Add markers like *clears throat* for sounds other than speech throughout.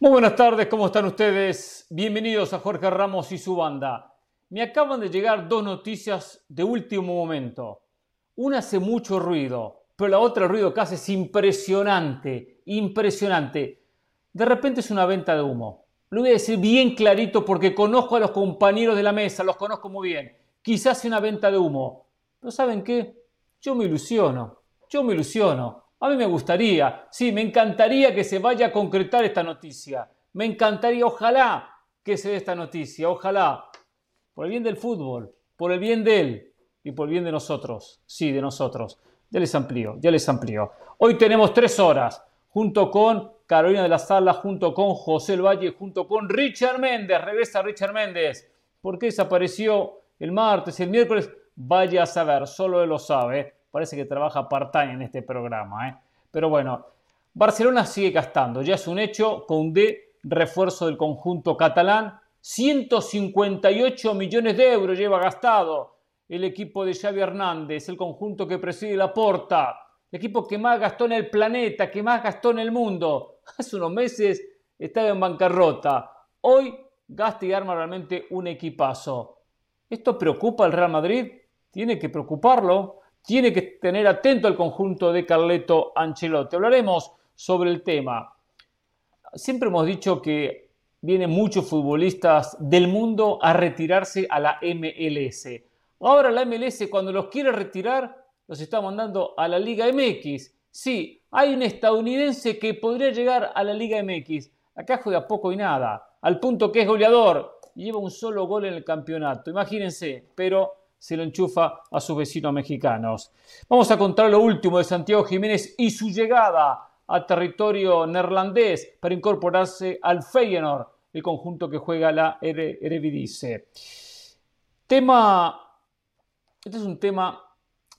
Muy buenas tardes, ¿cómo están ustedes? Bienvenidos a Jorge Ramos y su banda. Me acaban de llegar dos noticias de último momento. Una hace mucho ruido, pero la otra el ruido que hace es impresionante, impresionante. De repente es una venta de humo. Lo voy a decir bien clarito porque conozco a los compañeros de la mesa, los conozco muy bien. Quizás sea una venta de humo. Pero ¿saben qué? Yo me ilusiono, yo me ilusiono. A mí me gustaría, sí, me encantaría que se vaya a concretar esta noticia. Me encantaría, ojalá que se dé esta noticia, ojalá. Por el bien del fútbol, por el bien de él y por el bien de nosotros. Sí, de nosotros. Ya les amplío, ya les amplío. Hoy tenemos tres horas, junto con Carolina de la Sala, junto con José El Valle, junto con Richard Méndez. Regresa Richard Méndez. ¿Por qué desapareció el martes, el miércoles? Vaya a saber, solo él lo sabe. Parece que trabaja part-time en este programa. ¿eh? Pero bueno, Barcelona sigue gastando. Ya es un hecho con D refuerzo del conjunto catalán. 158 millones de euros lleva gastado el equipo de Xavi Hernández, el conjunto que preside la Porta, el equipo que más gastó en el planeta, que más gastó en el mundo. *laughs* Hace unos meses estaba en bancarrota. Hoy gasta y arma realmente un equipazo. ¿Esto preocupa al Real Madrid? Tiene que preocuparlo tiene que tener atento al conjunto de Carleto Ancelotti. Hablaremos sobre el tema. Siempre hemos dicho que vienen muchos futbolistas del mundo a retirarse a la MLS. Ahora la MLS cuando los quiere retirar los está mandando a la Liga MX. Sí, hay un estadounidense que podría llegar a la Liga MX. Acá juega poco y nada, al punto que es goleador lleva un solo gol en el campeonato. Imagínense, pero se lo enchufa a sus vecinos mexicanos. Vamos a contar lo último de Santiago Jiménez y su llegada a territorio neerlandés para incorporarse al Feyenoord, el conjunto que juega la Eredivisie. Tema, este es un tema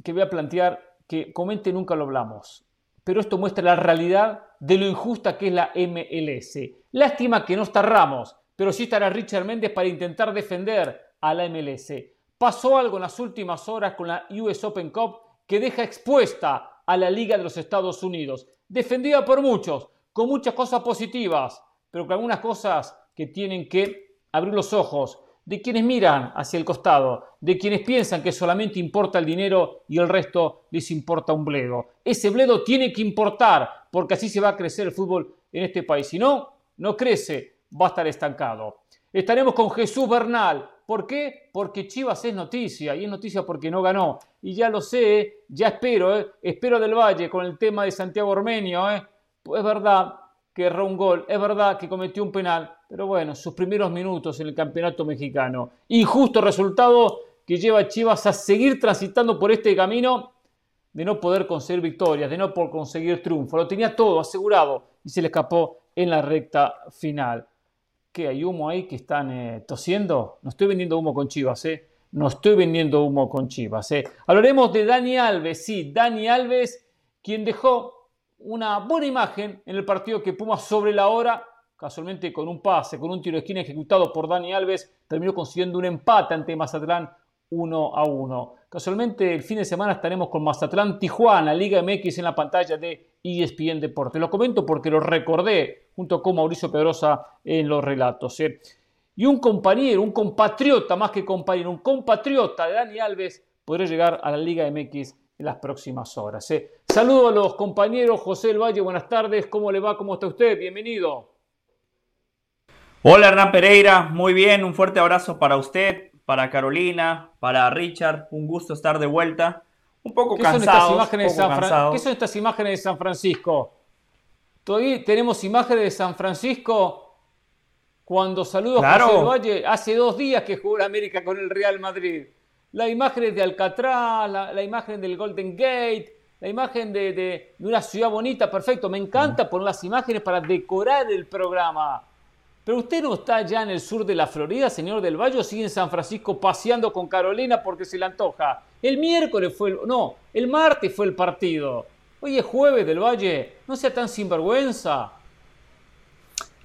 que voy a plantear que comente nunca lo hablamos, pero esto muestra la realidad de lo injusta que es la MLS. Lástima que no está Ramos, pero sí estará Richard Méndez para intentar defender a la MLS. Pasó algo en las últimas horas con la US Open Cup que deja expuesta a la Liga de los Estados Unidos, defendida por muchos, con muchas cosas positivas, pero con algunas cosas que tienen que abrir los ojos de quienes miran hacia el costado, de quienes piensan que solamente importa el dinero y el resto les importa un bledo. Ese bledo tiene que importar, porque así se va a crecer el fútbol en este país. Si no, no crece, va a estar estancado. Estaremos con Jesús Bernal, ¿Por qué? Porque Chivas es noticia y es noticia porque no ganó. Y ya lo sé, ya espero, ¿eh? espero del Valle con el tema de Santiago Ormenio. ¿eh? Es verdad que erró un gol, es verdad que cometió un penal, pero bueno, sus primeros minutos en el campeonato mexicano. Injusto resultado que lleva a Chivas a seguir transitando por este camino de no poder conseguir victorias, de no poder conseguir triunfo. Lo tenía todo asegurado y se le escapó en la recta final hay humo ahí que están eh, tosiendo. No estoy vendiendo humo con Chivas, ¿eh? No estoy vendiendo humo con Chivas, ¿eh? Hablaremos de Dani Alves, sí, Dani Alves, quien dejó una buena imagen en el partido que Puma sobre la hora, casualmente con un pase, con un tiro de esquina ejecutado por Dani Alves, terminó consiguiendo un empate ante Mazatlán 1 a 1. Casualmente el fin de semana estaremos con Mazatlán Tijuana, Liga MX en la pantalla de ESPN Deporte. Lo comento porque lo recordé junto con Mauricio Pedrosa en los relatos. ¿eh? Y un compañero, un compatriota, más que compañero, un compatriota de Dani Alves podrá llegar a la Liga MX en las próximas horas. ¿eh? Saludo a los compañeros. José El Valle, buenas tardes. ¿Cómo le va? ¿Cómo está usted? Bienvenido. Hola Hernán Pereira, muy bien, un fuerte abrazo para usted, para Carolina, para Richard. Un gusto estar de vuelta. Un poco ¿Qué Son estas imágenes ¿Qué son estas imágenes de San Francisco? Todavía tenemos imágenes de San Francisco cuando saludo a José Valle. Hace dos días que jugó la América con el Real Madrid. La imagen de Alcatraz, la, imagen del Golden Gate, la imagen de, de, una ciudad bonita, perfecto. Me encanta poner las imágenes para decorar el programa. Pero usted no está ya en el sur de la Florida, señor del Valle, o sigue en San Francisco paseando con Carolina porque se le antoja. El miércoles fue el, no, el martes fue el partido. Hoy es jueves del Valle, no sea tan sinvergüenza.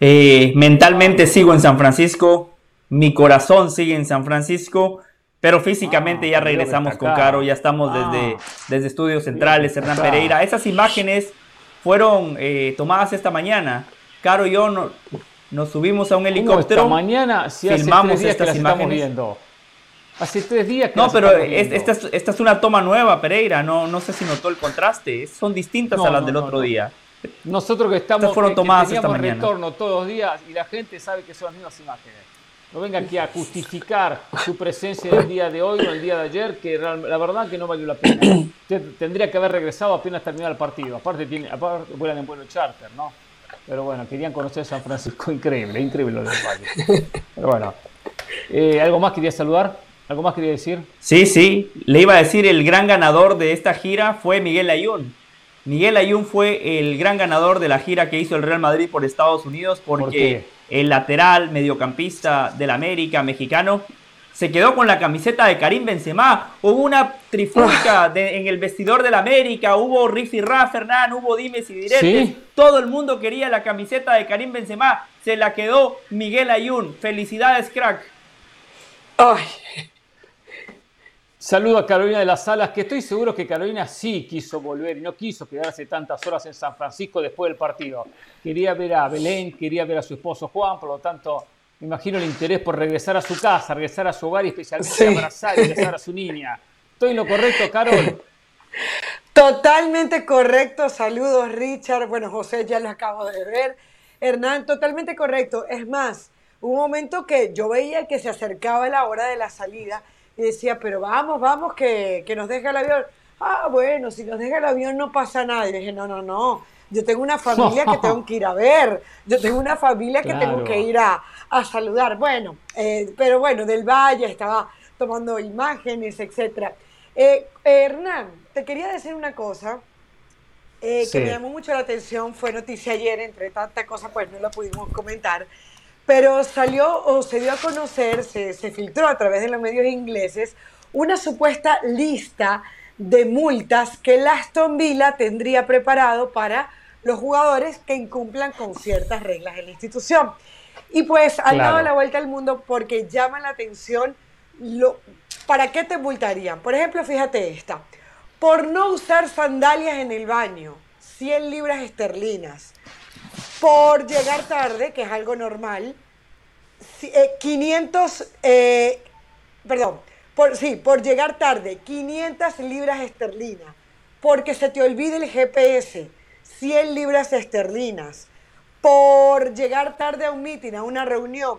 Eh, mentalmente sigo en San Francisco, mi corazón sigue en San Francisco, pero físicamente ah, ya regresamos con Caro, ya estamos desde, ah. desde Estudios Centrales, Hernán Pereira. Esas imágenes fueron eh, tomadas esta mañana Caro y yo nos subimos a un helicóptero. mañana, si filmamos hace estas imágenes. viendo. Hace tres días que No, pero esta es, esta es, una toma nueva, Pereira. No, no sé si notó el contraste. Son distintas a las del otro día. Nosotros que estamos fueron que, tomadas que esta retorno todos los días y la gente sabe que son las mismas imágenes. No venga aquí a justificar su presencia el día de hoy o el día de ayer, que la verdad que no valió la pena. Tendría que haber regresado apenas terminado el partido. Aparte, tiene, aparte vuelan en vuelo charter, ¿no? Pero bueno, querían conocer San Francisco. *laughs* Increíble, increíble lo del Valle. Pero bueno, eh, ¿algo más quería saludar? ¿Algo más quería decir? Sí, sí. Le iba a decir, el gran ganador de esta gira fue Miguel Ayun. Miguel Ayun fue el gran ganador de la gira que hizo el Real Madrid por Estados Unidos porque el lateral mediocampista del América mexicano se quedó con la camiseta de Karim Benzema. Hubo una trifulca en el vestidor del América, hubo Riff y Ra, Fernán, hubo dimes y diretes. Todo el mundo quería la camiseta de Karim Benzema. Se la quedó Miguel Ayun. Felicidades, crack. Ay, Saludo a Carolina de las Salas, que estoy seguro que Carolina sí quiso volver y no quiso quedarse tantas horas en San Francisco después del partido. Quería ver a Belén, quería ver a su esposo Juan, por lo tanto, me imagino el interés por regresar a su casa, regresar a su hogar y especialmente abrazar y besar a su niña. ¿Estoy en lo correcto, Carol? Totalmente correcto. Saludos, Richard. Bueno, José ya lo acabo de ver. Hernán, totalmente correcto. Es más, un momento que yo veía que se acercaba la hora de la salida y decía, pero vamos, vamos, que, nos deja el avión. Ah, bueno, si nos deja el avión no pasa nada. Y dije, no, no, no. Yo tengo una familia que *laughs* tengo que ir a ver. Yo tengo una familia que tengo que ir a, saludar. Bueno, eh, pero bueno, del Valle estaba tomando imágenes, etc. Eh, Hernán, te quería decir una cosa eh, que me llamó mucho la atención. Fue noticia ayer, entre tantas cosas, pues no la pudimos comentar pero salió o se dio a conocer, se, filtró a través de los medios ingleses, una supuesta lista de multas que el Aston Villa tendría preparado para los jugadores que incumplan con ciertas reglas de la institución. Y pues han dado la vuelta al mundo porque llama la atención lo, ¿para qué te multarían? Por ejemplo, fíjate esta, por no usar sandalias en el baño, 100 libras esterlinas por llegar tarde, que es algo normal, 500, eh, eh, perdón, por, sí, por llegar tarde, 500 libras esterlinas, porque se te olvide el GPS, 100 libras esterlinas, por llegar tarde a un meeting, a una reunión,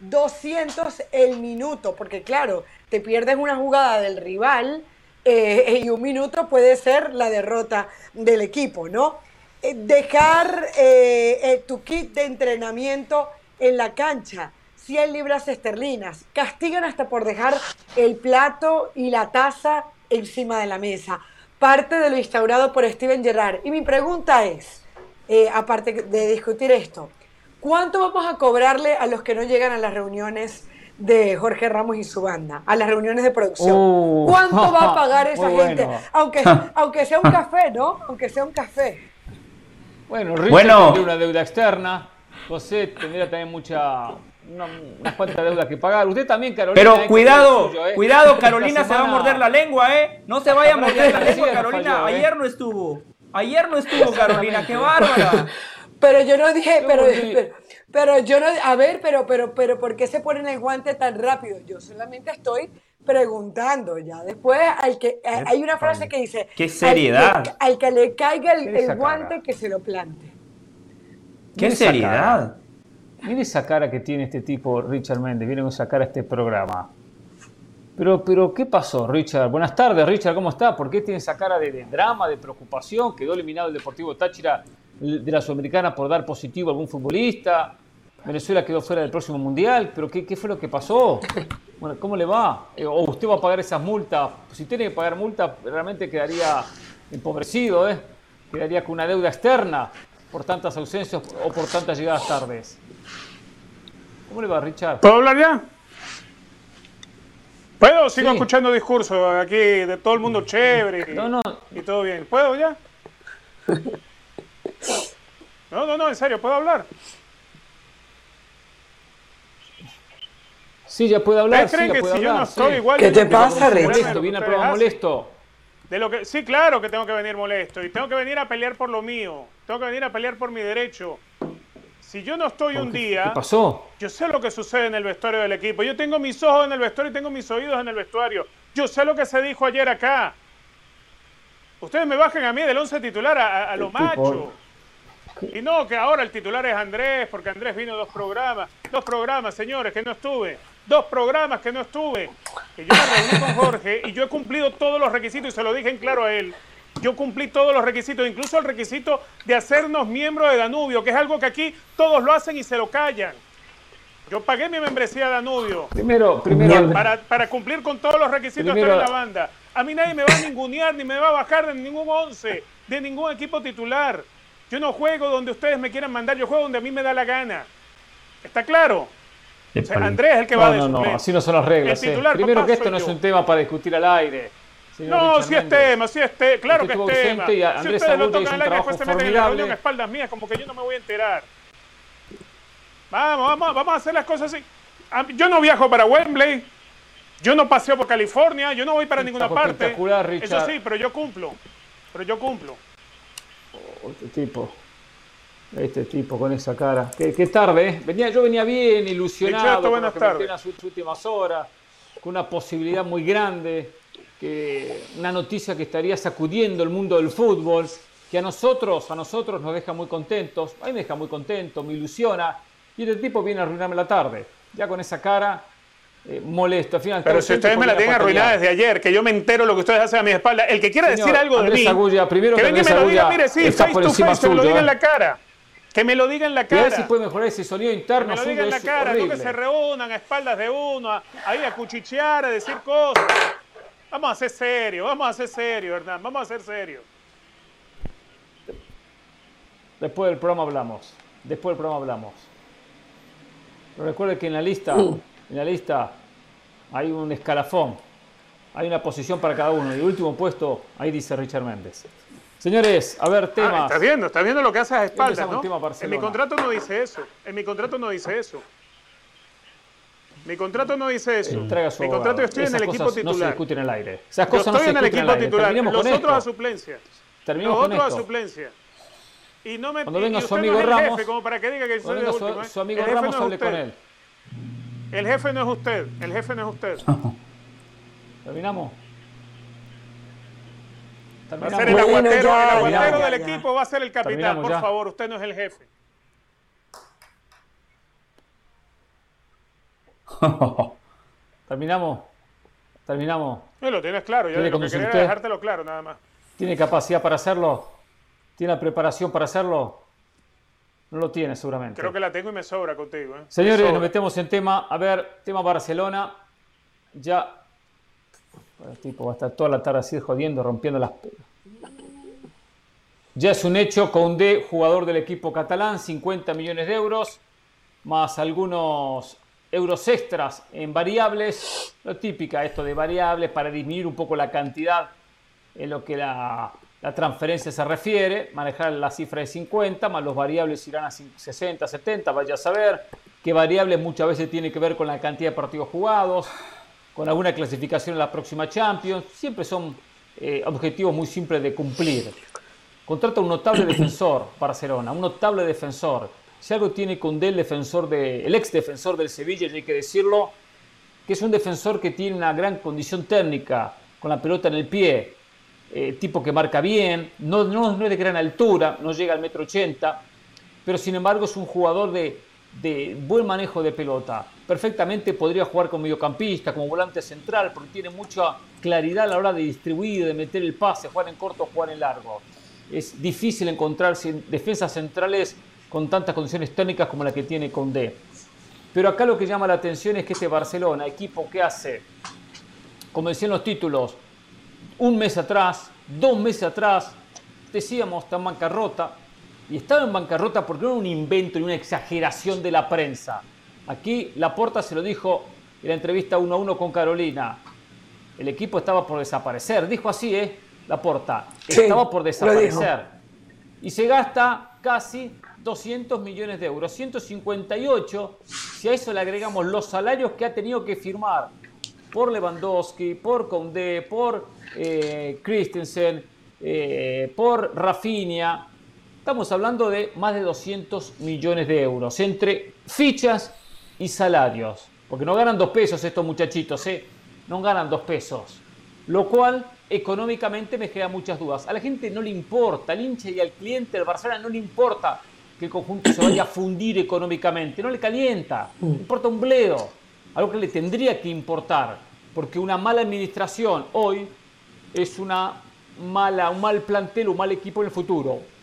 200 el minuto, porque claro, te pierdes una jugada del rival eh, y un minuto puede ser la derrota del equipo, ¿no? Eh, dejar eh, eh, tu kit de entrenamiento en la cancha, 100 libras esterlinas. Castigan hasta por dejar el plato y la taza encima de la mesa. Parte de lo instaurado por Steven Gerrard. Y mi pregunta es, aparte de discutir esto, ¿cuánto vamos a cobrarle a los que no llegan a las reuniones de Jorge Ramos y su banda, a las reuniones de producción? Uh. ¿Cuánto va a pagar *laughs* esa gente? Aunque, *laughs* aunque sea un café, ¿no? Aunque sea un café. Bueno, Richard bueno. tendría una deuda externa, José tendría también mucha, una, una cuanta deuda que pagar. Usted también, Carolina. Pero eh, cuidado, ¿eh? cuidado, Carolina se va a morder la lengua, ¿eh? No se vaya a morder la lengua, Carolina. ¿eh? Ayer no estuvo. Ayer no estuvo, Carolina. ¡Qué bárbara! Pero yo no dije, pero, pero, yo no, a ver, pero, pero, pero, ¿por qué se ponen el guante tan rápido? Yo solamente estoy preguntando ya. Después hay que hay una frase que dice qué seriedad. Al que, le caiga el, guante que se lo plante. Qué seriedad. Mire esa cara que tiene este tipo Richard Méndez, viene a sacar a este programa. Pero, pero, ¿qué pasó, Richard? Buenas tardes, Richard, ¿cómo está? ¿Por qué tiene esa cara de, drama, de preocupación? ¿Quedó eliminado el Deportivo Táchira de la Sudamericana por dar positivo a algún futbolista? Venezuela quedó fuera del próximo mundial, pero ¿qué, fue lo que pasó? *coughs* Bueno, ¿cómo le va? Eh, ¿O usted va a pagar esas multas? Si tiene que pagar multas, realmente quedaría empobrecido, ¿eh? Quedaría con una deuda externa por tantas ausencias o por tantas llegadas tardes. ¿Cómo le va, Richard? ¿Puedo hablar ya? ¿Puedo? Sigo escuchando discursos aquí de todo el mundo chévere no, no. y todo bien. ¿Puedo ya? *laughs* No, no, no, en serio, ¿puedo hablar? Sí, ya puede hablar. ¿Creen que si yo no estoy igual... ¿Qué te pasa, Molesto, viene a probar molesto. De lo que, sí, claro que tengo que venir molesto y tengo que venir a pelear por lo mío. Tengo que venir a pelear por mi derecho. Si yo no estoy un día, ¿Qué pasó? Yo sé lo que sucede en el vestuario del equipo. Yo tengo mis ojos en el vestuario y tengo mis oídos en el vestuario. Yo sé lo que se dijo ayer acá. Ustedes me bajen a mí del once titular a, lo macho. Y no, que ahora el titular es Andrés, porque Andrés vino dos programas. Dos programas, señores, que no estuve. Dos programas que no estuve. Que yo me reuní con Jorge y yo he cumplido todos los requisitos y se lo dije en claro a él. Yo cumplí todos los requisitos, incluso el requisito de hacernos miembros de Danubio, que es algo que aquí todos lo hacen y se lo callan. Yo pagué mi membresía de Danubio. Primero, primero. Para, para cumplir con todos los requisitos de estar en la banda. A mí nadie me va a ningunear ni me va a bajar de ningún once, de ningún equipo titular. Yo no juego donde ustedes me quieran mandar, yo juego donde a mí me da la gana. ¿Está claro? Andrés es el que va a No, no, así no son las reglas. Eh. Primero que esto no es un tema para discutir al aire. No, si es tema, si es tema, claro que es tema. si ustedes lo tocan al aire, después se meten en la reunión a espaldas mías, como que yo no me voy a enterar. Vamos, vamos, vamos a hacer las cosas así. Yo no viajo para Wembley. Yo no paseo por California, yo no voy para ninguna parte. Eso sí, pero yo cumplo. Pero yo cumplo. Oh, este tipo. Este tipo con esa cara. Qué, tarde, ¿eh? Venía, yo venía bien, ilusionado. Buenas tardes. En las últimas horas, con una posibilidad muy grande, que una noticia que estaría sacudiendo el mundo del fútbol, que a nosotros, a nosotros nos deja muy contentos. A mí me deja muy contento, me ilusiona. Y este tipo viene a arruinarme la tarde. Ya con esa cara, eh, molesto. Al final, Pero si ustedes me la tienen arruinada desde ayer, que yo me entero lo que ustedes hacen a mi espalda, el que quiera decir algo de mí, Agulla, primero que, venga y me lo diga, mire, sí, face to face, me lo diga en la cara. Que me lo diga en la cara. A ver si puede mejorar ese sonido interno. Que me lo diga en la cara, no que se reúnan a espaldas de uno, ahí a cuchichear, a decir cosas. Vamos a ser serios, vamos a ser serios, Hernán, vamos a ser serios. Después del programa hablamos. Después del programa hablamos. Pero recuerde que en la lista uh en la lista hay un escalafón, hay una posición para cada uno. Y el último puesto, ahí dice Richard Méndez. Señores, a ver, ah, temas. estás viendo, estás viendo lo que hace a espaldas, ¿no? En mi contrato no dice eso. En mi contrato no dice eso. Mi contrato no dice eso. mi contrato yo estoy en el equipo titular. No se en el aire. Esas cosas yo estoy no se en el equipo titular. Los otros a suplencia. Terminemos los otros a suplencia. Y no me Cuando venga su amigo Ramos, como para que diga que soy de último, su, su amigo Ramos hable con él. El jefe no es usted, el jefe no es usted. *laughs* ¿Terminamos? Va a ser el aguantero, el aguantero del equipo va a ser el capitán, por favor, usted no es el jefe. *laughs* Terminamos. Terminamos. No, lo tienes claro, yo lo que quería dejártelo claro nada más. ¿Tiene capacidad para hacerlo? ¿Tiene la preparación para hacerlo? No lo tiene seguramente. Creo que la tengo y me sobra contigo. ¿eh? Señores, nos metemos en tema. A ver, tema Barcelona. Ya. El tipo va a estar toda la tarde así jodiendo, rompiendo las Ya es un hecho, D, jugador del equipo catalán, 50 millones de euros, más algunos euros extras en variables. Lo típica esto de variables para disminuir un poco la cantidad en lo que la la transferencia se refiere, manejar la cifra de 50, más los variables irán a 60, 70, vaya a saber. qué variables muchas veces tiene que ver con la cantidad de partidos jugados, con alguna clasificación en la próxima Champions. Siempre son eh, objetivos muy simples de cumplir. Contrata un notable *clears throat* defensor, Barcelona, un notable defensor. Si algo tiene con Del, defensor de, el ex defensor del Sevilla, y hay que decirlo, que es un defensor que tiene una gran condición técnica, con la pelota en el pie, eh, tipo que marca bien, no, no, es de gran altura, no llega al metro ochenta, pero sin embargo es un jugador de, de, buen manejo de pelota. Perfectamente podría jugar como mediocampista, como volante central, porque tiene mucha claridad a la hora de distribuir, de meter el pase, jugar en corto, jugar en largo. Es difícil encontrar defensas centrales con tantas condiciones técnicas como la que tiene Condé. Pero acá lo que llama la atención es que este Barcelona, equipo que hace, como decían los títulos, un mes atrás, dos meses atrás, decíamos está en bancarrota. Y estaba en bancarrota porque no era un invento y una exageración de la prensa. Aquí Laporta se lo dijo en la entrevista uno a uno con Carolina. El equipo estaba por desaparecer. Dijo así, ¿eh? Laporta. Estaba por desaparecer. Y se gasta casi 200 millones de euros. 158 si a eso le agregamos los salarios que ha tenido que firmar por Lewandowski, por Condé, por eh, Christensen, eh, por Rafinha. Estamos hablando de más de 200 millones de euros entre fichas y salarios. Porque no ganan dos pesos estos muchachitos, ¿eh? No ganan dos pesos. Lo cual económicamente me queda muchas dudas. A la gente no le importa, al hincha y al cliente del Barcelona no le importa que el conjunto se vaya a fundir económicamente, no le calienta, le importa un bledo. Algo que le tendría que importar, porque una mala administración hoy es una mala, un mal plantel, un mal equipo en el futuro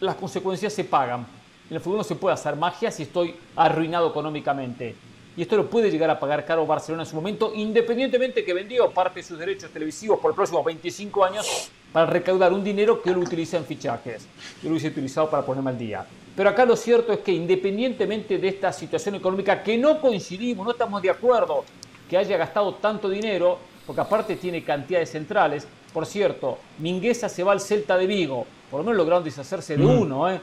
las consecuencias se pagan. En el futuro no se puede hacer magia si estoy arruinado económicamente. Y esto lo puede llegar a pagar caro Barcelona en su momento, independientemente que vendió parte de sus derechos televisivos por los próximos 25 años para recaudar un dinero que lo utiliza en fichajes. Yo lo hubiese utilizado para ponerme al día. Pero acá lo cierto es que independientemente de esta situación económica que no coincidimos, no estamos de acuerdo que haya gastado tanto dinero, porque aparte tiene cantidades centrales. Por cierto, Mingueza se va al Celta de Vigo por lo menos lograron deshacerse de mm. uno. ¿eh?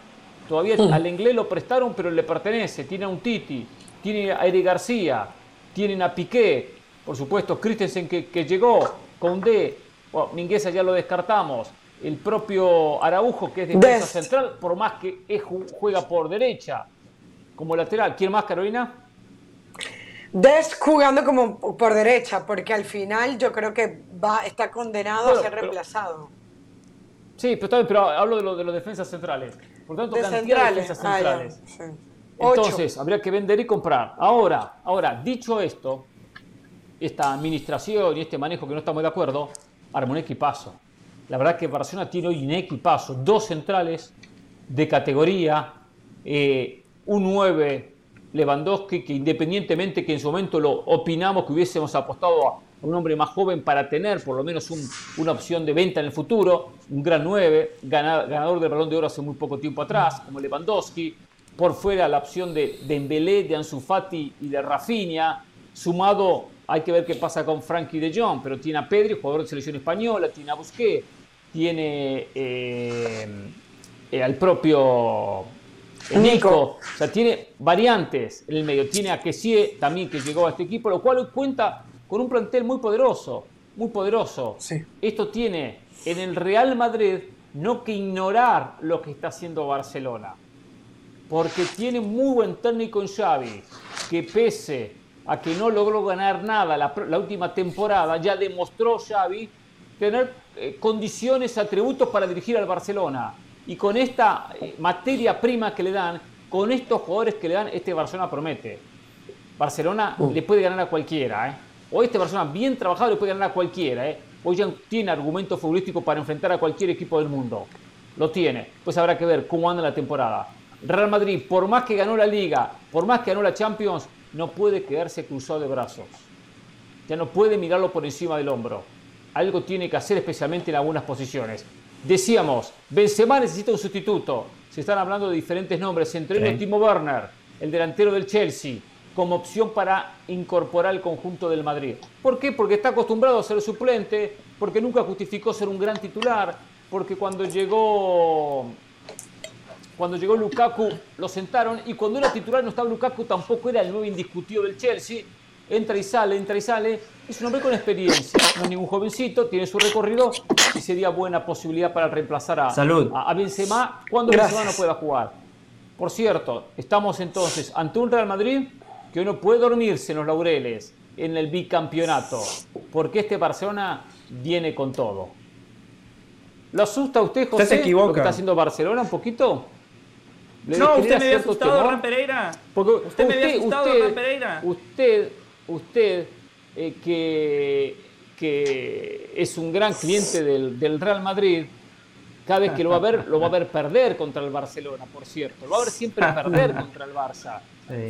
Todavía mm. al inglés lo prestaron, pero le pertenece. Tiene a un Titi, tiene a Eric García, tienen a Piqué, por supuesto, Christensen que, que llegó, Condé, bueno, Mingueza ya lo descartamos. El propio Araujo, que es defensa central, por más que es, juega por derecha como lateral. ¿Quién más, Carolina? Des jugando como por derecha, porque al final yo creo que va, está condenado a ser reemplazado. Sí, pero, pero hablo de, lo, de los defensas centrales. Por tanto, cantidad de defensas ah, centrales. Entonces, habría que vender y comprar. Ahora, ahora, dicho esto, esta administración y este manejo que no estamos de acuerdo, arma un equipazo. La verdad que Barcelona tiene hoy un equipazo. Dos centrales de categoría, eh, un 9 Lewandowski, que independientemente que en su momento lo opinamos que hubiésemos apostado a un hombre más joven para tener por lo menos una opción de venta en el futuro, un gran 9, ganador del balón de oro hace muy poco tiempo atrás, como Lewandowski, por fuera la opción de Dembélé, de Ansu Fati y de Rafinha, sumado, hay que ver qué pasa con Frankie de Jong, pero tiene a Pedri, jugador de selección española, tiene a Busquets, tiene eh, eh, al propio Nico. o sea, tiene variantes en el medio, tiene a Kessie también que llegó a este equipo, lo cual cuenta con un plantel muy poderoso, muy poderoso. Esto tiene en el Real Madrid no que ignorar lo que está haciendo Barcelona, porque tiene muy buen técnico en Xavi, que pese a que no logró ganar nada la, última temporada, ya demostró Xavi tener eh, condiciones, atributos para dirigir al Barcelona. Y con esta eh, materia prima que le dan, con estos jugadores que le dan, este Barcelona promete. Barcelona uh. le puede ganar a cualquiera, ¿eh? Hoy este persona bien trabajado le puede ganar a cualquiera. ¿eh? Hoy ya tiene argumento futbolístico para enfrentar a cualquier equipo del mundo. Lo tiene. Pues habrá que ver cómo anda la temporada. Real Madrid, por más que ganó la Liga, por más que ganó la Champions, no puede quedarse cruzado de brazos. Ya no puede mirarlo por encima del hombro. Algo tiene que hacer especialmente en algunas posiciones. Decíamos, Benzema necesita un sustituto. Se están hablando de diferentes nombres, entre ellos Timo Werner, el delantero del Chelsea como opción para incorporar al conjunto del Madrid. ¿Por qué? Porque está acostumbrado a ser suplente, porque nunca justificó ser un gran titular, porque cuando llegó cuando llegó Lukaku lo sentaron y cuando era titular no estaba Lukaku tampoco era el nuevo indiscutido del Chelsea. Entra y sale, entra y sale. Es un hombre con experiencia, no es ningún jovencito, tiene su recorrido y sería buena posibilidad para reemplazar a, a, Benzema cuando Benzema no pueda jugar. Por cierto, estamos entonces ante un Real Madrid que uno puede dormirse en los laureles en el bicampeonato, porque este Barcelona viene con todo. ¿Lo asusta a usted, José, usted se equivoca. lo que está haciendo Barcelona un poquito? no, usted me había asustado, Ran Pereira. Porque usted, me había asustado, Ran Pereira. Usted, usted eh, que, que es un gran cliente del, del Real Madrid, cada vez que lo va a ver, lo va a ver perder contra el Barcelona, por cierto. Lo va a ver siempre perder *laughs* contra el Barça.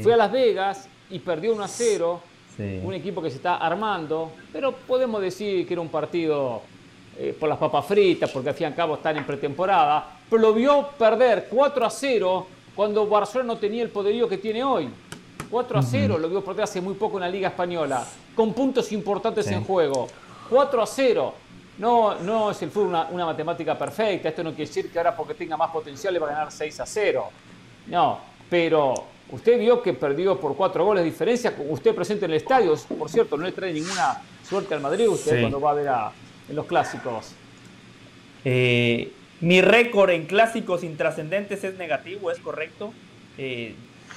Fue a Las Vegas y perdió 1 a 0. Un equipo que se está armando, pero podemos decir que era un partido eh, por las papas fritas, porque al fin y al cabo están en pretemporada. Pero lo vio perder 4 a 0 cuando Barcelona no tenía el poderío que tiene hoy. 4 a 0 lo vio perder hace muy poco en la Liga Española, con puntos importantes en juego. 4 a 0. No, no es el fútbol una, matemática perfecta. Esto no quiere decir que ahora porque tenga más potencial le va a ganar 6 a 0. No, pero usted vio que perdió por 4 goles de diferencia. Usted presente en el estadio, por cierto, no le trae ninguna suerte al Madrid usted cuando va a ver a, en los clásicos. Eh, Mi récord en clásicos intrascendentes es negativo, es correcto. Eh,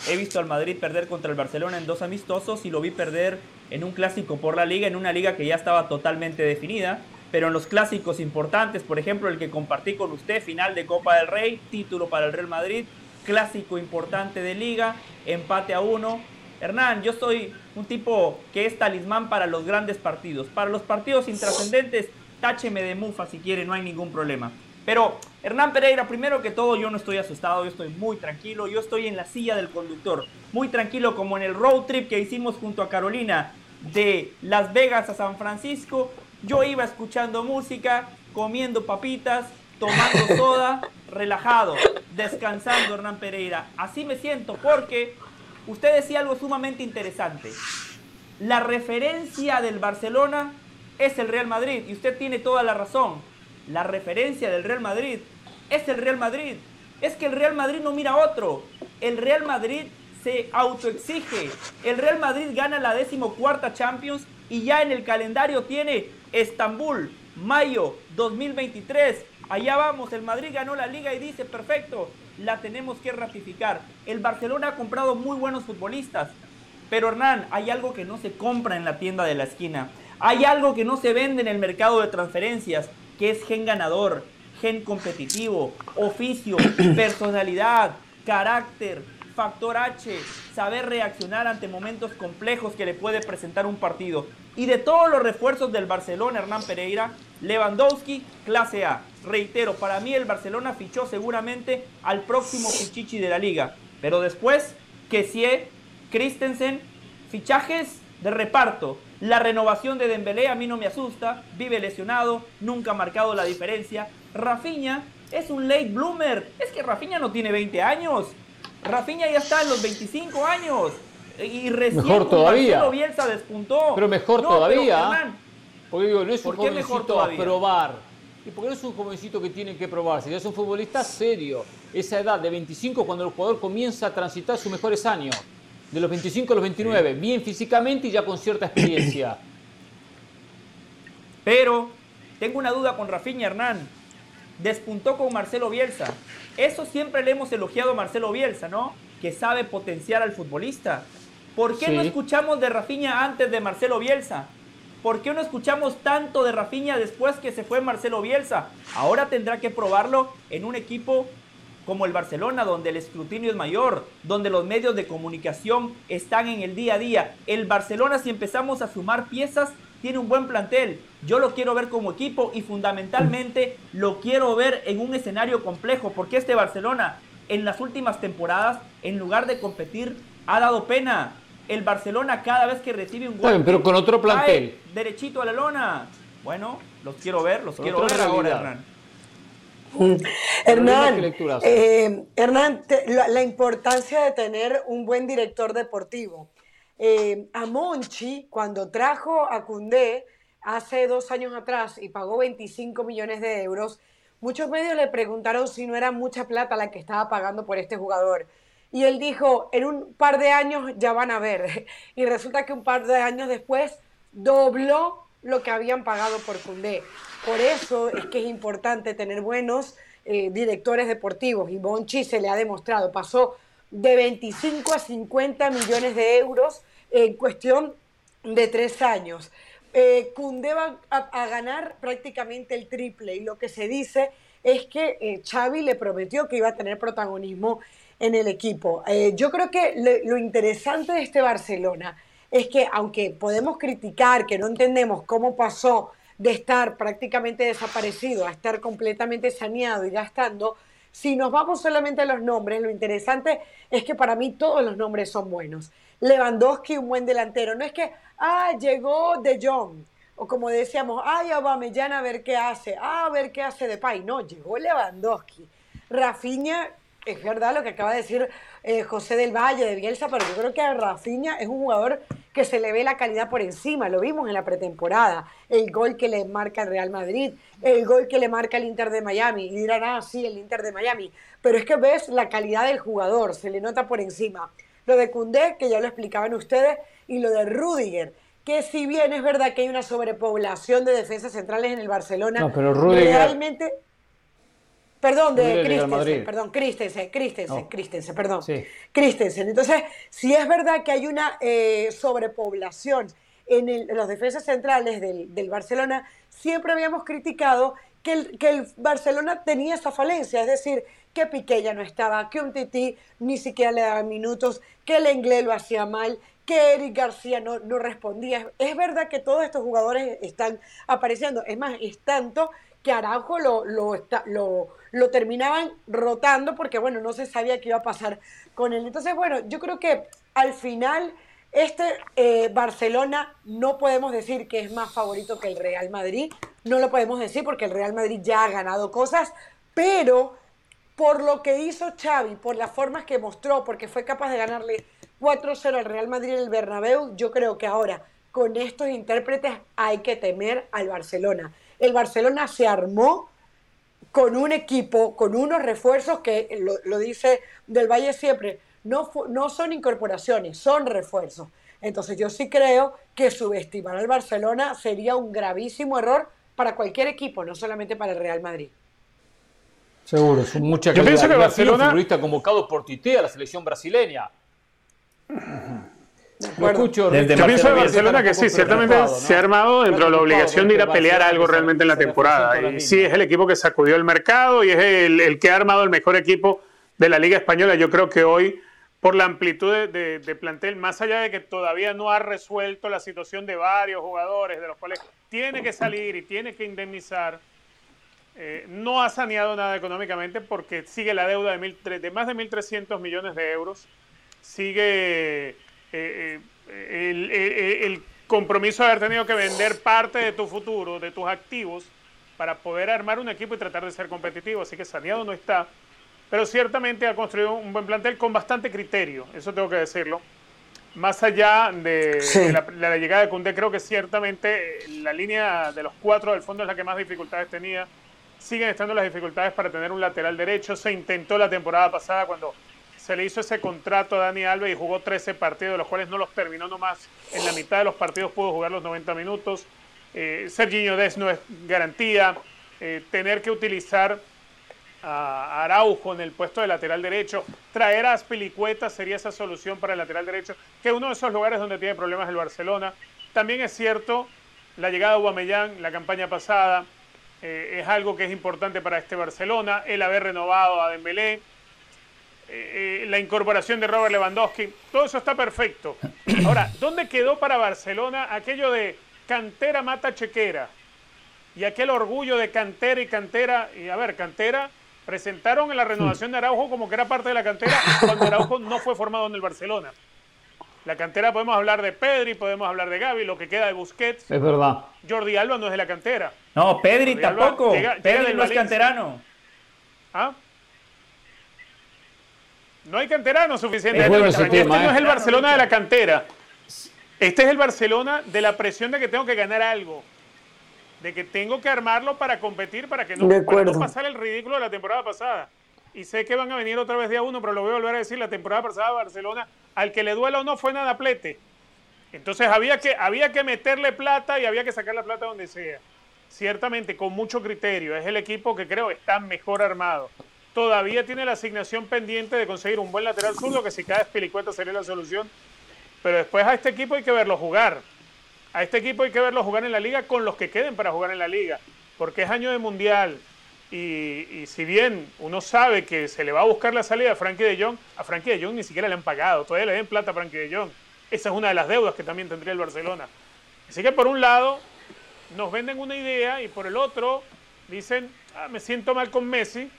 he visto al Madrid perder contra el Barcelona en dos amistosos y lo vi perder en un clásico por la liga, en una liga que ya estaba totalmente definida. Pero en los clásicos importantes, por ejemplo, el que compartí con usted, final de Copa del Rey, título para el Real Madrid, clásico importante de liga, empate a uno. Hernán, yo soy un tipo que es talismán para los grandes partidos. Para los partidos intrascendentes, tácheme de mufa si quiere, no hay ningún problema. Pero Hernán Pereira, primero que todo, yo no estoy asustado, yo estoy muy tranquilo, yo estoy en la silla del conductor, muy tranquilo como en el road trip que hicimos junto a Carolina de Las Vegas a San Francisco. Yo iba escuchando música, comiendo papitas, tomando *laughs* soda, relajado, descansando, Hernán Pereira. Así me siento porque usted decía algo sumamente interesante. La referencia del Barcelona es el Real Madrid y usted tiene toda la razón la referencia del Real Madrid es el Real Madrid. Es que el Real Madrid no mira a otro. El Real Madrid se autoexige. El Real Madrid gana la decimocuarta Champions y ya en el calendario tiene Estambul, mayo 2023. Allá vamos, el Madrid ganó la liga y dice, perfecto, la tenemos que ratificar. El Barcelona ha comprado muy buenos futbolistas. Pero Hernán, hay algo que no se compra en la tienda de la esquina. Hay algo que no se vende en el mercado de transferencias que es gen ganador, gen competitivo, oficio, *coughs* personalidad, carácter, factor H, saber reaccionar ante momentos complejos que le puede presentar un partido. Y de todos los refuerzos del Barcelona, Hernán Pereira, Lewandowski, clase A. Reitero, para mí el Barcelona fichó seguramente al próximo Pichichi de la liga. Pero después, Kessie, Christensen, fichajes de reparto. La renovación de Dembélé a mí no me asusta, vive lesionado, nunca ha marcado la diferencia. Rafinha es un late bloomer, es que Rafinha no tiene 20 años. Rafinha ya está en los 25 años. Y recién mejor todavía. Marcelo Bielsa despuntó. Pero mejor todavía. porque digo, no es un jovencito a probar. Y porque no es un jovencito que tiene que probarse, ya es un futbolista serio. Esa edad de 25 cuando el jugador comienza a transitar sus mejores años de los 25 a los 29, bien físicamente y ya con cierta experiencia. *coughs* Pero tengo una duda con Rafinha Hernán. Despuntó con Marcelo Bielsa. Eso siempre le hemos elogiado a Marcelo Bielsa, ¿no? Que sabe potenciar al futbolista. ¿Por qué no escuchamos de Rafinha antes de Marcelo Bielsa? ¿Por qué no escuchamos tanto de Rafinha después que se fue Marcelo Bielsa? Ahora tendrá que probarlo en un equipo como el Barcelona, donde el escrutinio es mayor, donde los medios de comunicación están en el día a día. El Barcelona, si empezamos a sumar piezas, tiene un buen plantel. Yo lo quiero ver como equipo y fundamentalmente lo quiero ver en un escenario complejo, porque este Barcelona en las últimas temporadas, en lugar de competir, ha dado pena. El Barcelona cada vez que recibe un gol, pero con otro plantel, derechito a la lona. Bueno, los quiero ver, los quiero ver ahora, Hernán. Hernán, eh, Hernán la, importancia de tener un buen director deportivo. Eh, a Monchi, cuando trajo a Cundé hace dos años atrás y pagó 25 millones de euros, muchos medios le preguntaron si no era mucha plata la que estaba pagando por este jugador. Y él dijo, en un par de años ya van a ver. *laughs* Y resulta que un par de años después dobló lo que habían pagado por Cundé. Por eso es que es importante tener buenos eh, directores deportivos y Bonchi se le ha demostrado, pasó de 25 a 50 millones de euros en cuestión de tres años. Eh, va a, ganar prácticamente el triple y lo que se dice es que eh, Xavi le prometió que iba a tener protagonismo en el equipo. Eh, yo creo que lo interesante de este Barcelona es que aunque podemos criticar que no entendemos cómo pasó de estar prácticamente desaparecido a estar completamente saneado y gastando, si nos vamos solamente a los nombres, lo interesante es que para mí todos los nombres son buenos. Lewandowski, un buen delantero. No es que, ah, llegó De Jong. O como decíamos, ay, Aubameyang a ver qué hace. Ah, a ver qué hace de Pay. No, llegó Lewandowski. Rafinha, es verdad lo que acaba de decir eh, José del Valle de Bielsa, pero yo creo que Rafinha es un jugador que se le ve la calidad por encima, lo vimos en la pretemporada, el gol que le marca el Real Madrid, el gol que le marca el Inter de Miami, y dirán, ah, sí, el Inter de Miami, pero es que ves la calidad del jugador, se le nota por encima. Lo de Cundé, que ya lo explicaban ustedes, y lo de Rudiger, que si bien es verdad que hay una sobrepoblación de defensas centrales en el Barcelona, no, pero Rudiger, realmente... Perdón, de Christensen, perdón, Christensen, Christensen, Christensen, perdón. Sí. Christensen. Entonces, si es verdad que hay una eh, sobrepoblación en, los defensas centrales del, Barcelona, siempre habíamos criticado que el, que el, Barcelona tenía esa falencia, es decir, que Piqué ya no estaba, que un Tití ni siquiera le daba minutos, que el Inglés lo hacía mal, que Eric García no, no respondía. Es verdad que todos estos jugadores están apareciendo, es más, es tanto que Araujo lo, lo, lo, lo, terminaban rotando porque, bueno, no se sabía qué iba a pasar con él. Entonces, bueno, yo creo que al final este eh, Barcelona no podemos decir que es más favorito que el Real Madrid, no lo podemos decir porque el Real Madrid ya ha ganado cosas, pero por lo que hizo Xavi, por las formas que mostró, porque fue capaz de ganarle 4-0 al Real Madrid en el Bernabéu, yo creo que ahora con estos intérpretes hay que temer al Barcelona el Barcelona se armó con un equipo, con unos refuerzos que, lo, dice Del Valle siempre, no, no son incorporaciones, son refuerzos. Entonces yo sí creo que subestimar al Barcelona sería un gravísimo error para cualquier equipo, no solamente para el Real Madrid. Seguro, son muchas Yo pienso que Barcelona futbolista convocado por Tite a la selección brasileña. *clears throat* Lo escucho, Yo pienso de Barcelona que sí, ciertamente se ha armado dentro de la obligación de ir a pelear algo realmente en la temporada. Y sí, es el equipo que sacudió el mercado y es el, que ha armado el mejor equipo de la Liga Española. Yo creo que hoy, por la amplitud de, plantel, más allá de que todavía no ha resuelto la situación de varios jugadores, de los cuales tiene que salir y tiene que indemnizar, eh, no ha saneado nada económicamente porque sigue la deuda de, mil, de más de 1.300 millones de euros. Sigue eh, eh, el, compromiso de haber tenido que vender parte de tu futuro, de tus activos, para poder armar un equipo y tratar de ser competitivo. Así que saneado no está. Pero ciertamente ha construido un buen plantel con bastante criterio, eso tengo que decirlo. Más allá de, la, llegada de Cundé, creo que ciertamente la línea de los cuatro del fondo es la que más dificultades tenía. Siguen estando las dificultades para tener un lateral derecho. Se intentó la temporada pasada cuando se le hizo ese contrato a Dani Alves y jugó 13 partidos, los cuales no los terminó nomás. En la mitad de los partidos pudo jugar los 90 minutos. Eh, Serginho Des no es garantía. Eh, tener que utilizar a Araujo en el puesto de lateral derecho, traer a Aspilicueta sería esa solución para el lateral derecho, que uno de esos lugares donde tiene problemas el Barcelona. También es cierto, la llegada de Guamellán, la campaña pasada, eh, es algo que es importante para este Barcelona, el haber renovado a Dembélé, eh, la incorporación de Robert Lewandowski, todo eso está perfecto. *clears throat* Ahora, ¿dónde quedó para Barcelona aquello de cantera mata chequera? Y aquel orgullo de cantera y cantera, y a ver, cantera, presentaron en la renovación de Araujo como que era parte de la cantera cuando Araujo no fue formado en el Barcelona. La cantera podemos hablar de Pedri, podemos hablar de Gaby, lo que queda de Busquets. Es verdad. Jordi Alba no es de la cantera. No, Pedri tampoco. Pedri no es canterano. ¿Ah? No hay canterano suficiente. este no es el Barcelona de la cantera. Este es el Barcelona de la presión de que tengo que ganar algo. De que tengo que armarlo para competir, para que no, para pasar el ridículo de la temporada pasada. Y sé que van a venir otra vez día uno, pero lo voy a volver a decir, la temporada pasada Barcelona, al que le duela o no fue nada plete. Entonces había que, había que meterle plata y había que sacar la plata donde sea. Ciertamente, con mucho criterio. Es el equipo que creo está mejor armado todavía tiene la asignación pendiente de conseguir un buen lateral zurdo, que si cae Pelicueta sería la solución. Pero después a este equipo hay que verlo jugar. A este equipo hay que verlo jugar en la liga con los que queden para jugar en la liga. Porque es año de mundial. Y, si bien uno sabe que se le va a buscar la salida a Frankie de Jong, a Frankie de Jong ni siquiera le han pagado. Todavía le den plata a Frankie de Jong. Esa es una de las deudas que también tendría el Barcelona. Así que por un lado nos venden una idea y por el otro dicen, ah, me siento mal con Messi,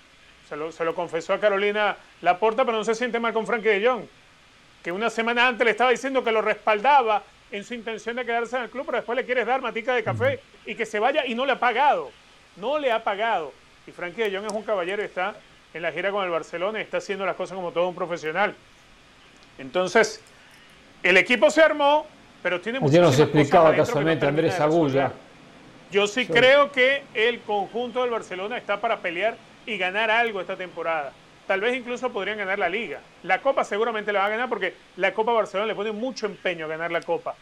se lo, confesó a Carolina Laporta, pero no se siente mal con Frankie de Jong, que una semana antes le estaba diciendo que lo respaldaba en su intención de quedarse en el club, pero después le quieres dar matica de café y que se vaya y no le ha pagado. No le ha pagado. Y Frankie de Jong es un caballero y está en la gira con el Barcelona y está haciendo las cosas como todo un profesional. Entonces, el equipo se armó, pero tiene muchas nos explicaba casualmente Andrés Agulla. Yo sí, creo que el conjunto del Barcelona está para pelear y ganar algo esta temporada. Tal vez incluso podrían ganar la liga. La Copa seguramente la va a ganar porque la Copa Barcelona le pone mucho empeño a ganar la Copa.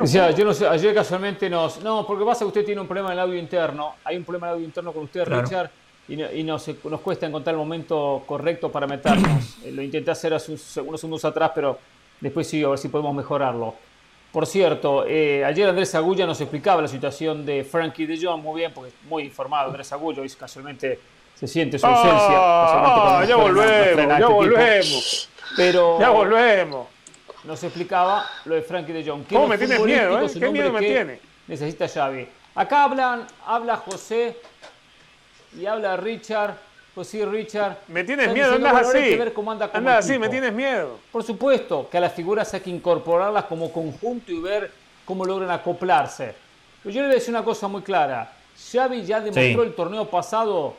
Decía, yo no sé, ayer casualmente nos... No, porque pasa que usted tiene un problema en el audio interno. Hay un problema en el audio interno con usted, Richard, y, nos, nos, cuesta encontrar el momento correcto para meternos. *clears throat* Eh, lo intenté hacer hace unos segundos atrás, pero después sí, a ver si podemos mejorarlo. Por cierto, eh, ayer Andrés Agulla nos explicaba la situación de Frankie de Jong muy bien, porque es muy informado Andrés Agulla, y casualmente se siente su ausencia. Ah, ya volvemos, ya este volvemos. Pero ya volvemos. Nos explicaba lo de Frankie de Jong. ¿Cómo me tienes miedo? Eh? ¿Qué miedo me tiene? Necesita Xavi. Acá hablan, habla José y habla Richard pues sí, Richard. Me tienes miedo, andas así. andas así, me tienes miedo. Por supuesto que a las figuras hay que incorporarlas como conjunto y ver cómo logran acoplarse. Pero yo le voy a decir una cosa muy clara. Xavi ya demostró el torneo pasado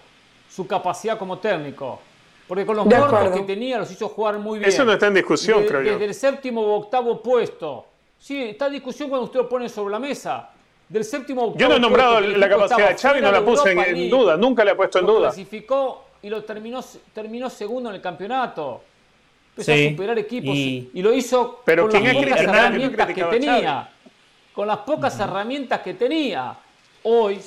su capacidad como técnico. Porque con los muertos que tenía los hizo jugar muy bien. Eso no está en discusión, creo yo. Desde el séptimo o octavo puesto. Sí, está en discusión cuando usted lo pone sobre la mesa. Del séptimo octavo Yo no he nombrado la capacidad de Xavi, no la puse en, duda, nunca le he puesto en duda. Clasificó y lo terminó, terminó segundo en el campeonato. Empezó a superar equipos y, lo hizo con las pocas herramientas que tenía. Con las pocas herramientas que tenía. Hoy,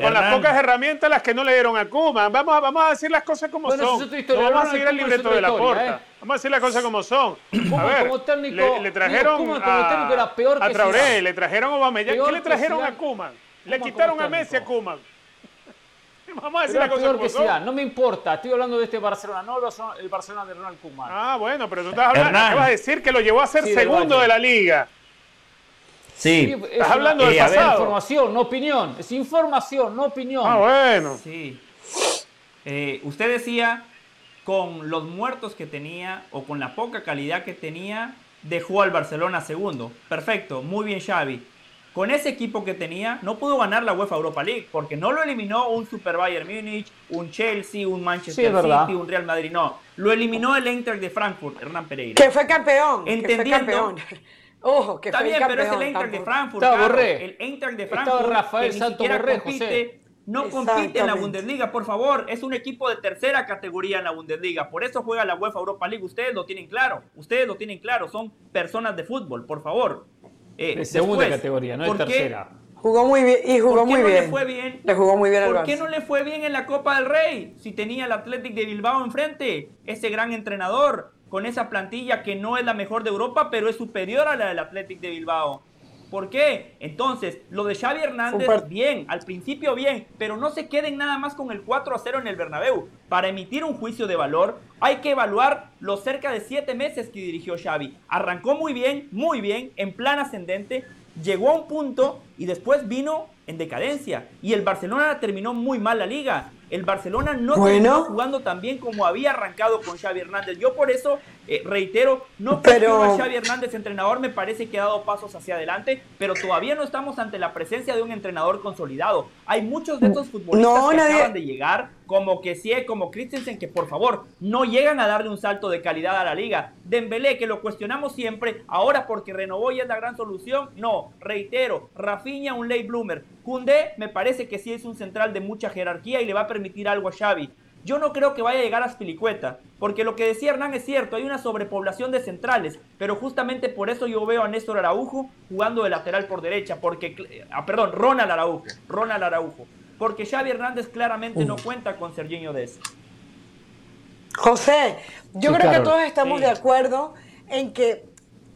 con las pocas herramientas las que no le dieron a Kuma. Vamos a, vamos a decir las cosas como son. No vamos a seguir el libreto de la porta. ¿eh? Vamos a decir las cosas como son. *coughs* a ver, como técnico, le, trajeron a, era peor a Traoré, le trajeron a Obama. ¿Qué le trajeron a Kuma? Le quitaron a Messi a Kuma. *laughs* Vamos a decir la cosa que sea. No me importa, estoy hablando de este Barcelona, no el Barcelona de Ronald Koeman. Ah, bueno, pero tú estás hablando, ¿qué vas a decir? Que lo llevó a ser segundo de la liga. Sí, estás hablando de pasado. información, no opinión. Es información, no opinión. Ah, bueno. Sí. Eh, usted decía, con los muertos que tenía o con la poca calidad que tenía, dejó al Barcelona segundo. Perfecto, muy bien Xavi con ese equipo que tenía, no pudo ganar la UEFA Europa League, porque no lo eliminó un Super Bayern Múnich, un Chelsea, un Manchester City, un Real Madrid, no. Lo eliminó el Eintracht de Frankfurt, Hernán Pereira. Que fue campeón. Entendiendo. *laughs* Ojo, que Está bien, pero es el Eintracht de Frankfurt. Claro, el Eintracht de Frankfurt. Rafael Santo compite, No compite en la Bundesliga, por favor. Es un equipo de tercera categoría en la Bundesliga. Por eso juega la UEFA Europa League. Ustedes lo tienen claro. Ustedes lo tienen claro. Son personas de fútbol, por favor. Eh, de segunda categoría, no de tercera. Jugó muy bien y jugó muy no bien. Le fue bien. Le jugó muy bien ¿Por qué no le fue bien en la Copa del Rey? Si tenía el Athletic de Bilbao enfrente, ese gran entrenador, con esa plantilla que no es la mejor de Europa, pero es superior a la del Athletic de Bilbao. ¿Por qué? Entonces, lo de Xavi Hernández, bien, al principio bien, pero no se queden nada más con el 4 a 0 en el Bernabéu. Para emitir un juicio de valor, hay que evaluar los cerca de 7 meses que dirigió Xavi. Arrancó muy bien, muy bien, en plan ascendente, llegó a un punto y después vino en decadencia. Y el Barcelona terminó muy mal la liga. El Barcelona no está jugando tan bien como había arrancado con Xavi Hernández. Yo por eso eh, reitero, no pero a Xavi Hernández entrenador, me parece que ha dado pasos hacia adelante, pero todavía no estamos ante la presencia de un entrenador consolidado. Hay muchos de estos futbolistas que acaban de llegar, como que sí, como Christensen, que por favor no llegan a darle un salto de calidad a la liga. Dembélé, que lo cuestionamos siempre, ahora porque renovó y es la gran solución. No, reitero, Rafinha un late bloomer. Kunde me parece que sí es un central de mucha jerarquía y le va a permitir algo a Xavi. Yo no creo que vaya a llegar a Spilicueta, porque lo que decía Hernán es cierto, hay una sobrepoblación de centrales, pero justamente por eso yo veo a Néstor Araujo jugando de lateral por derecha, porque, ah, perdón, Ronald Araujo, Ronald Araujo, porque Xavi Hernández claramente no cuenta con Serginho Dez. José, yo creo que todos estamos de acuerdo en que,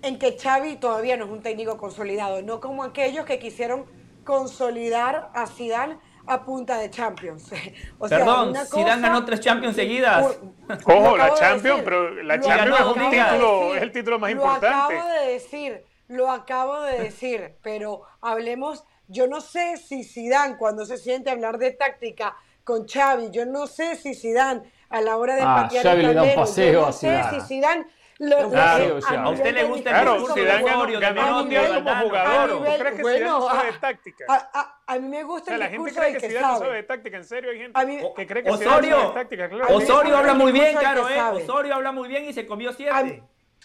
en que Xavi todavía no es un técnico consolidado, no como aquellos que quisieron consolidar a Zidane a punta de Champions. *laughs* O Perdón, Zidane ganó tres Champions seguidas. *laughs* Ojo, la Champions, pero la Champions es, un título, es el título más importante. Lo acabo de decir, lo acabo de decir, pero hablemos, yo no sé si Zidane cuando se siente hablar de táctica con Xavi, yo no sé si Zidane a la hora de ah, patear Xavi el tablero, yo no sé si Zidane lo, claro, a, usted le gusta el claro, discurso Zidane ganó, ganó mundial como jugador. ¿Tú crees que bueno, Zidane no sabe de táctica? A, a, mí me gusta o sea, el discurso la gente cree que, que Zidane no sabe de táctica. En serio, hay gente mí, que cree que Osorio, Zidane sabe de táctica. Claro. Osorio habla muy bien, claro, ¿eh? Osorio habla muy bien y se comió siete.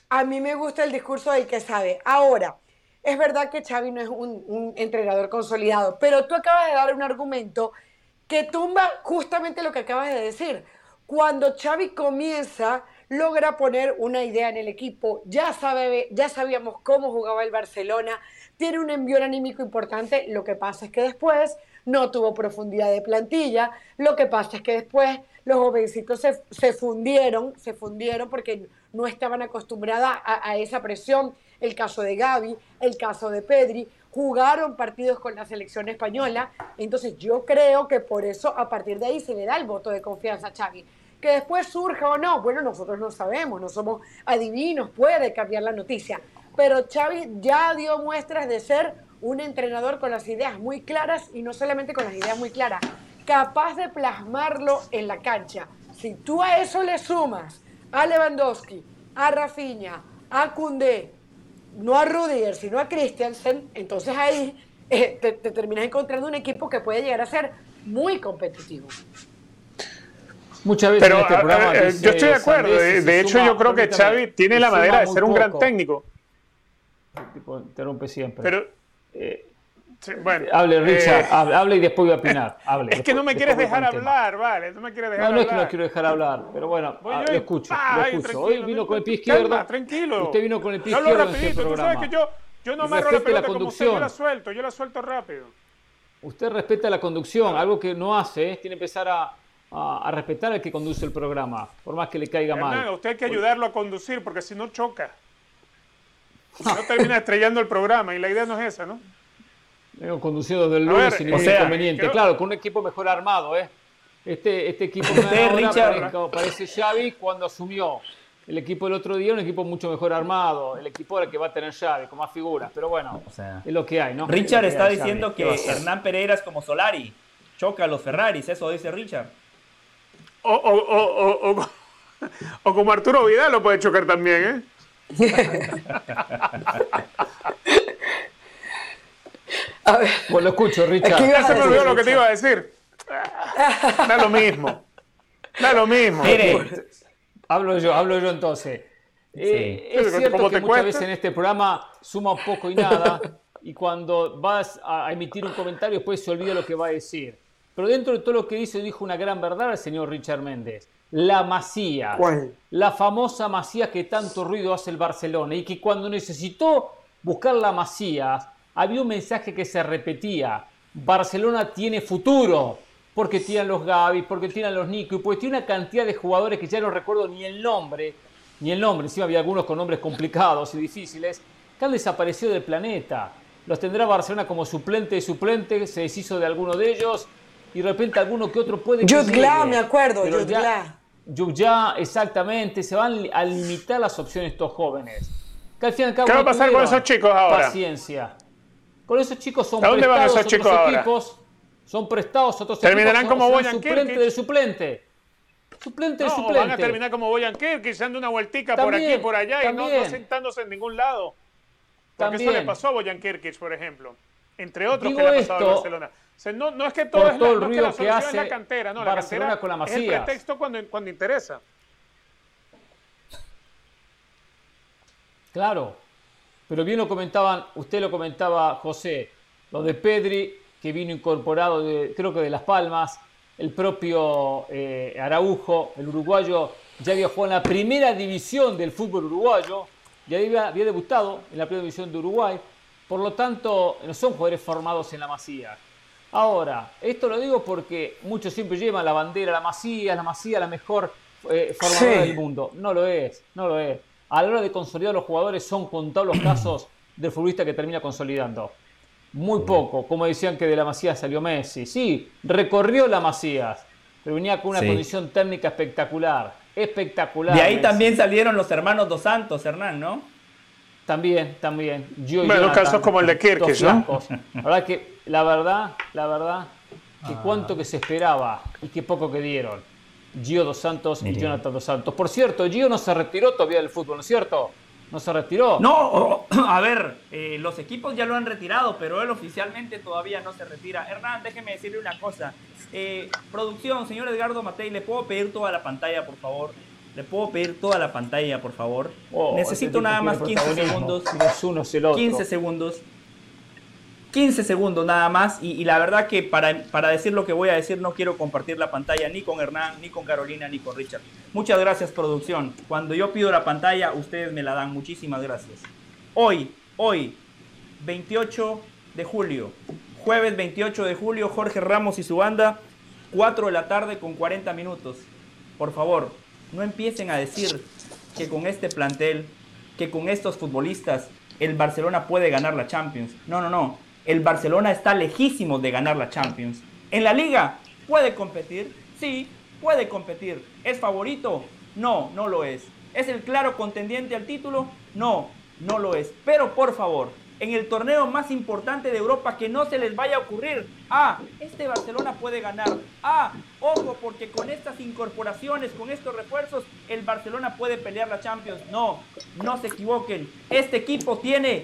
A mí me gusta el discurso del que sabe. Ahora, es verdad que Xavi no es un, un entrenador consolidado, pero tú acabas de dar un argumento que tumba justamente lo que acabas de decir. Cuando Xavi comienza logra poner una idea en el equipo, ya, sabe, ya sabíamos cómo jugaba el Barcelona, tiene un envío anímico importante, lo que pasa es que después no tuvo profundidad de plantilla, lo que pasa es que después los jovencitos se, se fundieron, se fundieron porque no estaban acostumbradas a, a esa presión, el caso de Gaby, el caso de Pedri, jugaron partidos con la selección española, entonces yo creo que por eso a partir de ahí se le da el voto de confianza a Xavi. Que después surja o no, bueno, nosotros no sabemos, no somos adivinos, puede cambiar la noticia, pero Xavi ya dio muestras de ser un entrenador con las ideas muy claras y no solamente con las ideas muy claras, capaz de plasmarlo en la cancha. Si tú a eso le sumas a Lewandowski, a Rafinha, a Koundé, no a Rudiger, sino a Christiansen, entonces ahí eh, te, terminas encontrando un equipo que puede llegar a ser muy competitivo. Muchas veces Pero, este programa eh, yo estoy de acuerdo. De, hecho, yo creo que Xavi tiene la madera de ser un gran técnico. tipo interrumpe siempre. Pero, eh, bueno, hable, Richard, hable, y después voy a opinar. *laughs* Hable, es que no me quieres dejar hablar, vale. No me quieres dejar no, no es que no quiero dejar hablar, pero bueno, ah, lo escucho. lo escucho. Hoy vino con el pie izquierdo. tranquilo. Usted vino con el pie izquierdo. rapidito, en este tú sabes que yo, yo no me la pelota como usted, yo la suelto, yo la suelto rápido. Usted respeta la conducción, algo que no hace, ¿eh? tiene que empezar a, a, respetar al que conduce el programa, por más que le caiga mal. usted hay que ayudarlo a conducir, porque si no choca. Si no *laughs* termina estrellando el programa, y la idea no es esa, ¿no? Vengo conducido del lunes sin ningún inconveniente. Claro, con un equipo mejor armado, ¿eh? Este, este equipo *laughs* Richard, parece Xavi cuando asumió el equipo del otro día, un equipo mucho mejor armado, el equipo el que va a tener Xavi, con más figuras, pero bueno, es lo que hay, ¿no? Richard está diciendo que Hernán Pereira es como Solari, choca a los Ferraris, eso dice Richard. O, o, o, o, *laughs* o como Arturo Vidal lo puede chocar también, ¿eh? *laughs* Pues lo escucho, Richard. Ya se me olvidó lo que te iba a decir. Da lo mismo. Da lo mismo. Mire, hablo yo, hablo yo entonces. Eh, es cierto que muchas veces en este programa suma poco y nada, y cuando vas a emitir un comentario después se olvida lo que va a decir. Pero dentro de todo lo que dice, dijo una gran verdad el señor Richard Méndez. La Masía, la famosa Masía que tanto ruido hace el Barcelona y que cuando necesitó buscar la Masía, había un mensaje que se repetía. Barcelona tiene futuro, porque tienen los Gavi, porque tienen los Nico, y porque tiene una cantidad de jugadores que ya no recuerdo ni el nombre, ni el nombre, encima había algunos con nombres complicados y difíciles, que han desaparecido del planeta. Los tendrá Barcelona como suplente de suplente, se deshizo de alguno de ellos, y de repente alguno que otro puede... Jutgla, me acuerdo, Jutgla. exactamente, se van a limitar las opciones estos jóvenes. ¿Qué va a pasar con esos chicos ahora? Paciencia. Con esos chicos son ¿A dónde van esos chicos equipos, son prestados otros Terminarán como Boyan suplente de suplente. Suplente de suplente. van a terminar como Boyan Kirkic, dando una vueltica por aquí y por allá y no, sentándose en ningún lado. Porque eso le pasó a Boyan Kirkic, por ejemplo. Entre otros que le ha pasado a Barcelona. No, no, es que todo, es la, no que la solución es la cantera, no, la cantera con la es el pretexto cuando, cuando interesa. Claro, pero bien lo comentaban, usted lo comentaba, José, lo de Pedri, que vino incorporado, de, creo que de Las Palmas, el propio eh, Araujo, el uruguayo, ya había jugado en la primera división del fútbol uruguayo, ya había, había debutado en la primera división de Uruguay, por lo tanto, no son jugadores formados en la Masía. Ahora, esto lo digo porque muchos siempre llevan la bandera, la Masía, la Masía, la mejor eh, formadora del mundo. No lo es, no lo es a la hora de consolidar a los jugadores son contados los casos del futbolista que termina consolidando. Muy poco, como decían que de la Masías salió Messi. Sí, recorrió la Masías, pero venía con una condición técnica espectacular. Espectacular. De ahí también salieron los hermanos Dos Santos, Hernán, ¿no? También, también. Yo bueno, casos como el de Kirkis, ¿no? La verdad que, la verdad, la verdad, que ah. cuánto que se esperaba y qué poco que dieron. Gio Dos Santos y Jonathan Dos Santos. Por cierto, Gio no se retiró todavía del fútbol, ¿no es cierto? No se retiró. No, *clears throat* a ver, eh, los equipos ya lo han retirado, pero él oficialmente todavía no se retira. Hernán, déjeme decirle una cosa. Eh, producción, señor Edgardo Matei, ¿le puedo pedir toda la pantalla, por favor? ¿Le puedo pedir toda la pantalla, por favor? Oh, Necesito nada más 15 segundos. 15 segundos. 15 segundos nada más y, la verdad que para, para, decir lo que voy a decir no quiero compartir la pantalla ni con Hernán, ni con Carolina, ni con Richard. Muchas gracias producción. Cuando yo pido la pantalla ustedes me la dan. Muchísimas gracias. Hoy, hoy, 28 de julio, jueves 28 de julio, Jorge Ramos y su banda, 4 de la tarde con 40 minutos. Por favor, no empiecen a decir que con este plantel, que con estos futbolistas, el Barcelona puede ganar la Champions. No, no, no el Barcelona está lejísimo de ganar la Champions. En la liga, ¿puede competir? Sí, puede competir. ¿Es favorito? No, no lo es. ¿Es el claro contendiente al título? No, no lo es. Pero por favor, en el torneo más importante de Europa que no se les vaya a ocurrir. Ah, este Barcelona puede ganar. Ah, ojo, porque con estas incorporaciones, con estos refuerzos, el Barcelona puede pelear la Champions. No, no se equivoquen. Este equipo tiene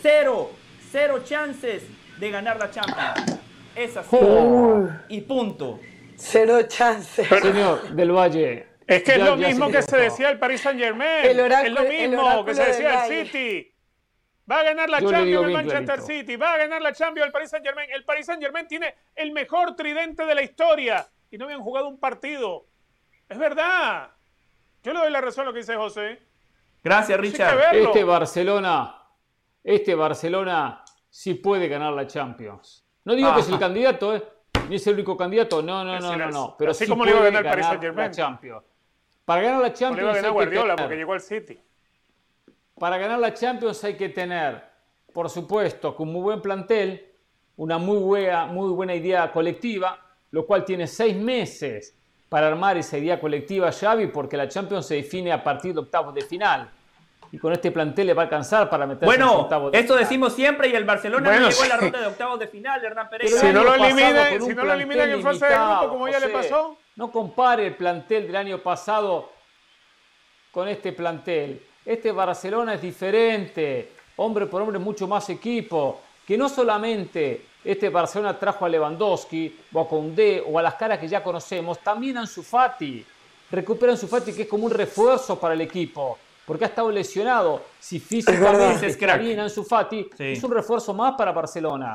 cero cero chances de ganar la Champions. Es así. Y punto. Cero chances. Señor del Valle. Es que es lo mismo que se decía el Paris Saint Germain. es lo mismo que se decía el City. Va a ganar la Champions el Manchester City. Va a ganar la Champions el Paris Saint Germain. El Paris Saint Germain tiene el mejor tridente de la historia. Y no habían jugado un partido. Es verdad. Yo le doy la razón a lo que dice José. Gracias, Richard. Este Barcelona este Barcelona sí puede ganar la Champions. No digo que es el candidato, ¿eh? ni es el único candidato, no, no, no, no, no, pero sí como puede ganar, ganar Paris la Champions. Para ganar la Champions hay Guardiola porque llegó al City. Para ganar la Champions hay que tener, por supuesto, con muy buen plantel, una muy buena, muy buena idea colectiva, lo cual tiene seis meses para armar esa idea colectiva Xavi, porque la Champions se define a partir de octavos de final y con este plantel le va a alcanzar para meterse bueno, en octavos de esto decimos siempre y el Barcelona no llegó a la ruta de octavos de final, Hernán Pereira. Si no lo eliminan, si no lo eliminan en fase de grupo como ya le pasó. No compare el plantel del año pasado con este plantel. Este Barcelona es diferente, hombre por hombre mucho más equipo, que no solamente este Barcelona trajo a Lewandowski o a Condé o a las caras que ya conocemos, también a Ansu Fati. Recuperan Ansu Fati que es como un refuerzo para el equipo porque ha estado lesionado. Si físicamente es está bien Ansu Fati, es un refuerzo más para Barcelona.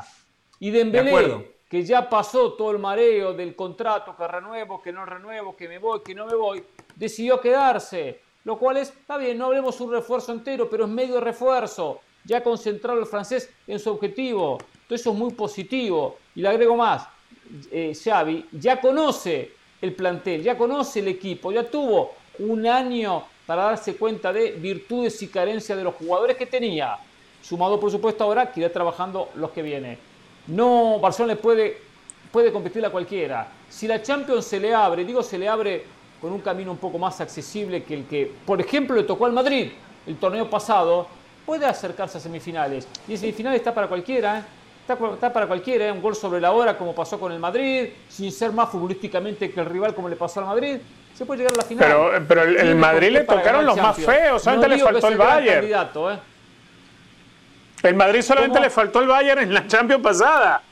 Y Dembélé, que ya pasó todo el mareo del contrato, que renuevo, que no renuevo, que me voy, que no me voy, decidió quedarse. Lo cual es, está bien, no hablemos un refuerzo entero, pero es medio refuerzo. Ya concentrado el francés en su objetivo. Todo eso es muy positivo. Y le agrego más, eh, Xavi ya conoce el plantel, ya conoce el equipo, ya tuvo un año para darse cuenta de virtudes y carencias de los jugadores que tenía. Sumado, por supuesto, ahora que irá trabajando los que vienen. No, Barcelona puede, puede competir a cualquiera. Si la Champions se le abre, digo se le abre con un camino un poco más accesible que el que, por ejemplo, le tocó al Madrid el torneo pasado, puede acercarse a semifinales. Y en semifinales está para cualquiera, ¿eh? Está, para cualquiera, ¿eh? un gol sobre la hora como pasó con el Madrid, sin ser más futbolísticamente que el rival como le pasó al Madrid se puede llegar a la final. Pero, pero el, Madrid le tocaron los más feos, solamente le faltó el Bayern. ¿eh? El Madrid solamente le faltó el Bayern en la Champions pasada.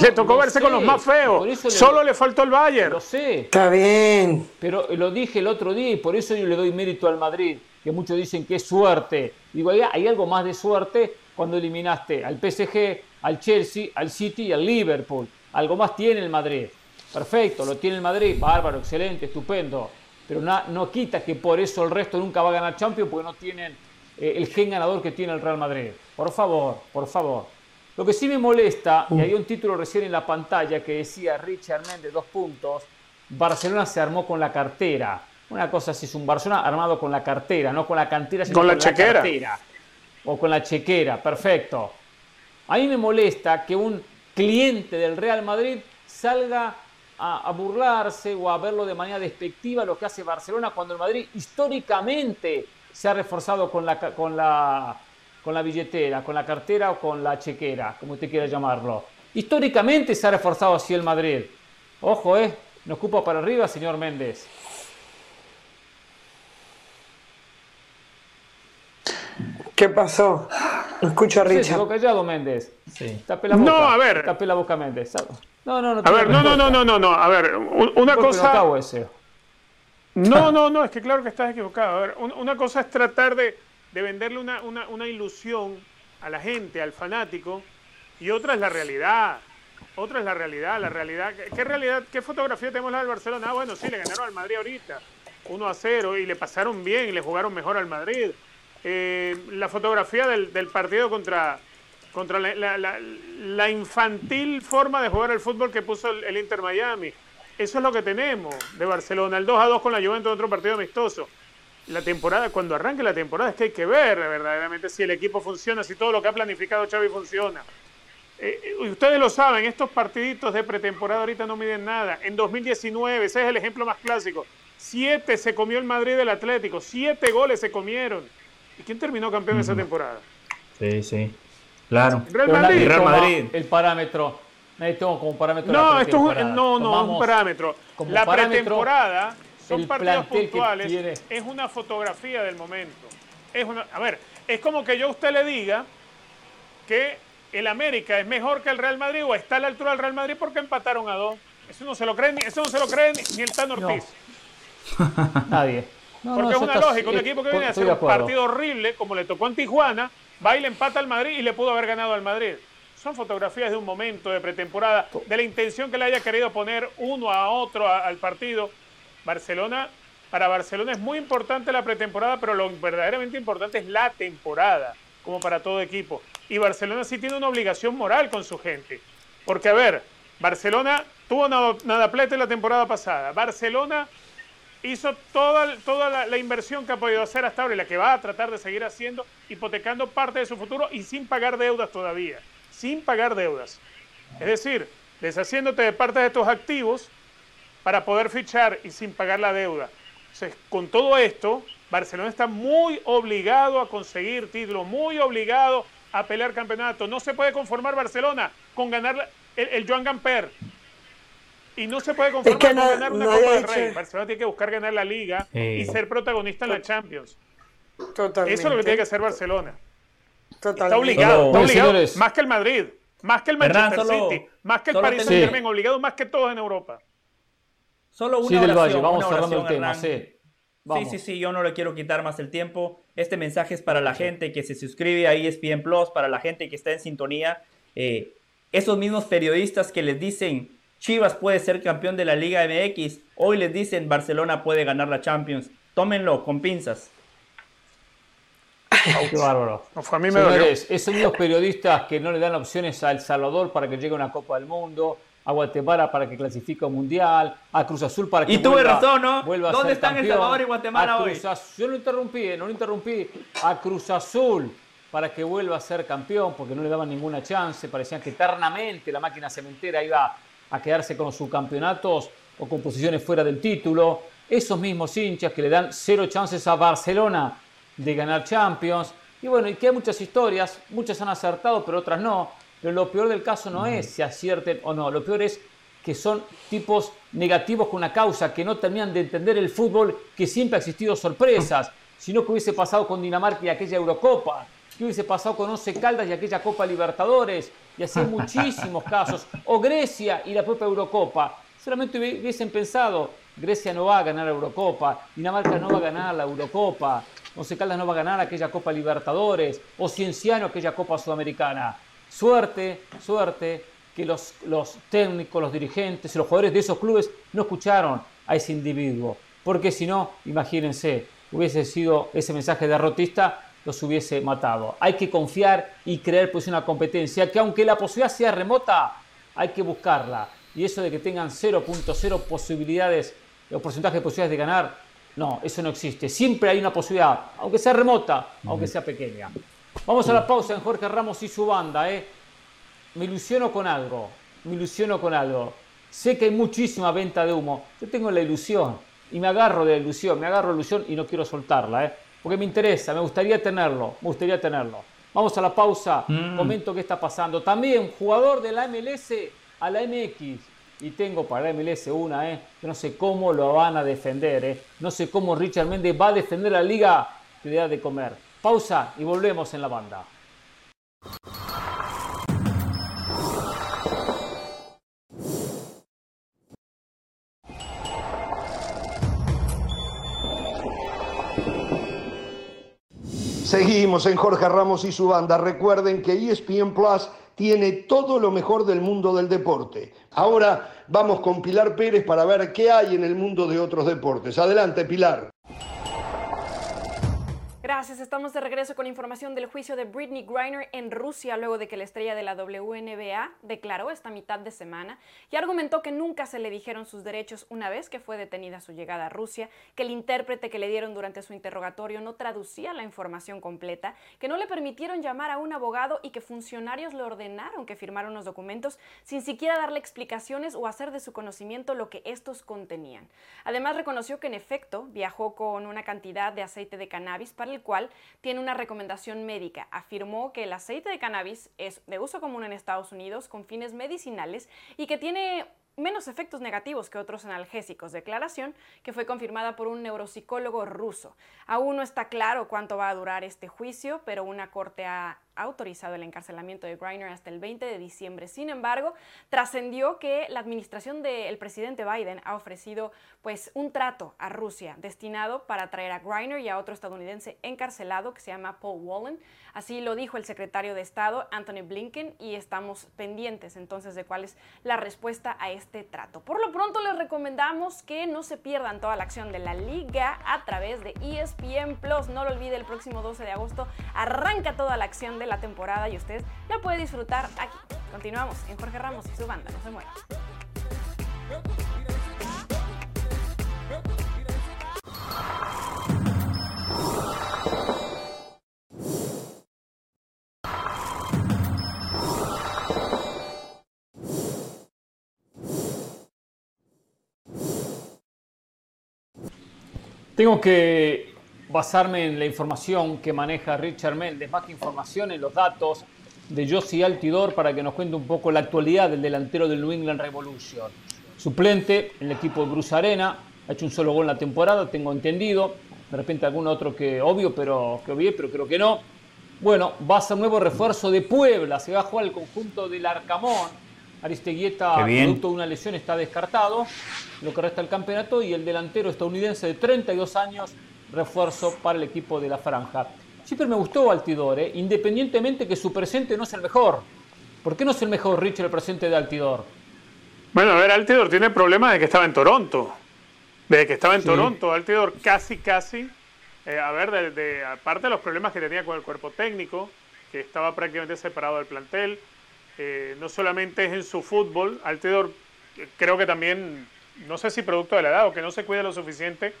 le tocó verse con los más feos. Solo le faltó el Bayern. Lo sé. Está bien. Pero lo dije el otro día y por eso yo le doy mérito al Madrid, que muchos dicen que es suerte. Digo, hay algo más de suerte cuando eliminaste al PSG, al Chelsea, al City y al Liverpool. Algo más tiene el Madrid. Perfecto, lo tiene el Madrid, bárbaro, excelente, estupendo. Pero no, quita que por eso el resto nunca va a ganar Champions porque no tienen eh, el gen ganador que tiene el Real Madrid. Por favor, por favor. Lo que sí me molesta, y hay un título recién en la pantalla que decía Richard Méndez, dos puntos, Barcelona se armó con la cartera. Una cosa así es un Barcelona armado con la cartera, no con la cantera, sino con, la, chequera. cartera. O con la chequera, perfecto. A mí me molesta que un cliente del Real Madrid salga a, burlarse o a verlo de manera despectiva lo que hace Barcelona cuando el Madrid históricamente se ha reforzado con la, con la, con la billetera, con la cartera o con la chequera, como usted quiera llamarlo. Históricamente se ha reforzado así el Madrid. Ojo, ¿eh? No ocupa para arriba, señor Méndez. ¿Qué pasó? No escucho a Richard. Sí, callado, Méndez. Sí. la boca. No, a ver. Tape la boca, Méndez. No, no, no. A ver, no, no, no, no, no, no. A ver, una cosa. No, ese. no, no, no, es que claro que estás equivocado. A ver, una cosa es tratar de, de venderle una, una, una, ilusión a la gente, al fanático, y otra es la realidad. Otra es la realidad, la realidad. ¿Qué realidad, qué fotografía tenemos la del Barcelona? Ah, bueno, sí, le ganaron al Madrid ahorita, 1 a 0, y le pasaron bien y le jugaron mejor al Madrid. Eh, la fotografía del, partido contra, contra la, infantil forma de jugar el fútbol que puso el, Inter Miami. Eso es lo que tenemos de Barcelona. El 2 a 2 con la Juventus, otro partido amistoso. La temporada, cuando arranque la temporada, es que hay que ver verdaderamente si el equipo funciona, si todo lo que ha planificado Xavi funciona. Eh, eh, ustedes lo saben, estos partiditos de pretemporada ahorita no miden nada. En 2019, ese es el ejemplo más clásico. Siete se comió el Madrid del Atlético, siete goles se comieron. ¿Y quién terminó campeón esa temporada? Sí, sí. Claro. Real Madrid. Real Madrid. El parámetro. como parámetro. No, esto es un, no, no, un parámetro. la pretemporada son partidos puntuales. Es una fotografía del momento. Es una, a ver, es como que yo a usted le diga que el América es mejor que el Real Madrid o está a la altura del Real Madrid porque empataron a dos. Eso no se lo cree, eso no se lo cree ni, el Tano Ortiz. *laughs* Nadie. Porque es una lógica, un equipo que viene a hacer un partido horrible, como le tocó en Tijuana, va y le empata al Madrid y le pudo haber ganado al Madrid. Son fotografías de un momento de pretemporada, de la intención que le haya querido poner uno a otro al partido. Barcelona, para Barcelona es muy importante la pretemporada, pero lo verdaderamente importante es la temporada, como para todo equipo. Y Barcelona sí tiene una obligación moral con su gente. Porque, a ver, Barcelona tuvo nada plata en la temporada pasada. Barcelona hizo toda, toda la, inversión que ha podido hacer hasta ahora y la que va a tratar de seguir haciendo, hipotecando parte de su futuro y sin pagar deudas todavía. Sin pagar deudas. Es decir, deshaciéndote de parte de tus activos para poder fichar y sin pagar la deuda. Entonces, con todo esto, Barcelona está muy obligado a conseguir títulos, muy obligado a pelear campeonato. No se puede conformar Barcelona con ganar el, Joan Gamper. Y no se puede conformar con ganar una Copa del Rey. Barcelona tiene que buscar ganar la Liga y ser protagonista en la Champions. Totalmente. Eso es lo que tiene que hacer Barcelona. Totalmente. Está obligado, está obligado más que el Madrid, más que el Manchester City, más que el Paris Saint Germain, obligado más que todos en Europa. Solo una sí, oración, vamos cerrando el tema, sí. Sí, sí, sí, yo no le quiero quitar más el tiempo. Este mensaje es para la gente que se suscribe a ESPN Plus, para la gente que está en sintonía. Eh, esos mismos periodistas que les dicen Chivas puede ser campeón de la Liga MX, hoy les dicen Barcelona puede ganar la Champions. Tómenlo con pinzas. qué bárbaro. a mí me esos mismos periodistas que no le dan opciones a El Salvador para que llegue a una Copa del Mundo, a Guatemala para que clasifique un mundial, a Cruz Azul para que y tuve razón, ¿no? ¿Dónde están El Salvador y Guatemala hoy? yo lo interrumpí, no lo interrumpí. A Cruz Azul para que vuelva a ser campeón, porque no le daban ninguna chance. Parecían que eternamente la máquina cementera iba a quedarse con sus campeonatos o con posiciones fuera del título. Esos mismos hinchas que le dan cero chances a Barcelona de ganar Champions. Y bueno, y que hay muchas historias, muchas han acertado, pero otras no. Pero lo peor del caso no es si acierten o no, lo peor es que son tipos negativos con una causa, que no terminan de entender el fútbol, que siempre ha existido sorpresas, sino que hubiese pasado con Dinamarca y aquella Eurocopa, que hubiese pasado con Once Caldas y aquella Copa Libertadores, y así muchísimos casos, o Grecia y la propia Eurocopa. Solamente hubiesen pensado, Grecia no va a ganar la Eurocopa, Dinamarca no va a ganar la Eurocopa, Once Caldas no va a ganar aquella Copa Libertadores, o Cienciano aquella Copa Sudamericana. Suerte, suerte que los, los técnicos, los dirigentes los jugadores de esos clubes no escucharon a ese individuo. Porque si no, imagínense, hubiese sido ese mensaje derrotista, los hubiese matado. Hay que confiar y creer pues una competencia que aunque la posibilidad sea remota, hay que buscarla. Y eso de que tengan 0.0 posibilidades o porcentaje de posibilidades de ganar, no, eso no existe. Siempre hay una posibilidad, aunque sea remota, aunque sea pequeña. Vamos a la pausa en Jorge Ramos y su banda. ¿eh? Me ilusiono con algo, me ilusiono con algo. Sé que hay muchísima venta de humo. Yo tengo la ilusión y me agarro de la ilusión, me agarro de la ilusión y no quiero soltarla, ¿eh? Porque me interesa, me gustaría tenerlo, me gustaría tenerlo. Vamos a la pausa, mm. comento qué está pasando. También jugador de la MLS a la MX. Y tengo para la MLS una, ¿eh? que no sé cómo lo van a defender. ¿eh? No sé cómo Richard Méndez va a defender la liga que le da de comer. Pausa y volvemos en la banda. Seguimos en Jorge Ramos y su banda. Recuerden que ESPN Plus tiene todo lo mejor del mundo del deporte. Ahora vamos con Pilar Pérez para ver qué hay en el mundo de otros deportes. Adelante, Pilar. Gracias, estamos de regreso con información del juicio de Britney Griner en Rusia luego de que la estrella de la WNBA declaró esta mitad de semana y argumentó que nunca se le dijeron sus derechos una vez que fue detenida su llegada a Rusia, que el intérprete que le dieron durante su interrogatorio no traducía la información completa, que no le permitieron llamar a un abogado y que funcionarios le ordenaron que firmara unos documentos sin siquiera darle explicaciones o hacer de su conocimiento lo que estos contenían. Además reconoció que en efecto viajó con una cantidad de aceite de cannabis para el cual tiene una recomendación médica. Afirmó que el aceite de cannabis es de uso común en Estados Unidos con fines medicinales y que tiene menos efectos negativos que otros analgésicos, declaración que fue confirmada por un neuropsicólogo ruso. Aún no está claro cuánto va a durar este juicio, pero una corte ha autorizado el encarcelamiento de Griner hasta el 20 de diciembre. Sin embargo, trascendió que la administración del presidente Biden ha ofrecido pues un trato a Rusia destinado para traer a Griner y a otro estadounidense encarcelado que se llama Paul Wallen. Así lo dijo el secretario de Estado Anthony Blinken y estamos pendientes entonces de cuál es la respuesta a este trato. Por lo pronto les recomendamos que no se pierdan toda la acción de la liga a través de ESPN Plus. No lo olvide, el próximo 12 de agosto arranca toda la acción de la temporada y usted la puede disfrutar aquí. Continuamos en Jorge Ramos y su banda, no se mueva. Tengo que basarme en la información que maneja Richard Méndez, más que información en los datos de Josie Altidor para que nos cuente un poco la actualidad del delantero del New England Revolution. Suplente en el equipo de Bruce Arena, ha hecho un solo gol en la temporada, tengo entendido. De repente algún otro que obvio, pero que obvio, pero creo que no. Bueno, va a ser nuevo refuerzo de Puebla, se va a jugar el conjunto del Arcamón. Aristeguieta, producto de una lesión, está descartado, lo que resta del campeonato, y el delantero estadounidense de 32 años refuerzo para el equipo de la franja. Siempre me gustó Altidor, ¿eh? independientemente que su presente no es el mejor. ¿Por qué no es el mejor, Richard, el presente de Altidor? Bueno, a ver, Altidor tiene problemas de que estaba en Toronto. Desde que estaba en Toronto, Altidor casi, casi. Eh, a ver, de, aparte de los problemas que tenía con el cuerpo técnico, que estaba prácticamente separado del plantel, eh, no solamente es en su fútbol, Altidor creo que también, no sé si producto de la edad o que no se cuida lo suficiente,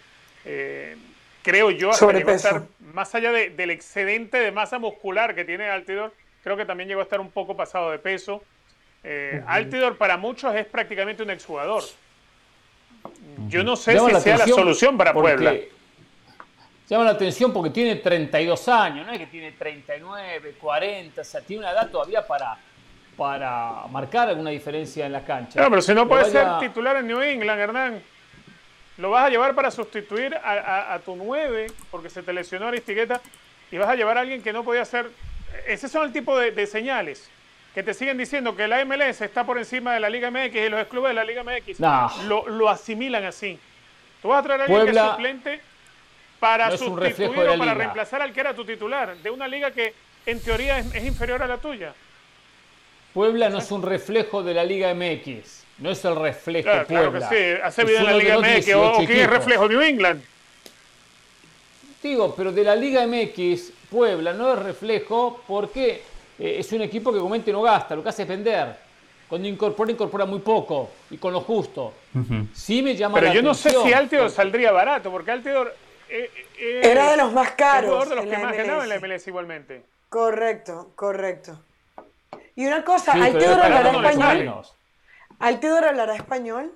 creo yo, hasta llegó a estar, más allá del excedente de masa muscular que tiene Altidor, creo que también llegó a estar un poco pasado de peso. Eh, Altidor para muchos es prácticamente un exjugador. Yo no sé si sea la solución para Puebla. Llama la atención porque tiene 32 años, no es que tiene 39, 40, o sea, tiene una edad todavía para, para marcar alguna diferencia en la cancha. No, pero si no puede ser titular en New England, Hernán. Lo vas a llevar para sustituir a, tu 9, porque se te lesionó Aristigueta, y vas a llevar a alguien que no podía ser. Ese son el tipo de, señales que te siguen diciendo que la MLS está por encima de la Liga MX y los clubes de la Liga MX lo, asimilan así. Tú vas a traer a alguien que es suplente para sustituir o para reemplazar al que era tu titular, de una liga que en teoría es, es inferior a la tuya. Puebla no es un reflejo de la Liga MX. No es el reflejo claro, Puebla. Claro que sí, hace bien en la Liga MX. ¿O es reflejo? New England. Digo, pero de la Liga MX, Puebla no es reflejo porque eh, es un equipo que comúnmente no gasta, lo que hace es vender. Cuando incorpora, incorpora muy poco y con lo justo. Sí me llama Pero yo no sé si Altidor saldría barato, porque Altidor eh, eh, era de los más caros. de los que más ganaban en la MLS igualmente. Correcto, correcto. Y una cosa, Altidor hablará español. ¿Altidor hablará español?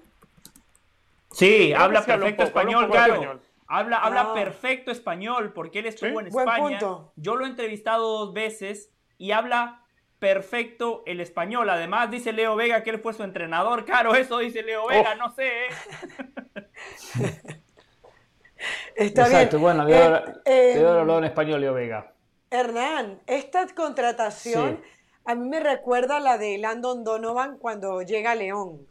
Sí, habla perfecto español, claro. Habla, habla ah. perfecto español porque él estuvo en España. Yo lo he entrevistado dos veces y habla perfecto el español. Además, dice Leo Vega que él fue su entrenador. Claro, eso dice Leo Vega, oh. no sé. ¿eh? *laughs* Está Exacto, bueno, eh, eh, en español Leo Vega. Hernán, esta contratación a mí me recuerda la de Landon Donovan cuando llega a León.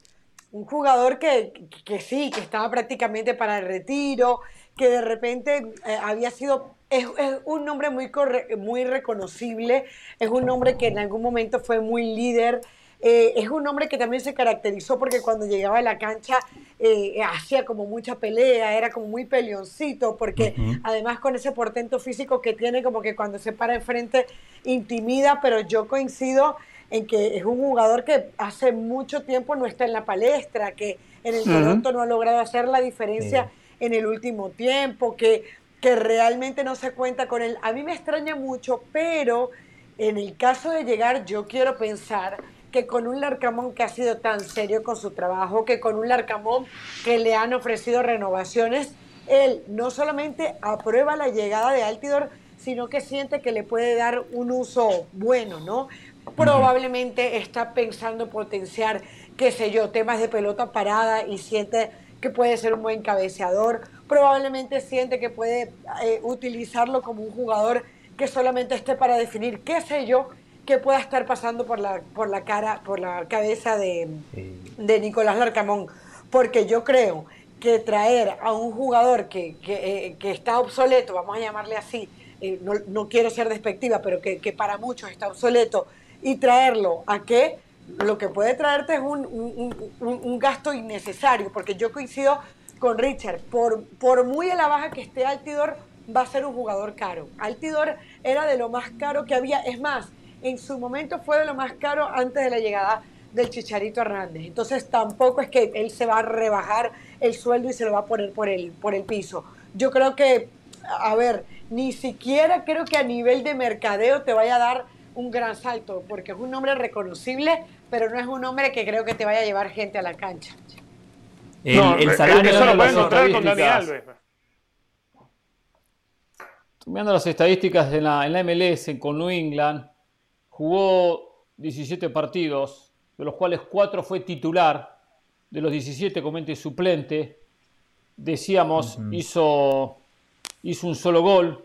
Un jugador que, sí, que estaba prácticamente para el retiro, que de repente eh, había sido, es, un nombre muy, muy reconocible, es un nombre que en algún momento fue muy líder, eh, es un hombre que también se caracterizó porque cuando llegaba a la cancha eh, hacía como mucha pelea, era como muy peleoncito, porque además con ese portento físico que tiene, como que cuando se para enfrente intimida, pero yo coincido en que es un jugador que hace mucho tiempo no está en la palestra, que en el Toronto no ha logrado hacer la diferencia en el último tiempo, que, que realmente no se cuenta con él. A mí me extraña mucho, pero en el caso de llegar, yo quiero pensar que con un Larcamón que ha sido tan serio con su trabajo, que con un Larcamón que le han ofrecido renovaciones, él no solamente aprueba la llegada de Altidor, sino que siente que le puede dar un uso bueno, ¿no? Probablemente está pensando potenciar, qué sé yo, temas de pelota parada y siente que puede ser un buen cabeceador. Probablemente siente que puede eh, utilizarlo como un jugador que solamente esté para definir, qué sé yo, que pueda estar pasando por la, por la cara, por la cabeza de, de Nicolás Larcamón. Porque yo creo que traer a un jugador que, que, eh, está obsoleto, vamos a llamarle así, eh, no, no, quiero ser despectiva, pero que, que, para muchos está obsoleto, y traerlo a que lo que puede traerte es un, un, un, gasto innecesario, porque yo coincido con Richard, por, por muy a la baja que esté Altidor, va a ser un jugador caro. Altidor era de lo más caro que había, es más, en su momento fue de lo más caro antes de la llegada del Chicharito Hernández. Entonces tampoco es que él se va a rebajar el sueldo y se lo va a poner por el, por el piso. Yo creo que, a ver, ni siquiera creo que a nivel de mercadeo te vaya a dar un gran salto, porque es un nombre reconocible, pero no es un nombre que creo que te vaya a llevar gente a la cancha. El, no, el salario eso lo puede encontrar con Dani Alves. Viendo las estadísticas en la, en la MLS con New England, Jugó 17 partidos, de los cuales 4 fue titular, de los 17 comente suplente. Decíamos, hizo, hizo un solo gol,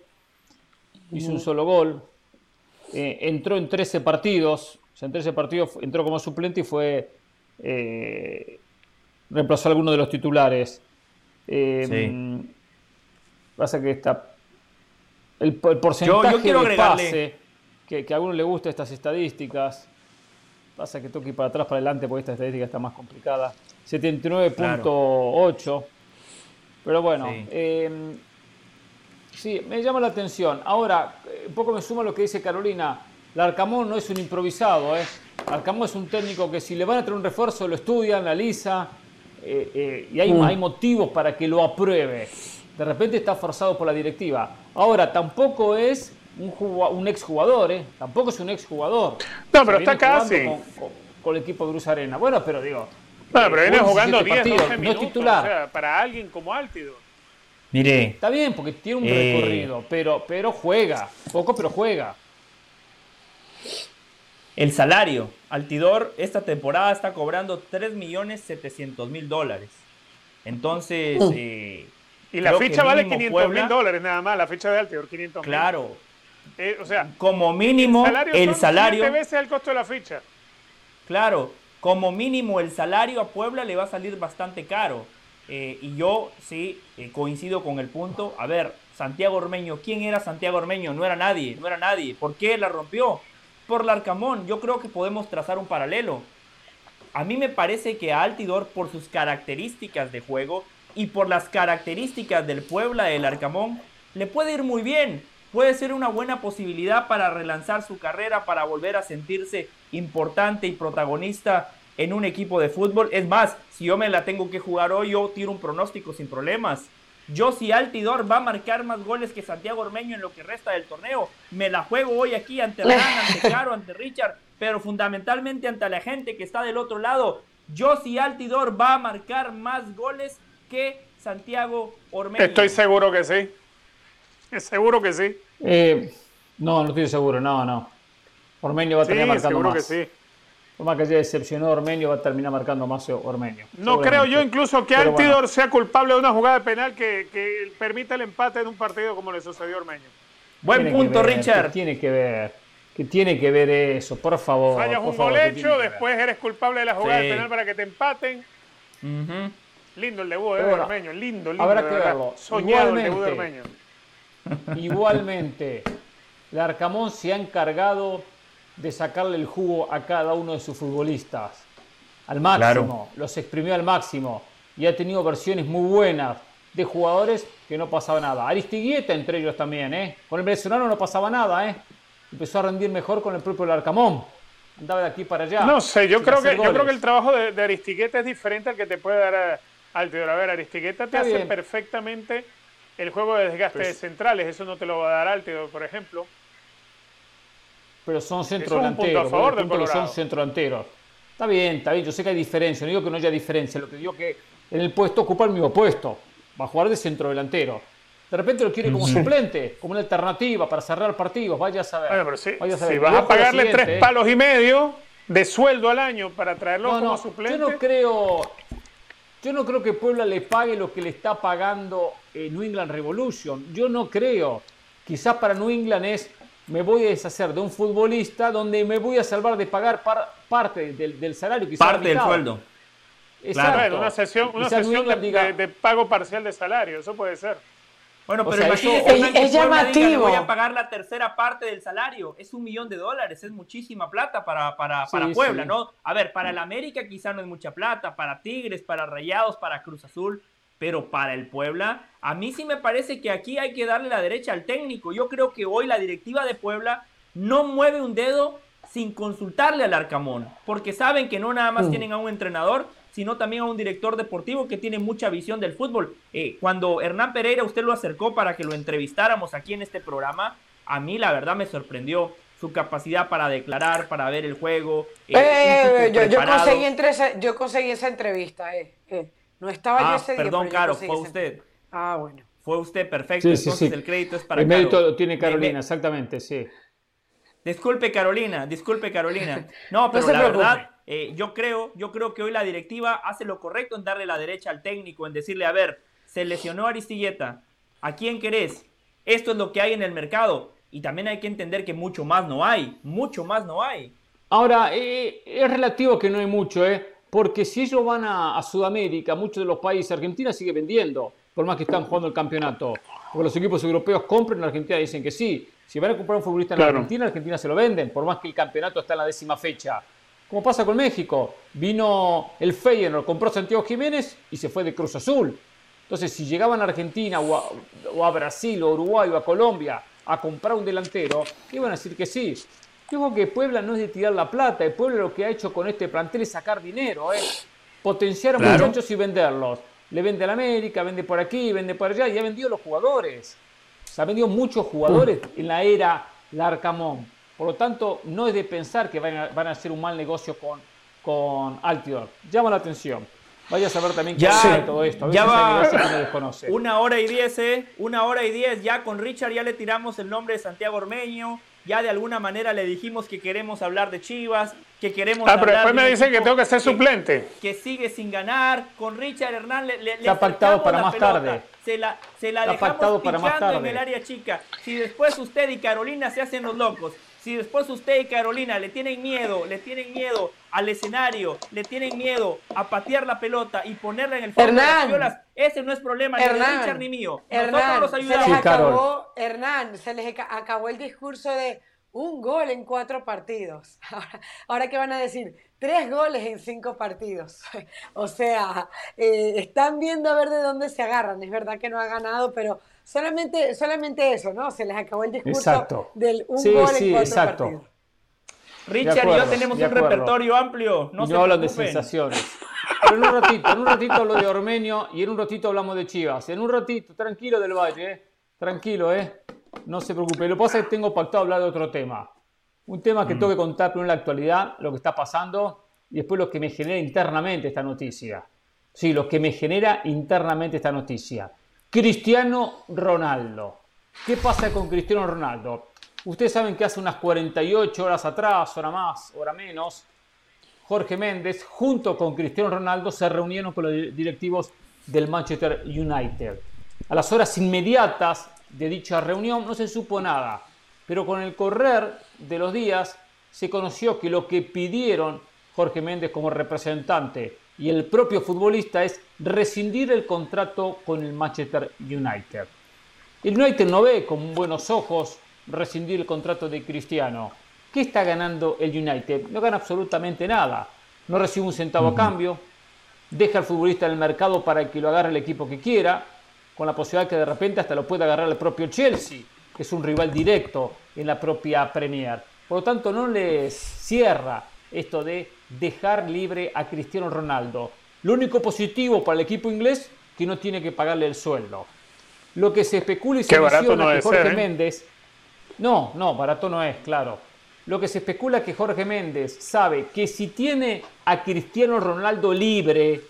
hizo un solo gol. Eh, entró en 13 partidos, o sea, en 13 partidos entró como suplente y fue eh, reemplazó a alguno de los titulares. Eh, Pasa que está el, porcentaje yo, quiero de pase que, a uno le gusta estas estadísticas. Pasa que toque para atrás, para adelante, porque esta estadística está más complicada. 79.8. Pero bueno, em, sí, me llama la atención. Ahora, eh, un poco me suma lo que dice Carolina. Larcamón no es un improvisado, ¿eh? Larcamón es un técnico que si le van a traer un refuerzo lo estudia, analiza eh, eh, y hay, mm. hay motivos para que lo apruebe. De repente está forzado por la directiva. Ahora, tampoco es un, un exjugador, ¿eh? Tampoco es un exjugador. No, pero está casi. Con, el equipo de Cruz Arena. Bueno, pero digo. Bueno, pero viene jugando 10, 12 minutos. titular. O sea, para alguien como Altido. Mire. Está bien, porque tiene un eh, recorrido, pero, pero juega. Poco, pero juega. El salario. Altidor esta temporada está cobrando 3.700.000 dólares. Entonces. Uh. Eh, y la ficha vale 500 mil dólares nada más, la ficha de Altidor, 500 Claro. Eh, o sea, como mínimo el salario. El veces el costo de la ficha. Claro, como mínimo el salario a Puebla le va a salir bastante caro. Eh, y yo sí eh, coincido con el punto. A ver, Santiago Ormeño, ¿quién era Santiago Ormeño? No era nadie, no era nadie. ¿Por qué la rompió? Por Larcamón. Yo creo que podemos trazar un paralelo. A mí me parece que a Altidor, por sus características de juego y por las características del Puebla del Arcamón, le puede ir muy bien puede ser una buena posibilidad para relanzar su carrera, para volver a sentirse importante y protagonista en un equipo de fútbol. Es más, si yo me la tengo que jugar hoy, yo tiro un pronóstico sin problemas. Yo si Altidor va a marcar más goles que Santiago Ormeño en lo que resta del torneo, me la juego hoy aquí ante *laughs* Ran, ante Caro, ante Richard, pero fundamentalmente ante la gente que está del otro lado. Yo si Altidor va a marcar más goles que Santiago Ormeño. Estoy seguro que sí. *laughs* Seguro que sí. Eh, no, no estoy seguro, no, no. Ormeño va a terminar marcando seguro más. Que sí. Por más que haya decepcionó Ormeño, va a terminar marcando más Ormeño. No creo yo incluso que Altidor sea culpable de una jugada de penal que, que permita el empate en un partido como le sucedió a Ormeño. Buen punto, Richard. tiene que ver? que tiene que ver eso? Por favor. Fallas un gol hecho, después eres culpable de la jugada de penal para que te empaten. Lindo el debut de Ormeño, lindo, lindo. Habrá que verlo. Soñado el debut de Ormeño. Igualmente, el Arcamón se ha encargado de sacarle el jugo a cada uno de sus futbolistas. Al máximo, los exprimió al máximo y ha tenido versiones muy buenas de jugadores que no pasaba nada. Aristiguieta entre ellos también, ¿eh? Con el venezolano no pasaba nada, ¿eh? Empezó a rendir mejor con el propio Larcamón. Andaba de aquí para allá. No sé, yo, creo que, yo creo que el trabajo de, Aristigueta es diferente al que te puede dar a, Altidor. A ver, Aristigueta te hace perfectamente el juego de desgaste de pues- centrales. Eso no te lo va a dar Altidor, por ejemplo. Pero son centrodelanteros. Son centrodelanteros. Está bien, está bien. Yo sé que hay diferencia. No digo que no haya diferencia. Lo que digo que en el puesto ocupa el mismo puesto va a jugar de centro delantero. De repente lo quiere como suplente, como una alternativa para cerrar partidos, vaya a saber. Bueno, pero si, vas a pagarle tres palos y medio de sueldo al año para traerlo como suplente. Yo no creo, yo no creo que Puebla le pague lo que le está pagando New England Revolution. Yo no creo. Quizás para New England es me voy a deshacer de un futbolista donde me voy a salvar de pagar parte del, salario. parte del sueldo. Claro, una sesión, una sesión de, pago parcial de salario, eso puede ser. Bueno, pero imagínese es, llamativo. voy a pagar la tercera parte del salario. Es un millón de dólares, es muchísima plata para, para, para Puebla, ¿no? A ver, para el América quizá no es mucha plata, para Tigres, para Rayados, para Cruz Azul, pero para el Puebla, a mí sí me parece que aquí hay que darle la derecha al técnico. Yo creo que hoy la directiva de Puebla no mueve un dedo sin consultarle al Arcamón, porque saben que no nada más mm. tienen a un entrenador, sino también a un director deportivo que tiene mucha visión del fútbol. Eh, cuando Hernán Pereira usted lo acercó para que lo entrevistáramos aquí en este programa, a mí la verdad me sorprendió su capacidad para declarar, para ver el juego. Eh, eh, yo, conseguí esa, yo, conseguí esa, entrevista. No estaba yo ah, ese día. Perdón, Caro, fue usted. Ah, bueno. Fue usted, perfecto. Entonces el crédito es para El mérito tiene Carolina, exactamente, sí. Disculpe Carolina, disculpe Carolina. *laughs* No, pero la verdad, eh, yo creo, yo creo que hoy la directiva hace lo correcto en darle la derecha al técnico, en decirle, a ver, se lesionó Aristilleta, ¿a quién querés? Esto es lo que hay en el mercado. Y también hay que entender que mucho más no hay, mucho más no hay. Ahora, eh, es relativo que no hay mucho, ¿eh? Porque si ellos van a, Sudamérica, muchos de los países, Argentina sigue vendiendo, por más que están jugando el campeonato. Porque los equipos europeos compran en Argentina y dicen que sí. Si van a comprar un futbolista en Argentina, Argentina se lo venden, por más que el campeonato está en la décima fecha. Como pasa con México. Vino el Feyenoord, compró Santiago Jiménez y se fue de Cruz Azul. Entonces, si llegaban a Argentina o a, Brasil o Uruguay o a Colombia a comprar un delantero, iban a decir que sí. Yo creo que Puebla no es de tirar la plata. El Puebla lo que ha hecho con este plantel es sacar dinero, ¿eh? potenciar a muchachos y venderlos. Le vende a la América, vende por aquí, vende por allá y ha vendido los jugadores. Se han vendido muchos jugadores en la era Larcamón. Por lo tanto, no es de pensar que van a, hacer un mal negocio con, con Altidor. Llama la atención. Vaya a saber también qué ya, todo esto. ya va una hora y diez, ¿eh? Una hora y diez. Ya con Richard ya le tiramos el nombre de Santiago Ormeño ya de alguna manera le dijimos que queremos hablar de Chivas, que queremos ah, pero después me dicen que tengo que ser suplente. Que sigue sin ganar. Con Richard Hernán le, le, Está pactado para más tarde. Se la, se la dejamos pichando en el área chica. Si después usted y Carolina se hacen los locos, si después usted y Carolina le tienen miedo, le tienen miedo al escenario, le tienen miedo a patear la pelota y ponerla en el fondo de las violas, ese no es problema ni de Richard ni mío. Hernán, Nosotros los ayudamos. Se les acabó, Hernán, se les acabó el discurso de un gol en cuatro partidos. *laughs* Ahora, ¿qué van a decir? Tres goles en cinco partidos. *laughs* o sea, eh, están viendo a ver de dónde se agarran. Es verdad que no ha ganado, pero solamente, solamente eso, ¿no? Se les acabó el discurso del un gol en cuatro exacto. partidos. Richard y yo tenemos un repertorio amplio. No, no hablan de sensaciones. Pero en un ratito, en un ratito hablo de Ormenio y en un ratito hablamos de Chivas. En un ratito, tranquilo del Valle, ¿eh? tranquilo, ¿eh? No se preocupe. Lo que pasa es que tengo pactado hablar de otro tema. Un tema que mm. tengo que contar primero en la actualidad, lo que está pasando, y después lo que me genera internamente esta noticia. Sí, lo que me genera internamente esta noticia. Cristiano Ronaldo. ¿Qué pasa con Cristiano Ronaldo? Ustedes saben que hace unas 48 horas atrás, hora más, hora menos, Jorge Méndez, junto con Cristiano Ronaldo, se reunieron con los directivos del Manchester United. A las horas inmediatas de dicha reunión no se supo nada, pero con el correr de los días se conoció que lo que pidieron Jorge Méndez como representante y el propio futbolista es rescindir el contrato con el Manchester United. El United no ve con buenos ojos rescindir el contrato de Cristiano. ¿Qué está ganando el United? No gana absolutamente nada. No recibe un centavo a cambio. Deja al futbolista en el mercado para que lo agarre el equipo que quiera, con la posibilidad que de repente hasta lo pueda agarrar el propio Chelsea, que es un rival directo en la propia Premier. Por lo tanto, no les cierra esto de dejar libre a Cristiano Ronaldo. Lo único positivo para el equipo inglés que no tiene que pagarle el sueldo. Lo que se especula y se menciona que Jorge ¿eh? Méndez. No, no, barato no es, claro. Lo que se especula es que Jorge Méndez sabe que si tiene a Cristiano Ronaldo libre,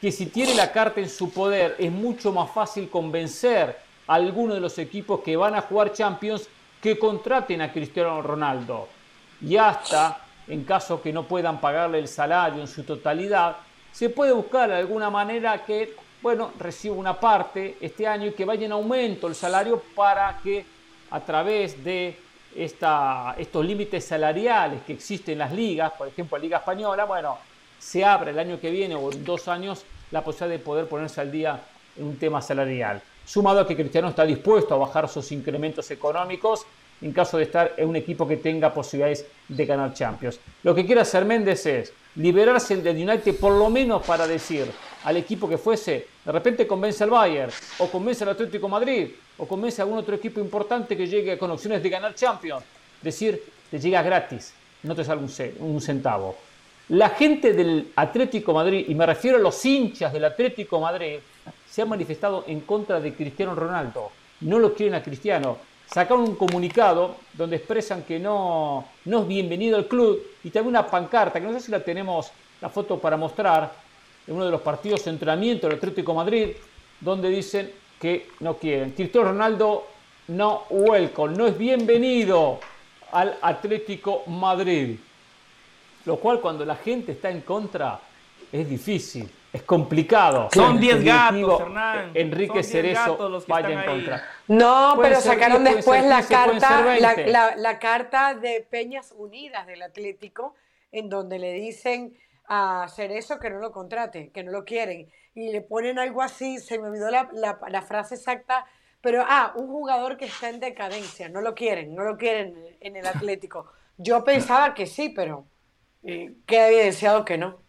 que si tiene la carta en su poder, es mucho más fácil convencer a alguno de los equipos que van a jugar Champions que contraten a Cristiano Ronaldo. Y hasta, en caso que no puedan pagarle el salario en su totalidad, se puede buscar de alguna manera que bueno, reciba una parte este año y que vaya en aumento el salario para que a través de estos límites salariales que existen en las ligas, por ejemplo la Liga Española, bueno, se abre el año que viene o en dos años la posibilidad de poder ponerse al día en un tema salarial. Sumado a que Cristiano está dispuesto a bajar sus incrementos económicos en caso de estar en un equipo que tenga posibilidades de ganar Champions. Lo que quiere hacer Méndez es liberarse del United por lo menos para decir al equipo que fuese, de repente convence al Bayern, o convence al Atlético Madrid, o convence a algún otro equipo importante que llegue con opciones de ganar Champions. Decir, te llega gratis, no te sale un centavo. La gente del Atlético Madrid, y me refiero a los hinchas del Atlético Madrid, se han manifestado en contra de Cristiano Ronaldo. No lo quieren a Cristiano. Sacaron un comunicado donde expresan que no, no es bienvenido al club y también una pancarta, que no sé si la tenemos la foto para mostrar, en uno de los partidos de entrenamiento del Atlético Madrid, donde dicen que no quieren. Cristiano Ronaldo no welcome, no es bienvenido al Atlético Madrid. Lo cual cuando la gente está en contra es difícil, es complicado. Son 10 gatos, Hernán. Enrique Cerezo vaya en contra. No, pero sacaron después la carta, la carta de Peñas Unidas del Atlético, en donde le dicen a hacer eso, que no lo contraten, que no lo quieren. Y le ponen algo así, se me olvidó la, la, frase exacta, pero, ah, un jugador que está en decadencia, no lo quieren, no lo quieren en el Atlético. Yo pensaba que sí, pero eh, queda evidenciado que no.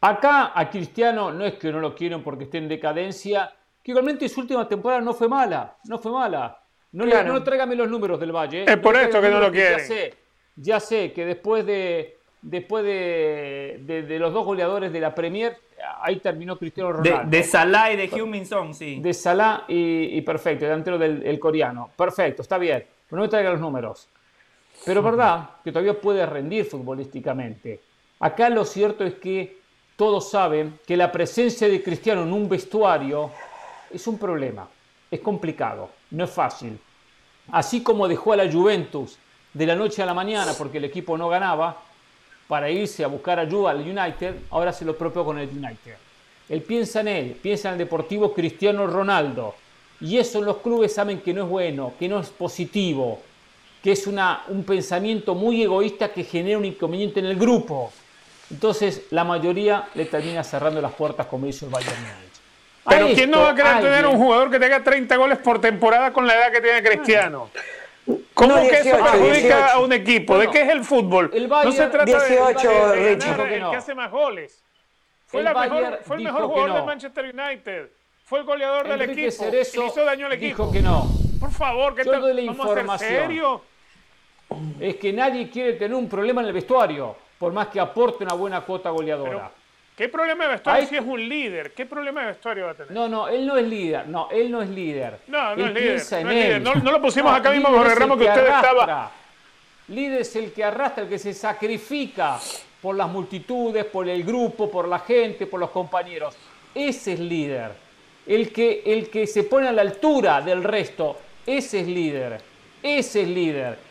Acá a Cristiano no es que no lo quieren porque esté en decadencia, que igualmente su última temporada no fue mala, no fue mala. No, le, no tráigame los números del Valle. Es por esto que no lo quieren. Ya sé, ya sé que después de después de, los dos goleadores de la Premier, ahí terminó Cristiano Ronaldo. De, Salah y de heung sí. De Salah y, perfecto, delantero del coreano. Perfecto, está bien. Pero no me traiga los números. Pero verdad que todavía puede rendir futbolísticamente. Acá lo cierto es que todos saben que la presencia de Cristiano en un vestuario es un problema. Es complicado, no es fácil. Así como dejó a la Juventus de la noche a la mañana porque el equipo no ganaba, para irse a buscar ayuda al United, ahora se lo propio con el United. Él piensa en él, piensa en el deportivo Cristiano Ronaldo. Y eso los clubes saben que no es bueno, que no es positivo, que es un pensamiento muy egoísta que genera un inconveniente en el grupo. Entonces la mayoría le termina cerrando las puertas como hizo el Bayern Múnich. Pero ¿quién no va a querer tener un jugador que tenga 30 goles por temporada con la edad que tiene Cristiano? ¿Cómo que eso perjudica a un equipo? ¿De qué es el fútbol? no se trata 18, de, el que hace más goles. Fue, el mejor, fue el mejor jugador del Manchester United. Fue el goleador del equipo. Cerezo hizo daño al equipo. Dijo que no. Por favor, que tal? ¿Vamos a ser serio? Es que nadie quiere tener un problema en el vestuario, por más que aporte una buena cuota goleadora. ¿Qué problema de vestuario si es un líder? ¿Qué problema de vestuario va a tener? No, no, él no es líder. No, él no es líder. No, no es líder. No, es líder. No, lo pusimos acá mismo con el ramo que, usted estaba. Líder es el que arrastra, el que se sacrifica por las multitudes, por el grupo, por la gente, por los compañeros. Ese es líder. El que, el que se pone a la altura del resto. Ese es líder. Ese es líder.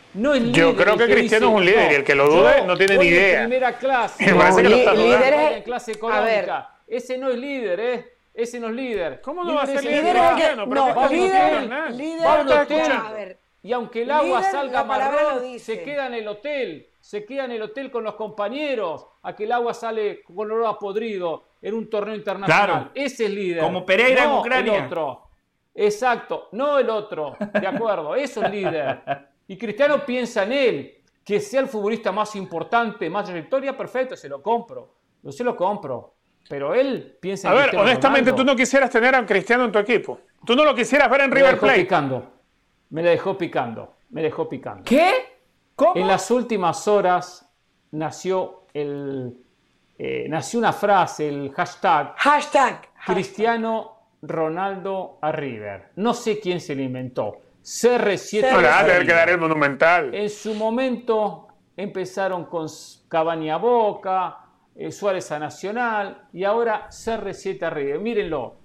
Yo creo que, Cristiano es un líder y el que lo dude no tiene ni idea. primera clase. No, líder es clase económica. Ese no es líder, ¿eh? Ese no es líder. ¿Cómo no va a ser líder? líder es que, no, líder, líder, Pablo Ten, y aunque el agua Líder, salga lo marrón, dice. se queda en el hotel, se queda en el hotel con los compañeros, a que el agua sale con olor a podrido en un torneo internacional. Claro. Ese es líder. Como Pereira en no Ucrania. El otro. Exacto, no el otro. De acuerdo, eso es líder. *laughs* Y Cristiano piensa en él, que sea el futbolista más importante, más trayectoria, perfecto, se lo compro. Yo se lo compro. Pero él piensa A en ver, Cristiano honestamente, Ronaldo. tú no quisieras tener a un Cristiano en tu equipo. Tú no lo quisieras ver en Me River dejó Plate. picando. Me la dejó picando. Me dejó picando. ¿Qué? ¿Cómo? En las últimas horas nació el eh, nació una frase, el hashtag Hashtag. Cristiano Ronaldo a River. No sé quién se lo inventó. CR7 No le va a tener que River. dar el monumental. En su momento empezaron con Cavani a Boca, eh, Suárez a Nacional y ahora CR7 a River. Mírenlo.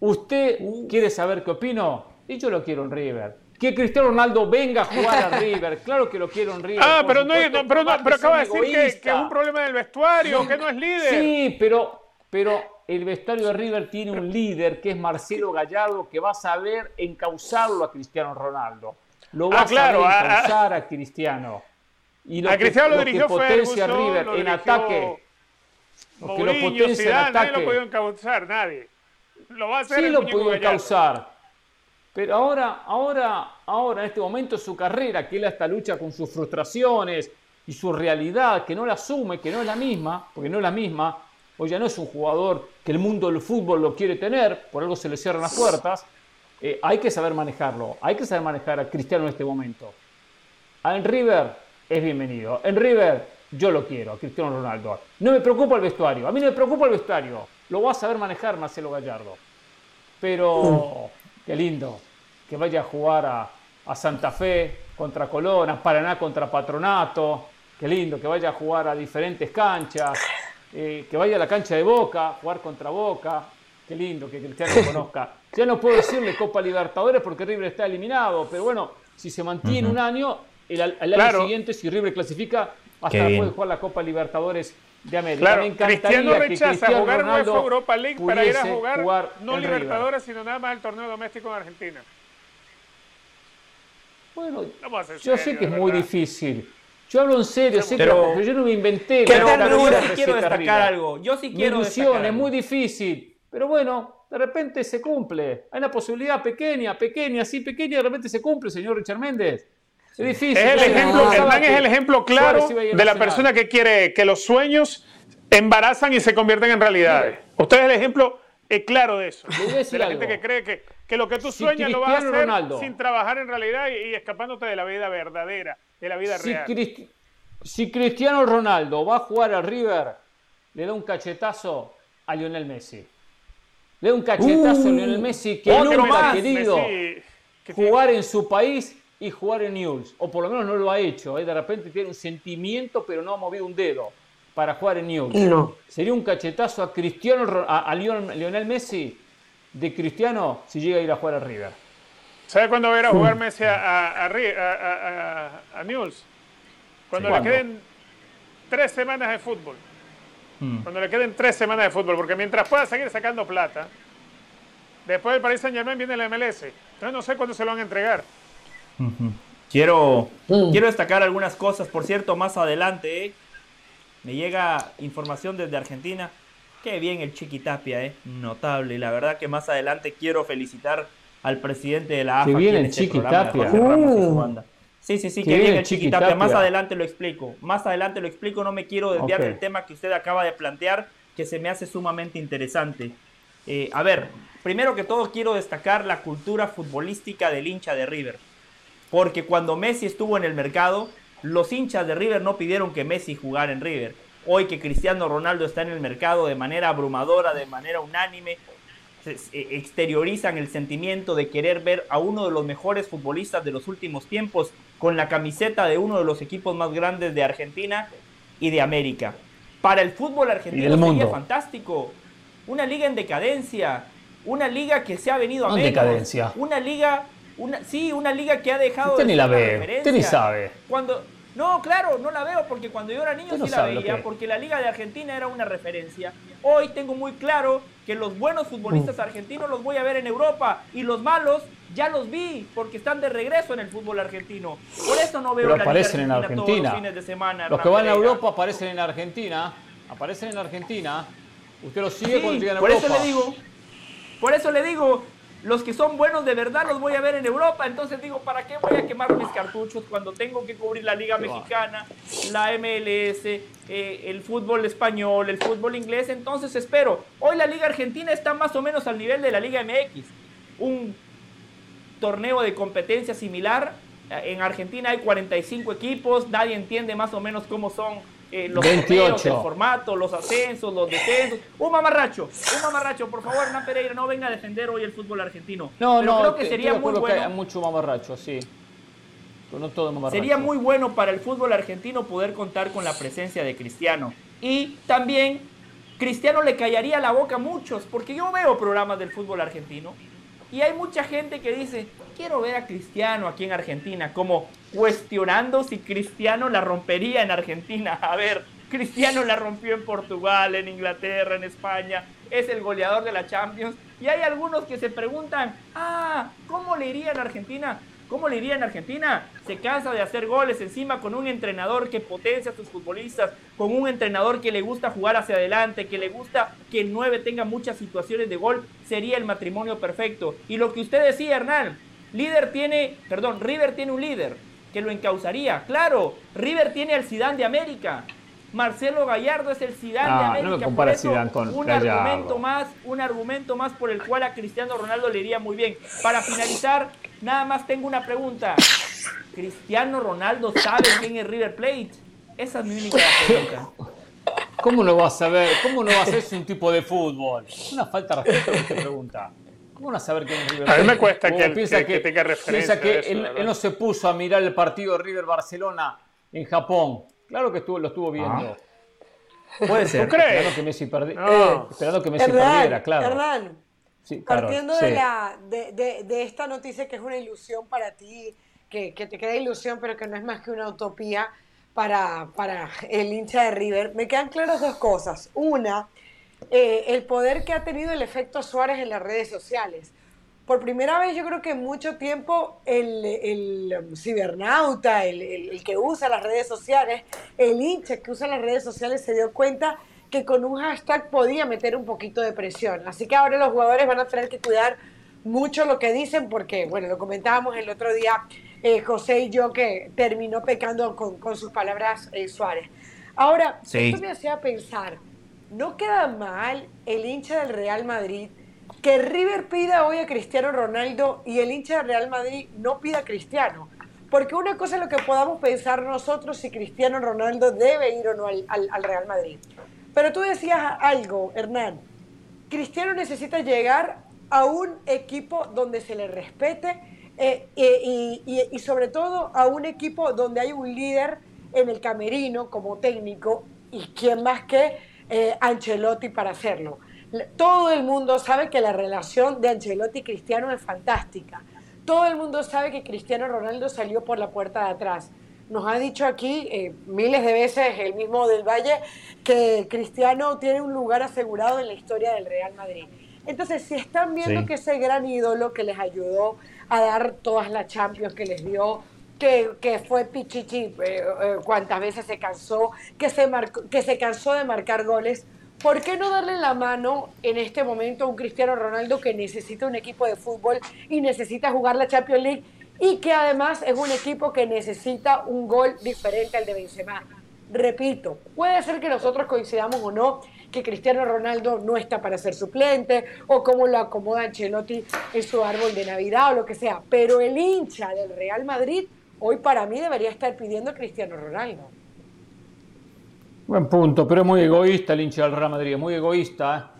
¿Usted quiere saber qué opino? Y yo lo quiero en River. Que Cristiano Ronaldo venga a jugar a *laughs* River. Claro que lo quiero en River. Ah, pero, no, supuesto, no, pero, no, pero acaba de decir que es un problema del vestuario, que no es líder. Sí, pero, pero el vestuario de River tiene un líder que es Marcelo Gallardo que va a saber encauzarlo a Cristiano Ronaldo. Lo va Ah, a claro, saber a- a- encauzar a, Cristiano. Y a Cristiano lo que dirigió potencia a Ferguson, River lo en dirigió ataque. Lo que lo Mourinho, potencia en Zidane, nadie lo ataque. pudo encauzar, nadie. Lo va a hacer Sí el lo pudo causar. Pero ahora, ahora, ahora, en este momento su carrera, que él hasta lucha con sus frustraciones y su realidad, que no la asume, que no es la misma, porque no es la misma, hoy ya no es un jugador que el mundo del fútbol lo quiere tener, por algo se le cierran las puertas, eh, hay que saber manejarlo, hay que saber manejar a Cristiano en este momento. A en River es bienvenido. En River yo lo quiero, a Cristiano Ronaldo. No me preocupa el vestuario, a mí no me preocupa el vestuario. Lo va a saber manejar Marcelo Gallardo. Pero qué lindo que vaya a jugar a, a Santa Fe contra Colón, a Paraná contra Patronato. Qué lindo que vaya a jugar a diferentes canchas. Eh, que vaya a la cancha de Boca, jugar contra Boca. Qué lindo que Cristiano conozca. *laughs* Ya no puedo decirle Copa Libertadores porque River está eliminado, pero bueno, si se mantiene un año, el, año Claro. siguiente, si River clasifica, hasta puede jugar la Copa Libertadores de América. Claro, Me Cristiano que rechaza Cristiano jugar Ronaldo UEFA Europa League para ir a jugar, no River. Libertadores, sino nada más el torneo doméstico en Argentina. Bueno, yo sé que es muy difícil. Yo hablo en serio, sé Pero- que yo no me inventé. ¿Qué la- tal, la Pero yo sí quiero destacar algo. Yo sí Mi quiero ilusión destacar es muy difícil, pero bueno, de repente se cumple. Hay una posibilidad pequeña, pequeña, sí, pequeña, de repente se cumple, señor Richard Méndez. Es difícil. Es el ejemplo, Hernán es el ejemplo claro de la persona que quiere que los sueños embarazan y se convierten en realidades. Usted es el ejemplo eh, claro de eso. De la gente que cree que, que lo que tú Si sueñas lo vas a Cristiano hacer Ronaldo- sin trabajar en realidad y, y escapándote de la vida verdadera, de la vida Si, real. Cristi- si Cristiano Ronaldo va a jugar a River, le da un cachetazo a Lionel Messi. Le da un cachetazo a Lionel Messi que nunca ha más. querido Messi, que tiene- jugar en su país y jugar en News. O por lo menos no lo ha hecho. ¿eh? De repente tiene un sentimiento, pero no ha movido un dedo para jugar en News. No. Sería un cachetazo a Cristiano a, a Lion- Lionel Messi de Cristiano si llega a ir a jugar a River. ¿Sabe cuándo va a ir a jugar Messi a, a, a, Ri- a- a- a- a Newell's? Cuando Sí. le ¿Cuándo? queden tres semanas de fútbol. Mm. Cuando le queden tres semanas de fútbol, porque mientras pueda seguir sacando plata, después del Paris Saint Germain viene la MLS. Entonces no sé cuándo se lo van a entregar. Quiero, Mm. quiero destacar algunas cosas. Por cierto, más adelante ¿eh? me llega información desde Argentina. Qué bien el Chiqui Tapia, ¿eh? notable. Y la verdad que más adelante quiero felicitar al presidente de la AFA. Qué aquí bien en el este Chiqui programa de Tapia. Jorge Ramos y su Uh. banda. Sí, sí, sí, Qué qué bien bien el el Chiqui Chiqui Tapia. Más adelante lo explico. Más adelante lo explico. No me quiero desviar del tema que usted acaba de plantear, que se me hace sumamente interesante. Eh, a ver, primero que todo quiero destacar la cultura futbolística del hincha de River. Porque cuando Messi estuvo en el mercado, los hinchas de River no pidieron que Messi jugara en River. Hoy que Cristiano Ronaldo está en el mercado de manera abrumadora, de manera unánime, exteriorizan el sentimiento de querer ver a uno de los mejores futbolistas de los últimos tiempos con la camiseta de uno de los equipos más grandes de Argentina y de América. Para el fútbol argentino del sería mundo. fantástico. Una liga en decadencia, una liga que se ha venido a No en menos, decadencia. una liga, una, sí, una liga que ha dejado Usted de ni la ve, usted ni sabe. Cuando, No, claro, no la veo porque cuando yo era niño sí la veía, porque la Liga de Argentina era una referencia. Hoy tengo muy claro que los buenos futbolistas argentinos los voy a ver en Europa y los malos ya los vi porque están de regreso en el fútbol argentino. Por eso no veo la aparecen Liga Argentina en Argentina. todos los fines de semana. Los que van a Europa aparecen en Argentina, aparecen en Argentina. Usted los sigue cuando llegan a Europa. Por eso le digo, por eso le digo, los que son buenos de verdad los voy a ver en Europa. Entonces digo, ¿para qué voy a quemar mis cartuchos cuando tengo que cubrir la Liga Mexicana, la MLS, eh, el fútbol español, el fútbol inglés? Entonces espero. Hoy la Liga Argentina está más o menos al nivel de la Liga MX. Un torneo de competencia similar. En Argentina hay 45 equipos, nadie entiende más o menos cómo son eh, los 28. el formato, los ascensos, los descensos. Un mamarracho, un mamarracho, por favor, Hernán Pereira, no venga a defender hoy el fútbol argentino. No, no, creo que sería muy bueno. Que mucho mamarracho, sí. no todo mamarracho. Sería muy bueno para el fútbol argentino poder contar con la presencia de Cristiano. Y también Cristiano le callaría la boca a muchos, porque yo veo programas del fútbol argentino y hay mucha gente que dice, quiero ver a Cristiano aquí en Argentina, como cuestionando si Cristiano la rompería en Argentina. A ver, Cristiano la rompió en Portugal, en Inglaterra, en España, es el goleador de la Champions. Y hay algunos que se preguntan, ah, ¿cómo le iría en Argentina? ¿Cómo le iría en Argentina? Se cansa de hacer goles encima con un entrenador que potencia a sus futbolistas, con un entrenador que le gusta jugar hacia adelante, que le gusta que el 9 tenga muchas situaciones de gol, sería el matrimonio perfecto. Y lo que usted decía, Hernán, líder tiene, perdón, River tiene un líder que lo encausaría. Claro, River tiene al Zidane de América. Marcelo Gallardo es el Zidane de América. No me por eso, con un argumento más, un argumento más por el cual a Cristiano Ronaldo le iría muy bien. Para finalizar, nada más tengo una pregunta. ¿Cristiano Ronaldo sabe quién es River Plate? Esa es mi única pregunta. ¿Cómo no va a saber? ¿Cómo no va a ser un tipo de fútbol? Una falta de respeto que te pregunta. ¿Cómo no saber quién es River Plate? A mí me cuesta que, piensa que, tenga referencia. Piensa que él, él no se puso a mirar el partido River-Barcelona en Japón Claro que estuvo, lo estuvo viendo. Ah. Puede ser. ¿Tú crees? Esperando que Messi, eh, esperando que Messi perdiera, claro. Hernán, sí, partiendo de, la, de, de, de, esta noticia que es una ilusión para ti, que, que, te queda ilusión, pero que no es más que una utopía para, para el hincha de River, me quedan claras dos cosas. Una, eh, el poder que ha tenido el efecto Suárez en las redes sociales por primera vez yo creo que en mucho tiempo el, el um, cibernauta, el, el, que usa las redes sociales, el hincha que usa las redes sociales se dio cuenta que con un hashtag podía meter un poquito de presión. Así que ahora los jugadores van a tener que cuidar mucho lo que dicen porque, bueno, lo comentábamos el otro día eh, José y yo que terminó pecando con, con sus palabras eh, Suárez. Ahora, esto me hacía pensar, ¿no queda mal el hincha del Real Madrid? que River pida hoy a Cristiano Ronaldo y el hincha del Real Madrid no pida a Cristiano. Porque una cosa es lo que podamos pensar nosotros si Cristiano Ronaldo debe ir o no al, Real Madrid. Pero tú decías algo, Hernán. Cristiano necesita llegar a un equipo donde se le respete eh, y, sobre todo a un equipo donde hay un líder en el camerino como técnico y quién más que eh, Ancelotti para hacerlo. Todo el mundo sabe que la relación de Ancelotti y Cristiano es fantástica. Todo el mundo sabe que Cristiano Ronaldo salió por la puerta de atrás. Nos ha dicho aquí eh, miles de veces el mismo del Valle que Cristiano tiene un lugar asegurado en la historia del Real Madrid. Entonces, si están viendo que ese gran ídolo que les ayudó a dar todas las Champions que les dio, que, fue Pichichi eh, eh, cuántas veces se cansó, que se, que se cansó de marcar goles, ¿por qué no darle la mano en este momento a un Cristiano Ronaldo que necesita un equipo de fútbol y necesita jugar la Champions League y que además es un equipo que necesita un gol diferente al de Benzema? Repito, puede ser que nosotros coincidamos o no que Cristiano Ronaldo no está para ser suplente o cómo lo acomoda Ancelotti en su árbol de Navidad o lo que sea, pero el hincha del Real Madrid hoy para mí debería estar pidiendo a Cristiano Ronaldo. Buen punto, pero es muy egoísta el hincha del Real Madrid, muy egoísta.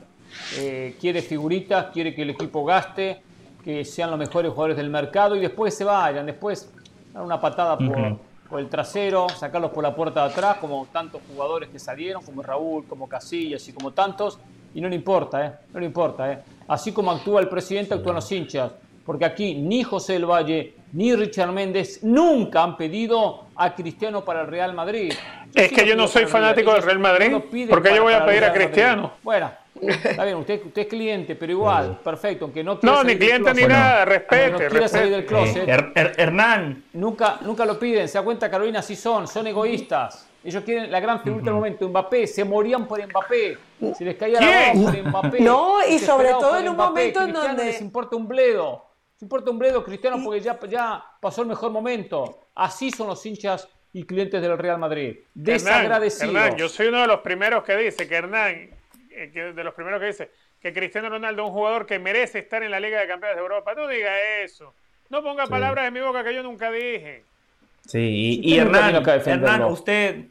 ¿eh? quiere figuritas, quiere que el equipo gaste, que sean los mejores jugadores del mercado y después se vayan, después dar una patada por, el trasero, sacarlos por la puerta de atrás, como tantos jugadores que salieron, como Raúl, como Casillas y como tantos, y no le importa, ¿eh? no le importa. ¿eh? Así como actúa el presidente, actúan los hinchas. Porque aquí ni José El Valle ni Richard Méndez nunca han pedido a Cristiano para el Real Madrid. es que yo no soy fanático del Real Madrid, porque yo voy a pedir a Cristiano. Bueno, está bien, usted, usted, es cliente, pero igual, perfecto, aunque no No, ni cliente ni nada, respete. No salir del closet. Hernán. Nunca, nunca lo piden, se da cuenta Carolina, así son, son egoístas. Ellos quieren la gran figura del momento, Mbappé, se morían por Mbappé, se les caía la voz por Mbappé. No, y sobre todo en un momento en donde... les importa un bledo. Importa un bledo Cristiano porque ya, ya pasó el mejor momento. Así son los hinchas y clientes del Real Madrid. Desagradecidos. Hernán, yo soy uno de los primeros que dice que Hernán, eh, de los primeros que dice que Cristiano Ronaldo es un jugador que merece estar en la Liga de Campeones de Europa. No diga eso. No ponga palabras en mi boca que yo nunca dije. Sí, y, Hernán, Hernán, usted,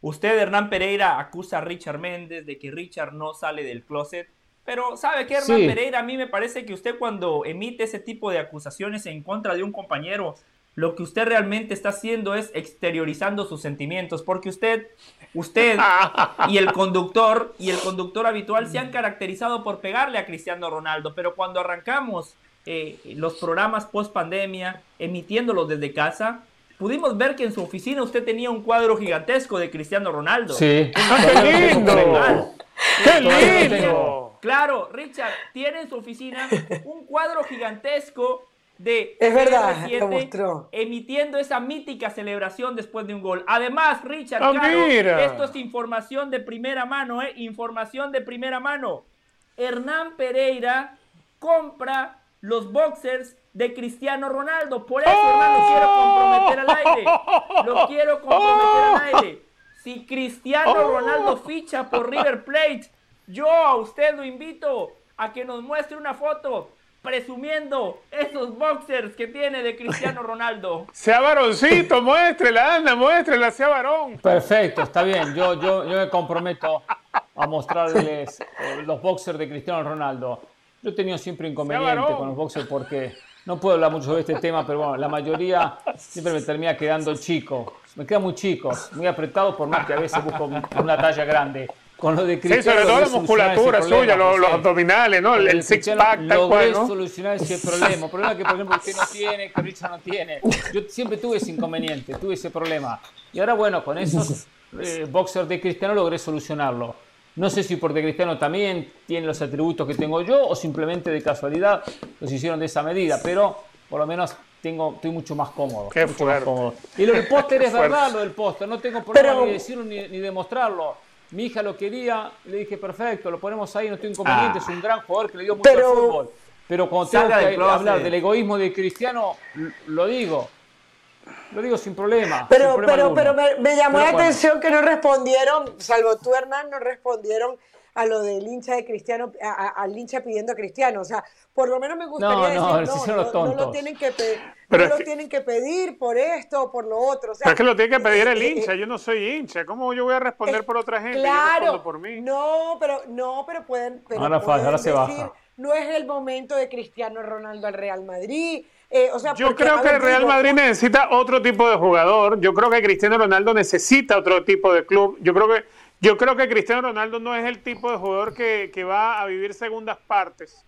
usted, Hernán Pereira, acusa a Richard Méndez de que Richard no sale del closet. Pero, ¿sabe qué, Hernán Pereira? A mí me parece que usted cuando emite ese tipo de acusaciones en contra de un compañero, lo que usted realmente está haciendo es exteriorizando sus sentimientos, porque usted, usted y el conductor y el conductor habitual se han caracterizado por pegarle a Cristiano Ronaldo, pero cuando arrancamos eh, los programas post pandemia, emitiéndolos desde casa, pudimos ver que en su oficina usted tenía un cuadro gigantesco de Cristiano Ronaldo. Sí. ¡Qué lindo! ¡Qué lindo! Claro, Richard tiene en su oficina *laughs* un cuadro gigantesco de es verdad, emitiendo esa mítica celebración después de un gol. Además, Richard, ah, claro, esto es información de primera mano, ¿eh? Información de primera mano. Hernán Pereira compra los boxers de Cristiano Ronaldo. Por eso, Hernán, lo quiero comprometer al aire. Lo quiero comprometer al aire. Si Cristiano Ronaldo ficha por River Plate, yo a usted lo invito a que nos muestre una foto presumiendo esos boxers que tiene de Cristiano *laughs* Ronaldo. Sea varoncito, muéstrela, anda, muéstrela, sea varón. Perfecto, está bien. Yo, yo, yo me comprometo a mostrarles eh, los boxers de Cristiano Ronaldo. Yo he tenido siempre inconveniente con los boxers porque no puedo hablar mucho de este tema, pero bueno, la mayoría siempre me termina quedando chico. Me quedan muy chicos, muy apretados, por más que a veces busco una talla grande con lo de Cristiano. Sí, sobre todo la musculatura suya, los, abdominales, ¿no? El, six-pack, logré solucionar ese problema. El problema que, por ejemplo, usted no tiene, que Richard no tiene. Yo siempre tuve ese inconveniente, tuve ese problema. Y ahora, bueno, con esos eh, boxers de Cristiano logré solucionarlo. No sé si porque Cristiano también tiene los atributos que tengo yo o simplemente de casualidad los hicieron de esa medida, pero por lo menos tengo, estoy mucho más cómodo. Qué mucho más cómodo. Y lo del *laughs* póster es verdad, lo del póster. No tengo problema ni decirlo ni, ni demostrarlo mi hija lo quería, le dije, perfecto, lo ponemos ahí, no estoy inconveniente, es un gran jugador que le dio mucho al fútbol. Pero cuando tengo que hablar del egoísmo de Cristiano, lo digo. Lo digo sin problema. Pero, pero, pero me, llamó la atención que no respondieron, salvo tú, Hernán, no respondieron a lo del hincha de Cristiano, al hincha pidiendo a Cristiano. O sea, por lo menos me gustaría no, decir, *laughs* no, no, no, lo tienen que pedir. Pero lo tienen que pedir por esto o por lo otro. O sea, pero es que lo tiene que pedir el hincha, yo no soy hincha. ¿Cómo yo voy a responder por otra gente? Claro, por mí. No, pero no, pero pueden, pero ahora, pueden ahora se baja. no es el momento de Cristiano Ronaldo al Real Madrid. Eh, o sea, yo creo que el Real Madrid necesita otro tipo de jugador. Yo creo que Cristiano Ronaldo necesita otro tipo de club. Yo creo que yo creo que Cristiano Ronaldo no es el tipo de jugador que, va a vivir segundas partes.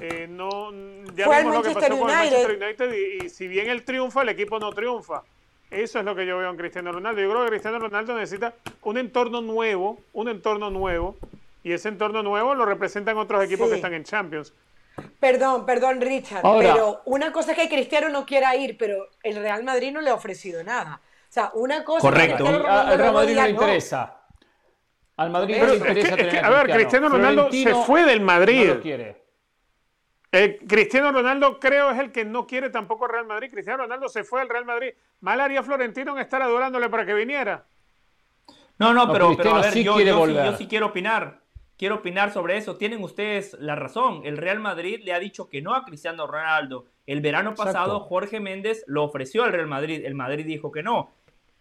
Eh, no, ya vimos lo que pasó con el Manchester United y, si bien él triunfa, el equipo no triunfa. Eso es lo que yo veo en Cristiano Ronaldo. Yo creo que Cristiano Ronaldo necesita un entorno nuevo, un entorno nuevo, y ese entorno nuevo lo representan otros equipos que están en Champions. Perdón, perdón, Richard, pero una cosa es que Cristiano no quiera ir, pero el Real Madrid no le ha ofrecido nada. O sea, una cosa Correcto. es que el Real Madrid no le interesa. Al Madrid no le interesa tener a, ver, Cristiano Ronaldo se fue del Madrid. No lo quiere. Eh, Cristiano Ronaldo creo es el que no quiere tampoco Real Madrid. Cristiano Ronaldo se fue al Real Madrid. Mal haría Florentino en estar adorándole para que viniera. No, no, pero, pero a ver, yo, yo, sí, quiero opinar. Quiero opinar sobre eso. Tienen ustedes la razón. El Real Madrid le ha dicho que no a Cristiano Ronaldo. El verano pasado Jorge Méndez lo ofreció al Real Madrid. El Madrid dijo que no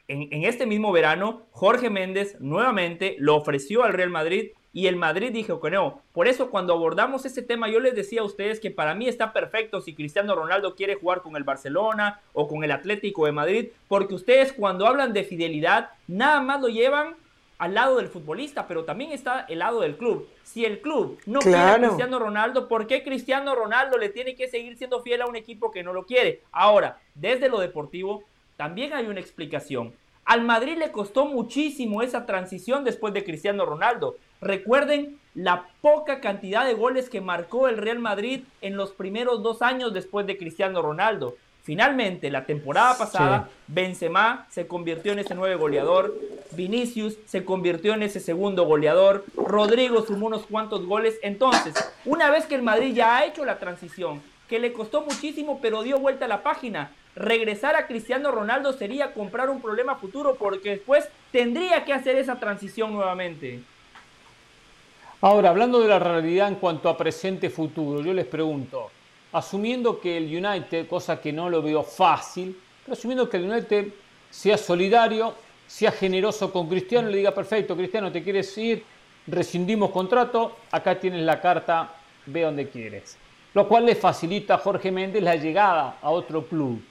en, este mismo verano, Jorge Méndez nuevamente lo ofreció al Real Madrid y el Madrid dijo que no. Por eso cuando abordamos ese tema yo les decía a ustedes que para mí está perfecto si Cristiano Ronaldo quiere jugar con el Barcelona o con el Atlético de Madrid, porque ustedes cuando hablan de fidelidad nada más lo llevan al lado del futbolista, pero también está el lado del club. Si el club no quiere a Cristiano Ronaldo, ¿por qué Cristiano Ronaldo le tiene que seguir siendo fiel a un equipo que no lo quiere? Ahora, desde lo deportivo, también hay una explicación. Al Madrid le costó muchísimo esa transición después de Cristiano Ronaldo. Recuerden la poca cantidad de goles que marcó el Real Madrid en los primeros dos años después de Cristiano Ronaldo. Finalmente, la temporada pasada, Benzema se convirtió en ese nueve goleador, Vinicius se convirtió en ese segundo goleador, Rodrigo sumó unos cuantos goles. Entonces, una vez que el Madrid ya ha hecho la transición, que le costó muchísimo, pero dio vuelta a la página, regresar a Cristiano Ronaldo sería comprar un problema futuro porque después tendría que hacer esa transición nuevamente. Ahora, hablando de la realidad en cuanto a presente-futuro, yo les pregunto, asumiendo que el United, cosa que no lo veo fácil, pero asumiendo que el United sea solidario, sea generoso con Cristiano, le diga, perfecto, Cristiano, te quieres ir, rescindimos contrato, acá tienes la carta, ve donde quieres. Lo cual le facilita a Jorge Méndez la llegada a otro club.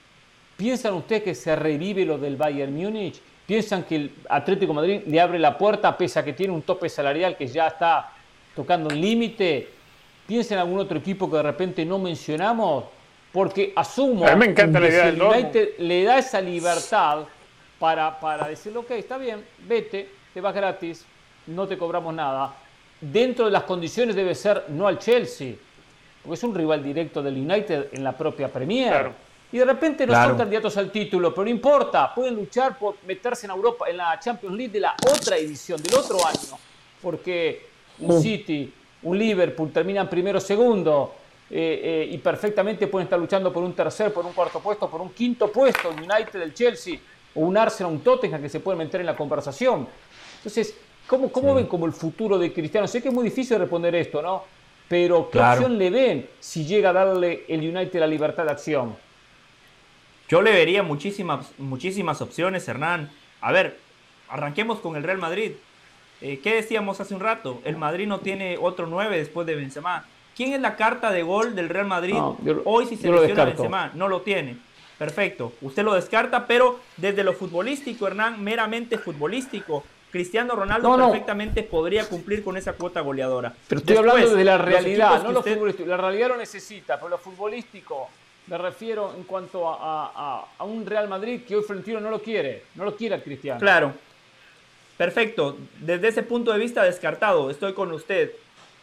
¿Piensan ustedes que se revive lo del Bayern Múnich? ¿Piensan que el Atlético Madrid le abre la puerta pese a que tiene un tope salarial que ya está tocando un límite? piensa en algún otro equipo que de repente no mencionamos, porque asumo a mí me encanta la idea del United le da esa libertad para, para decir, ok, está bien, vete, te vas gratis, no te cobramos nada. Dentro de las condiciones debe ser no al Chelsea, porque es un rival directo del United en la propia Premier. Y de repente no son candidatos al título, pero no importa, pueden luchar por meterse en Europa, en la Champions League de la otra edición, del otro año, porque un City, un Liverpool terminan primero segundo eh, eh, y perfectamente pueden estar luchando por un tercer, por un cuarto puesto, por un quinto puesto, un United, el Chelsea o un Arsenal, un Tottenham que se pueden meter en la conversación. Entonces, ¿cómo, cómo ven como el futuro de Cristiano? Sé que es muy difícil responder esto, ¿no? Pero ¿qué opción le ven si llega a darle el United la libertad de acción? Yo le vería muchísimas, muchísimas opciones, Hernán. A ver, arranquemos con el Real Madrid. Eh, ¿Qué decíamos hace un rato? El Madrid no tiene otro 9 después de Benzema. ¿Quién es la carta de gol del Real Madrid hoy si se lesiona Benzema? No lo tiene. Perfecto. Usted lo descarta, pero desde lo futbolístico, Hernán, meramente futbolístico, Cristiano Ronaldo perfectamente podría cumplir con esa cuota goleadora. Pero estoy hablando de la realidad, no lo futbolístico. La realidad lo necesita, pero lo futbolístico me refiero en cuanto a, un Real Madrid que hoy Florentino no lo quiere, no lo quiere a Cristiano. Claro, Perfecto, desde ese punto de vista descartado, estoy con usted.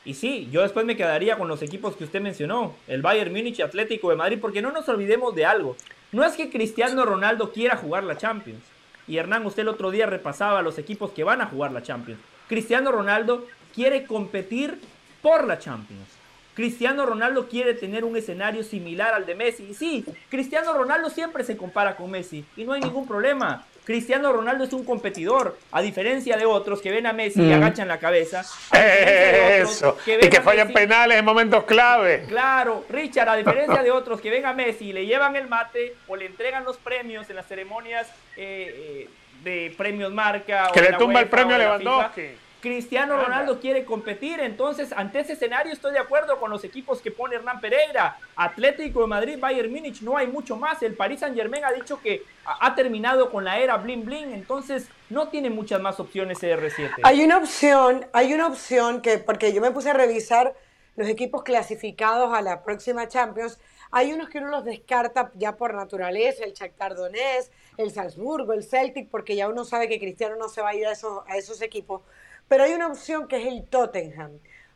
Y sí, yo después me quedaría con los equipos que usted mencionó, el Bayern Múnich Atlético de Madrid, porque no nos olvidemos de algo. No es que Cristiano Ronaldo quiera jugar la Champions. Y Hernán, usted el otro día repasaba los equipos que van a jugar la Champions. Cristiano Ronaldo quiere competir por la Champions. Cristiano Ronaldo quiere tener un escenario similar al de Messi. Y sí, Cristiano Ronaldo siempre se compara con Messi y no hay ningún problema. Cristiano Ronaldo es un competidor, a diferencia de otros que ven a Messi y agachan la cabeza. Eso, y que fallan penales en momentos clave. Claro, Richard, a diferencia de *laughs* otros que ven a Messi y le llevan el mate o le entregan los premios en las ceremonias eh, eh, de premios marca. Que le tumba el premio a Lewandowski. Cristiano Ronaldo quiere competir, entonces ante ese escenario estoy de acuerdo con los equipos que pone Hernán Pereira, Atlético de Madrid, Bayern Múnich, no hay mucho más, el Paris Saint Germain ha dicho que ha terminado con la era bling bling, entonces no tiene muchas más opciones CR7. Hay una opción, hay una opción que, porque yo me puse a revisar los equipos clasificados a la próxima Champions, hay unos que uno los descarta ya por naturaleza, el Shakhtar Donetsk, el Salzburgo, el Celtic, porque ya uno sabe que Cristiano no se va a ir a esos, a esos equipos. Pero hay una opción que es el Tottenham,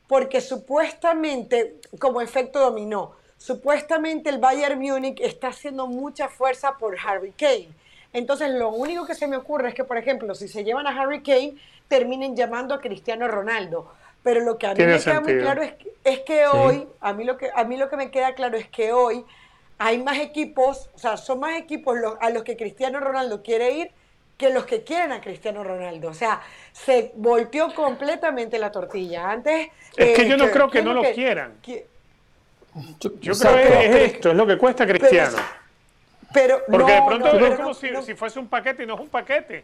porque supuestamente, como efecto dominó, supuestamente el Bayern Múnich está haciendo mucha fuerza por Harry Kane. Entonces, lo único que se me ocurre es que, por ejemplo, si se llevan a Harry Kane, terminen llamando a Cristiano Ronaldo. Pero lo que a mí me queda muy claro es que, hoy, a mí, lo que, a mí lo que me queda claro es que hoy hay más equipos, o sea, son más equipos a los que Cristiano Ronaldo quiere ir que los que quieren a Cristiano Ronaldo. O sea, se volteó completamente la tortilla. Antes. Es que yo no eh, creo que no lo quieran. yo, creo que es esto, es lo que cuesta Cristiano. Pero, Porque de pronto es como si, fuese un paquete y no es un paquete.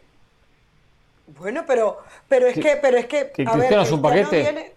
Bueno, pero, pero es que, pero es que. a ver, es un paquete.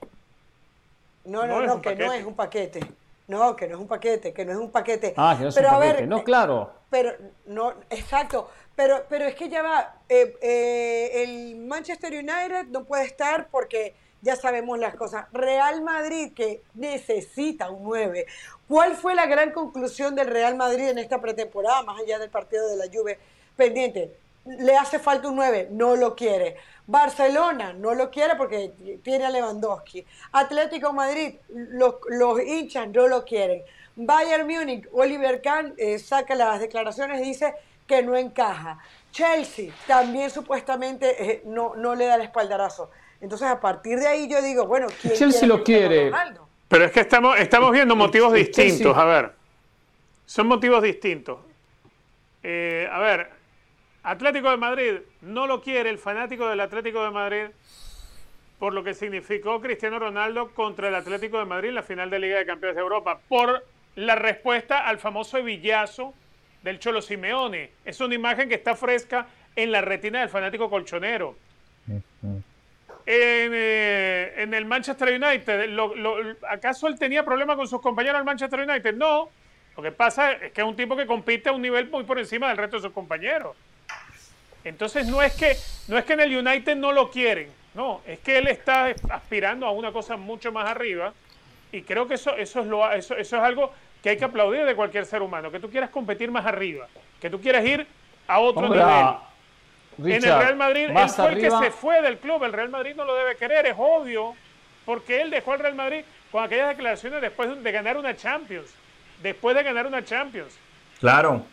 No, no, no, que no es un paquete. No, que no es un paquete, que no es un paquete. Ah, que no es un paquete. no, claro. Pero, no, exacto. Pero, pero es que ya va. Eh, eh, el Manchester United no puede estar porque ya sabemos las cosas. Real Madrid que necesita un 9. ¿Cuál fue la gran conclusión del Real Madrid en esta pretemporada, más allá del partido de la Juve pendiente? Le hace falta un 9, no lo quiere. Barcelona no lo quiere porque tiene a Lewandowski. Atlético Madrid, los, los hinchas no lo quieren. Bayern Múnich, Oliver Kahn eh, saca las declaraciones y dice que no encaja. Chelsea también supuestamente eh, no, no le da el espaldarazo. Entonces, a partir de ahí yo digo, bueno, ¿quién Chelsea lo quiere? Pero es que estamos, estamos viendo motivos distintos. A ver, son motivos distintos. Eh, a ver, Atlético de Madrid no lo quiere el fanático del Atlético de Madrid por lo que significó Cristiano Ronaldo contra el Atlético de Madrid en la final de Liga de Campeones de Europa, por la respuesta al famoso hebillazo del Cholo Simeone. Es una imagen que está fresca en la retina del fanático colchonero. Eh, en, el Manchester United, ¿acaso él tenía problemas con sus compañeros del Manchester United? No. Lo que pasa es que es un tipo que compite a un nivel muy por encima del resto de sus compañeros. Entonces no es que, no es que en el United no lo quieren, no, es que él está aspirando a una cosa mucho más arriba y creo que eso, eso, es, lo, eso, eso es algo que hay que aplaudir de cualquier ser humano, que tú quieras competir más arriba, que tú quieras ir a otro nivel. en el Real Madrid, él fue el que se fue del club, el Real Madrid no lo debe querer, es obvio, porque él dejó al Real Madrid con aquellas declaraciones después de ganar una Champions, después de ganar una Champions. Claro.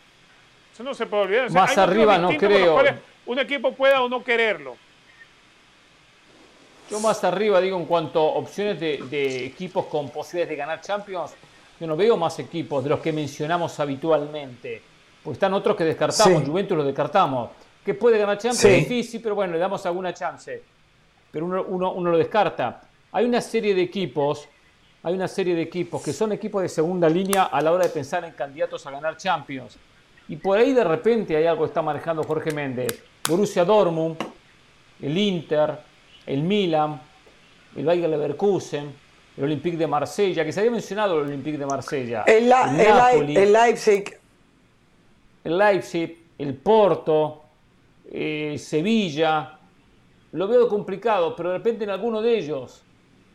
Eso no se puede olvidar. más arriba no creo. Un equipo pueda o no quererlo. Yo más arriba digo en cuanto a opciones de, equipos con posibilidades de ganar Champions, yo no veo más equipos de los que mencionamos habitualmente. Porque están otros que descartamos, Juventus lo descartamos. Que puede ganar Champions, es difícil, pero bueno, le damos alguna chance. Pero uno, uno, lo descarta. Hay una serie de equipos, hay una serie de equipos que son equipos de segunda línea a la hora de pensar en candidatos a ganar Champions. Y por ahí de repente hay algo que está manejando Jorge Méndez. Borussia Dortmund, el Inter, el Milan, el Bayer Leverkusen, el Olympique de Marsella, que se había mencionado el Olympique de Marsella, el, el, Leipzig, el Leipzig, el Porto, eh, Sevilla, lo veo complicado, pero de repente en alguno de ellos,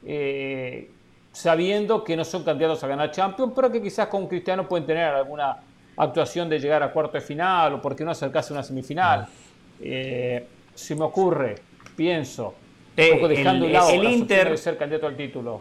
eh, sabiendo que no son candidatos a ganar Champions, pero que quizás con Cristiano pueden tener alguna actuación de llegar a cuarto de final o porque no acercarse a una semifinal. Eh, se me ocurre, pienso, un poco dejando el, lado el Inter de ser candidato al título.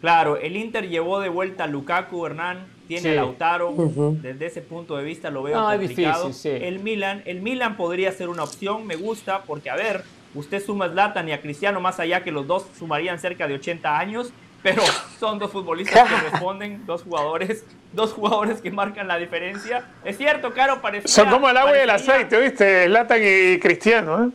Claro, el Inter llevó de vuelta a Lukaku, Hernán, tiene a Lautaro, desde ese punto de vista lo veo complicado. El Milan, el Milan podría ser una opción, me gusta, porque a ver, usted suma a Zlatan y a Cristiano más allá que los dos sumarían cerca de 80 años, pero son dos futbolistas que *laughs* responden, dos jugadores, dos jugadores que marcan la diferencia. Es cierto, Caro, parece. Son como el agua y el aceite, ¿viste? Zlatan y Cristiano, ¿eh?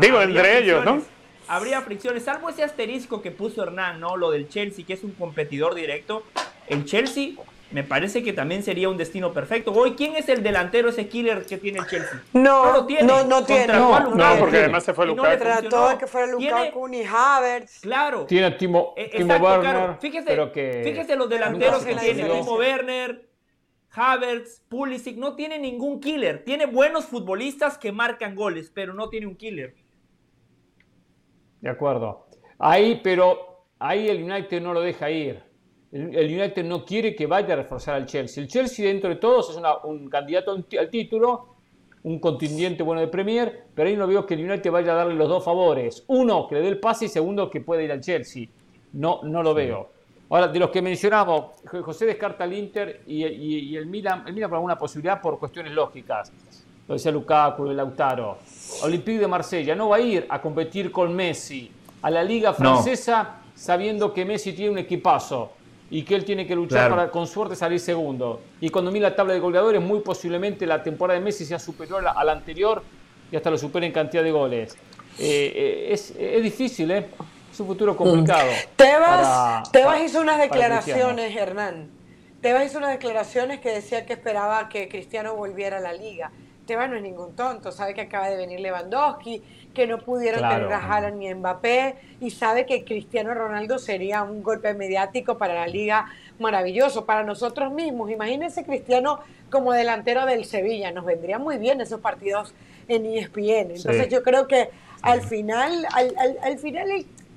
Digo, entre ellos, ¿no? Habría fricciones, salvo ese asterisco que puso Hernán, ¿no? Lo del Chelsea, que es un competidor directo. El Chelsea me parece que también sería un destino perfecto. Hoy, ¿quién es el delantero, ese killer que tiene el Chelsea? No, no lo tiene. No, no tiene. No, no, porque además se fue Lukaku. No trató de que fuera Lukaku ni Havertz. Claro. Tiene Timo, eh, Timo Werner. Fíjese, fíjese los delanteros que tiene Timo Werner, Havertz, Pulisic, no tiene ningún killer. Tiene buenos futbolistas que marcan goles, pero no tiene un killer. De acuerdo. Ahí, pero ahí el United no lo deja ir. El, United no quiere que vaya a reforzar al Chelsea. El Chelsea, dentro de todos, es un candidato al título, un contingente bueno de Premier, pero ahí no veo que el United vaya a darle los dos favores. Uno, que le dé el pase y segundo, que pueda ir al Chelsea. No, no lo veo. Ahora, de los que mencionamos, José descarta al Inter y, el Milan, el Milan por alguna posibilidad por cuestiones lógicas. Lo decía Lukaku, el Lautaro. Olympique de Marsella no va a ir a competir con Messi a la Liga Francesa sabiendo que Messi tiene un equipazo y que él tiene que luchar para con suerte salir segundo. Y cuando mira la tabla de goleadores, muy posiblemente la temporada de Messi sea superior a la anterior y hasta lo supere en cantidad de goles. Eh, eh, es, es, difícil, ¿eh? un futuro complicado. Tebas, Tebas hizo unas declaraciones, Hernán. Tebas hizo unas declaraciones que decía que esperaba que Cristiano volviera a la liga. Esteban no es ningún tonto, sabe que acaba de venir Lewandowski, que no pudieron tener a Haaland ni a Mbappé, y sabe que Cristiano Ronaldo sería un golpe mediático para la liga maravilloso, para nosotros mismos. Imagínense Cristiano como delantero del Sevilla, nos vendrían muy bien esos partidos en ESPN. Entonces yo creo que al final, al, al, final,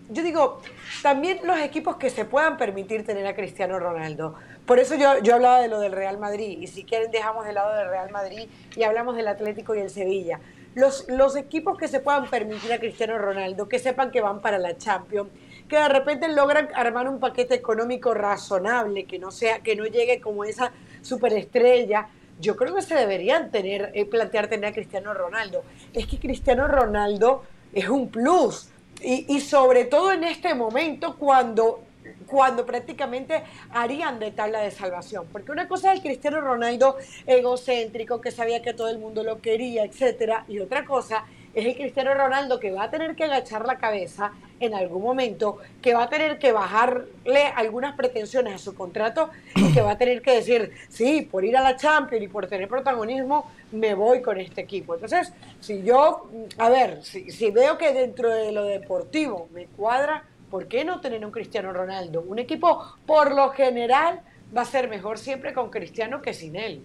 yo digo, también los equipos que se puedan permitir tener a Cristiano Ronaldo. Por eso yo, yo hablaba de lo del Real Madrid, y si quieren dejamos de lado del Real Madrid y hablamos del Atlético y el Sevilla. Los, los equipos que se puedan permitir a Cristiano Ronaldo, que sepan que van para la Champions, que de repente logran armar un paquete económico razonable, que no sea, que no llegue como esa superestrella, yo creo que se deberían tener, eh, plantear tener a Cristiano Ronaldo. Es que Cristiano Ronaldo es un plus. Y, y sobre todo en este momento cuando cuando prácticamente harían de tabla de salvación. Porque una cosa es el Cristiano Ronaldo egocéntrico, que sabía que todo el mundo lo quería, etcétera, y otra cosa es el Cristiano Ronaldo que va a tener que agachar la cabeza en algún momento, que va a tener que bajarle algunas pretensiones a su contrato y que va a tener que decir, sí, por ir a la Champions y por tener protagonismo, me voy con este equipo. Entonces, si yo, a ver, si, si veo que dentro de lo deportivo me cuadra, ¿por qué no tener un Cristiano Ronaldo? Un equipo, por lo general, va a ser mejor siempre con Cristiano que sin él.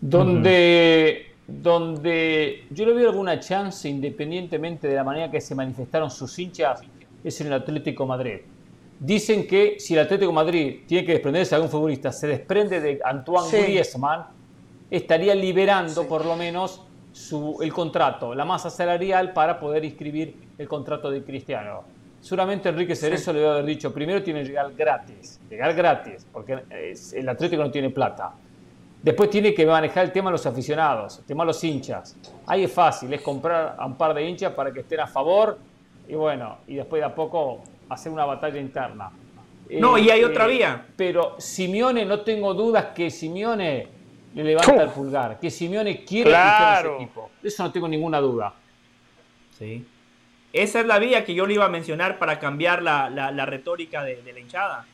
Donde donde yo le veo alguna chance, independientemente de la manera que se manifestaron sus hinchas, es en el Atlético Madrid. Dicen que si el Atlético Madrid tiene que desprenderse de algún futbolista, se desprende de Antoine Griezmann, estaría liberando por lo menos su, el contrato, la masa salarial para poder inscribir el contrato de Cristiano. Seguramente Enrique Cerezo le debe haber dicho, primero tiene que llegar gratis, llegar gratis, porque el Atlético no tiene plata. Después tiene que manejar el tema de los aficionados, el tema de los hinchas. Ahí es fácil, es comprar a un par de hinchas para que estén a favor y bueno, y después de a poco hacer una batalla interna. No, y hay otra eh, vía. Pero Simeone, no tengo dudas que Simeone le levanta el pulgar, que Simeone quiere claro. ese equipo. De eso no tengo ninguna duda. Sí. Esa es la vía que yo le iba a mencionar para cambiar la, la, retórica de, la hinchada.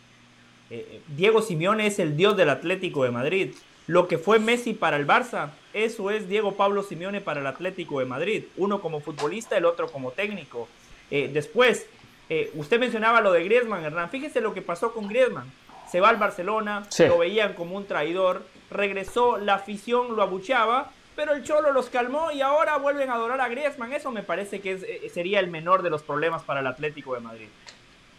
Eh, eh, Diego Simeone es el dios del Atlético de Madrid. Lo que fue Messi para el Barça, eso es Diego Pablo Simeone para el Atlético de Madrid. Uno como futbolista, el otro como técnico. Eh, después, eh, usted mencionaba lo de Griezmann, Hernán. Fíjese lo que pasó con Griezmann. Se va al Barcelona, lo veían como un traidor, regresó, la afición lo abucheaba, pero el Cholo los calmó y ahora vuelven a adorar a Griezmann. Eso me parece que eh, sería el menor de los problemas para el Atlético de Madrid.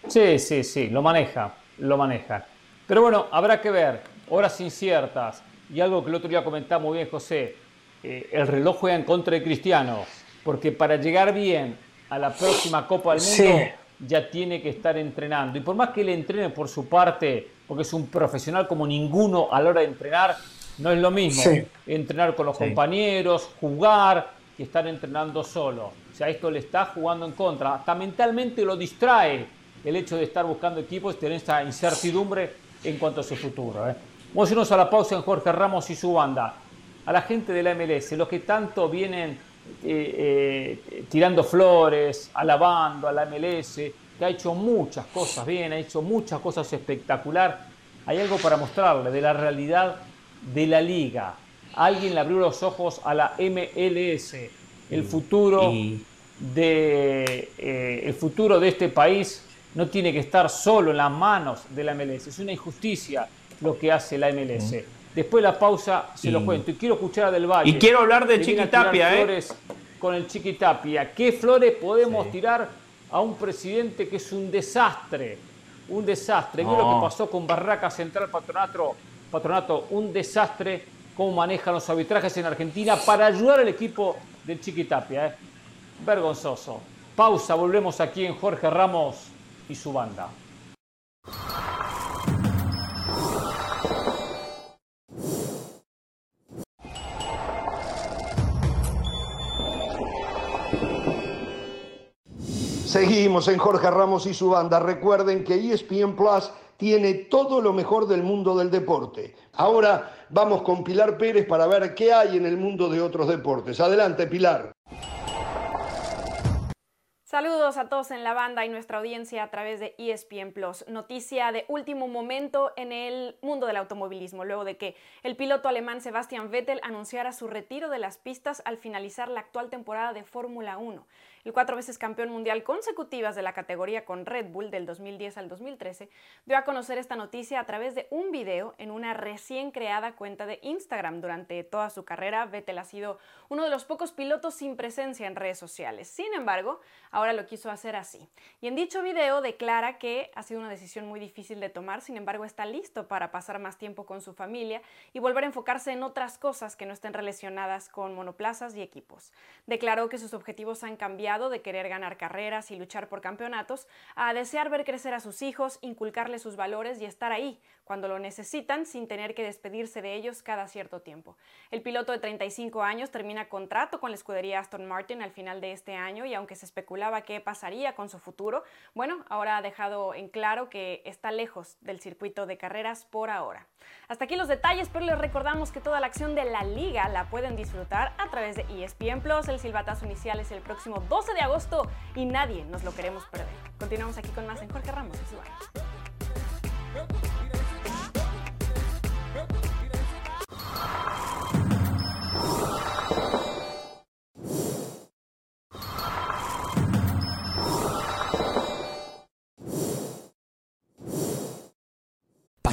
Sí, sí, sí, lo maneja, lo maneja. Pero bueno, habrá que ver, horas inciertas. Y algo que el otro día comentaba muy bien José, eh, el reloj juega en contra de Cristiano, porque para llegar bien a la próxima Copa del Mundo ya tiene que estar entrenando. Y por más que él entrene por su parte, porque es un profesional como ninguno a la hora de entrenar, no es lo mismo entrenar con los compañeros, jugar, que estar entrenando solo. O sea, esto le está jugando en contra. Hasta mentalmente lo distrae el hecho de estar buscando equipos y tener esta incertidumbre en cuanto a su futuro. ¿eh? Vamos a irnos a la pausa en Jorge Ramos y su banda. A la gente de la MLS, los que tanto vienen eh, eh, tirando flores, alabando a la MLS, que ha hecho muchas cosas bien, ha hecho muchas cosas espectacular. Hay algo para mostrarle de la realidad de la liga. Alguien le abrió los ojos a la MLS. El futuro, de, eh, el futuro de este país no tiene que estar solo en las manos de la MLS. Es una injusticia lo que hace la MLS. Después de la pausa se lo cuento. Y quiero escuchar a Del Valle. Y quiero hablar de Chiquitapia, ¿eh? Con el Chiquitapia. ¿Qué flores podemos tirar a un presidente que es un desastre? Un desastre. No. lo que pasó con Barraca Central Patronato, Patronato, un desastre. Cómo manejan los arbitrajes en Argentina para ayudar al equipo del Chiquitapia. ¿eh? Vergonzoso. Pausa, volvemos aquí en Jorge Ramos y su banda. Seguimos en Jorge Ramos y su banda. Recuerden que ESPN Plus tiene todo lo mejor del mundo del deporte. Ahora vamos con Pilar Pérez para ver qué hay en el mundo de otros deportes. Adelante, Pilar. Saludos a todos en la banda y nuestra audiencia a través de ESPN Plus. Noticia de último momento en el mundo del automovilismo, luego de que el piloto alemán Sebastian Vettel anunciara su retiro de las pistas al finalizar la actual temporada de Fórmula 1. El cuatro veces campeón mundial consecutivas de la categoría con Red Bull del 2010 al 2013 dio a conocer esta noticia a través de un video en una recién creada cuenta de Instagram. Durante toda su carrera, Vettel ha sido uno de los pocos pilotos sin presencia en redes sociales. Sin embargo, ahora lo quiso hacer así. Y en dicho video declara que ha sido una decisión muy difícil de tomar, sin embargo está listo para pasar más tiempo con su familia y volver a enfocarse en otras cosas que no estén relacionadas con monoplazas y equipos. Declaró que sus objetivos han cambiado de querer ganar carreras y luchar por campeonatos a desear ver crecer a sus hijos, inculcarles sus valores y estar ahí cuando lo necesitan sin tener que despedirse de ellos cada cierto tiempo. El piloto de 35 años termina contrato con la escudería Aston Martin al final de este año y aunque se especulaba qué pasaría con su futuro, bueno, ahora ha dejado en claro que está lejos del circuito de carreras por ahora. Hasta aquí los detalles, pero les recordamos que toda la acción de la liga la pueden disfrutar a través de ESPN Plus. El silbatazo inicial es el próximo 12 de agosto y nadie nos lo queremos perder. Continuamos aquí con más en Jorge Ramos y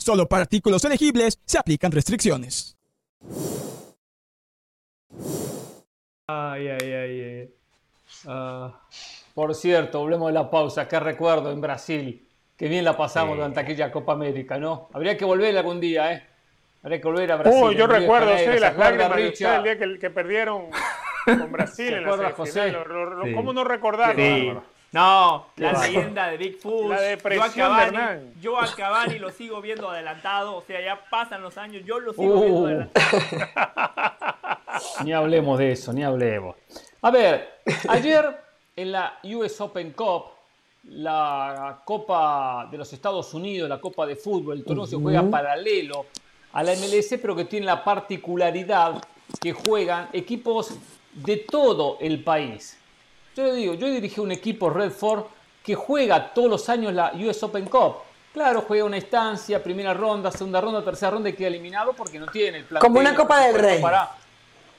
Solo para artículos elegibles se aplican restricciones. Ay, ay, ay. Uh, por cierto, volvemos de la pausa. Qué recuerdo en Brasil. Qué bien la pasamos durante aquella Copa América, ¿no? Habría que volver algún día, ¿eh? Habría que volver a Brasil. Uy, yo recuerdo, sí, las lágrimas de el día que, que perdieron con *laughs* Brasil en la José? ¿Cómo no recordarlo? No, la leyenda de Bigfoot. La depresión yo a Cavani, Yo a Cavani lo sigo viendo adelantado. O sea, ya pasan los años, yo lo sigo viendo uh. adelantado. *laughs* ni hablemos de eso, ni hablemos. A ver, ayer en la US Open Cup, la Copa de los Estados Unidos, la Copa de Fútbol, el torneo se juega paralelo a la MLS, pero que tiene la particularidad que juegan equipos de todo el país. Yo digo, yo dirigí un equipo Redford que juega todos los años la US Open Cup. Claro, juega una instancia, primera ronda, segunda ronda, tercera ronda y queda eliminado porque no tiene el plan. Como una Copa del Rey. Para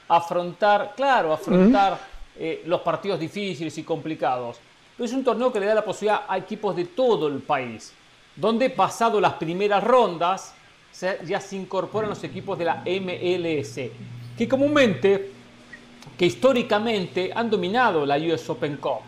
afrontar, claro, afrontar eh, los partidos difíciles y complicados. Pero es un torneo que le da la posibilidad a equipos de todo el país, donde pasado las primeras rondas ya se incorporan los equipos de la MLS, que comúnmente que históricamente han dominado la US Open Cup.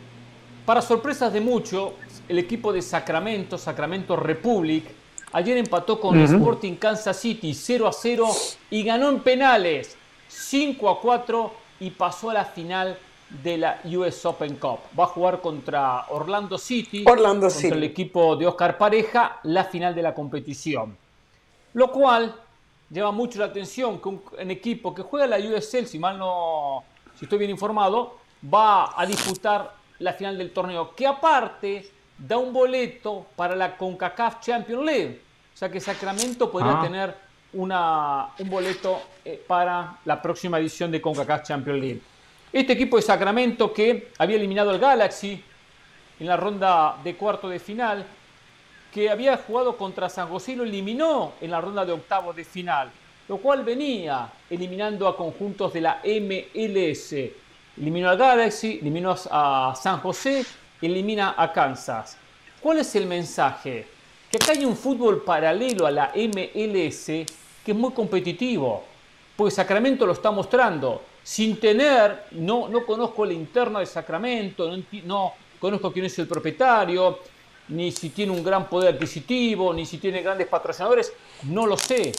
Para sorpresas de muchos, el equipo de Sacramento, Sacramento Republic, ayer empató con Sporting Kansas City 0 a 0 y ganó en penales 5 a 4 y pasó a la final de la US Open Cup. Va a jugar contra Orlando City, Orlando contra el equipo de Oscar Pareja, la final de la competición. Lo cual lleva mucho la atención que un, equipo que juega la USL, si mal no, si estoy bien informado, va a disputar la final del torneo, que aparte da un boleto para la CONCACAF Champions League. O sea que Sacramento podría ah. tener una, un boleto eh, para la próxima edición de CONCACAF Champions League. Este equipo de Sacramento que había eliminado al Galaxy en la ronda de cuarto de final, que había jugado contra San José y lo eliminó en la ronda de octavos de final lo cual venía eliminando a conjuntos de la MLS. Eliminó a Galaxy, eliminó a San José, elimina a Kansas. ¿Cuál es el mensaje? que acá hay un fútbol paralelo a la MLS que es muy competitivo, pues Sacramento lo está mostrando. Sin tener, no, no conozco la interna de Sacramento, no, no conozco quién es el propietario, ni si tiene un gran poder adquisitivo, ni si tiene grandes patrocinadores, no lo sé.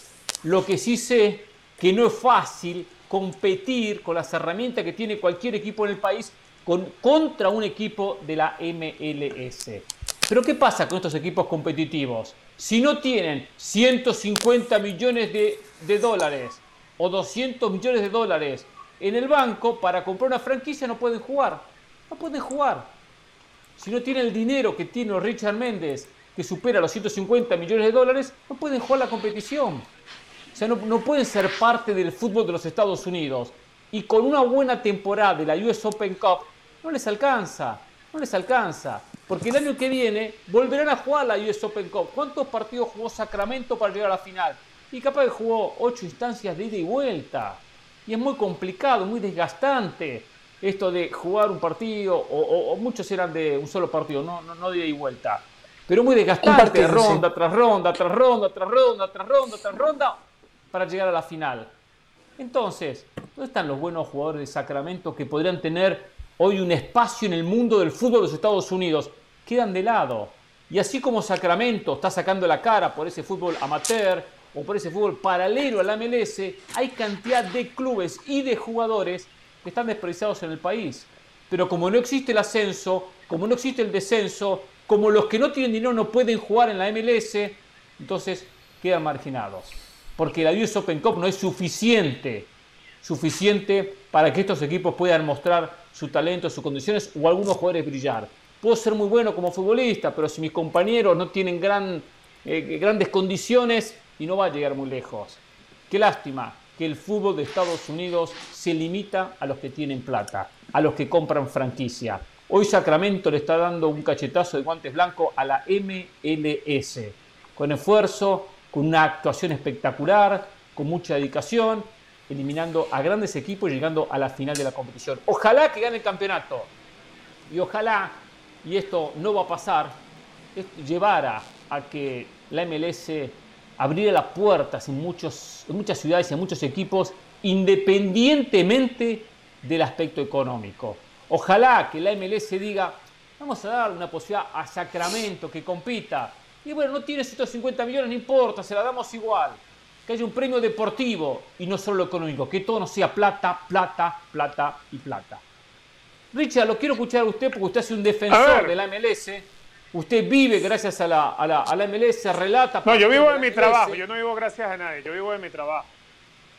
Lo que sí sé que no es fácil competir con las herramientas que tiene cualquier equipo en el país con, contra un equipo de la MLS. Pero ¿qué pasa con estos equipos competitivos? Si no tienen 150 millones de, de dólares o 200 millones de dólares en el banco para comprar una franquicia, no pueden jugar. No pueden jugar. Si no tienen el dinero que tiene Richard Méndez, que supera los 150 millones de dólares, no pueden jugar la competición. O sea, no, no, pueden ser parte del fútbol de los Estados Unidos. Y con una buena temporada de la US Open Cup, no les alcanza. No les alcanza. Porque el año que viene volverán a jugar la US Open Cup. ¿Cuántos partidos jugó Sacramento para llegar a la final? Y capaz que jugó ocho instancias de ida y vuelta. Y es muy complicado, muy desgastante esto de jugar un partido, o, muchos eran de un solo partido, no, no, no de ida y vuelta. Pero muy desgastante, ronda tras ronda, tras ronda, tras ronda, tras ronda, tras ronda, para llegar a la final. Entonces, ¿dónde están los buenos jugadores de Sacramento que podrían tener hoy un espacio en el mundo del fútbol de los Estados Unidos? Quedan de lado. Y así como Sacramento está sacando la cara por ese fútbol amateur o por ese fútbol paralelo al MLS, hay cantidad de clubes y de jugadores que están despreciados en el país. Pero como no existe el ascenso, como no existe el descenso, como los que no tienen dinero no pueden jugar en la MLS, entonces quedan marginados. Porque la US Open Cup no es suficiente, suficiente para que estos equipos puedan mostrar su talento, sus condiciones o algunos jugadores brillar. Puedo ser muy bueno como futbolista, pero si mis compañeros no tienen eh, grandes condiciones y no va a llegar muy lejos. Qué lástima que el fútbol de Estados Unidos se limita a los que tienen plata, a los que compran franquicia. Hoy Sacramento le está dando un cachetazo de guantes blancos a la MLS, con esfuerzo, con una actuación espectacular, con mucha dedicación, eliminando a grandes equipos y llegando a la final de la competición. Ojalá que gane el campeonato. Y ojalá, y esto no va a pasar, llevara a que la MLS abriera las puertas en, muchos, en muchas ciudades y en muchos equipos, independientemente del aspecto económico. Ojalá que la MLS diga, vamos a dar una posibilidad a Sacramento que compita. Y bueno, no tiene 150 millones, no importa, se la damos igual. Que haya un premio deportivo y no solo lo económico, que todo no sea plata, plata, plata y plata. Richard, lo quiero escuchar a usted porque usted es un defensor de la MLS Usted vive gracias a la, a la, a la MLS, relata. No, yo vivo de mi trabajo, yo no vivo gracias a nadie, yo vivo de mi trabajo.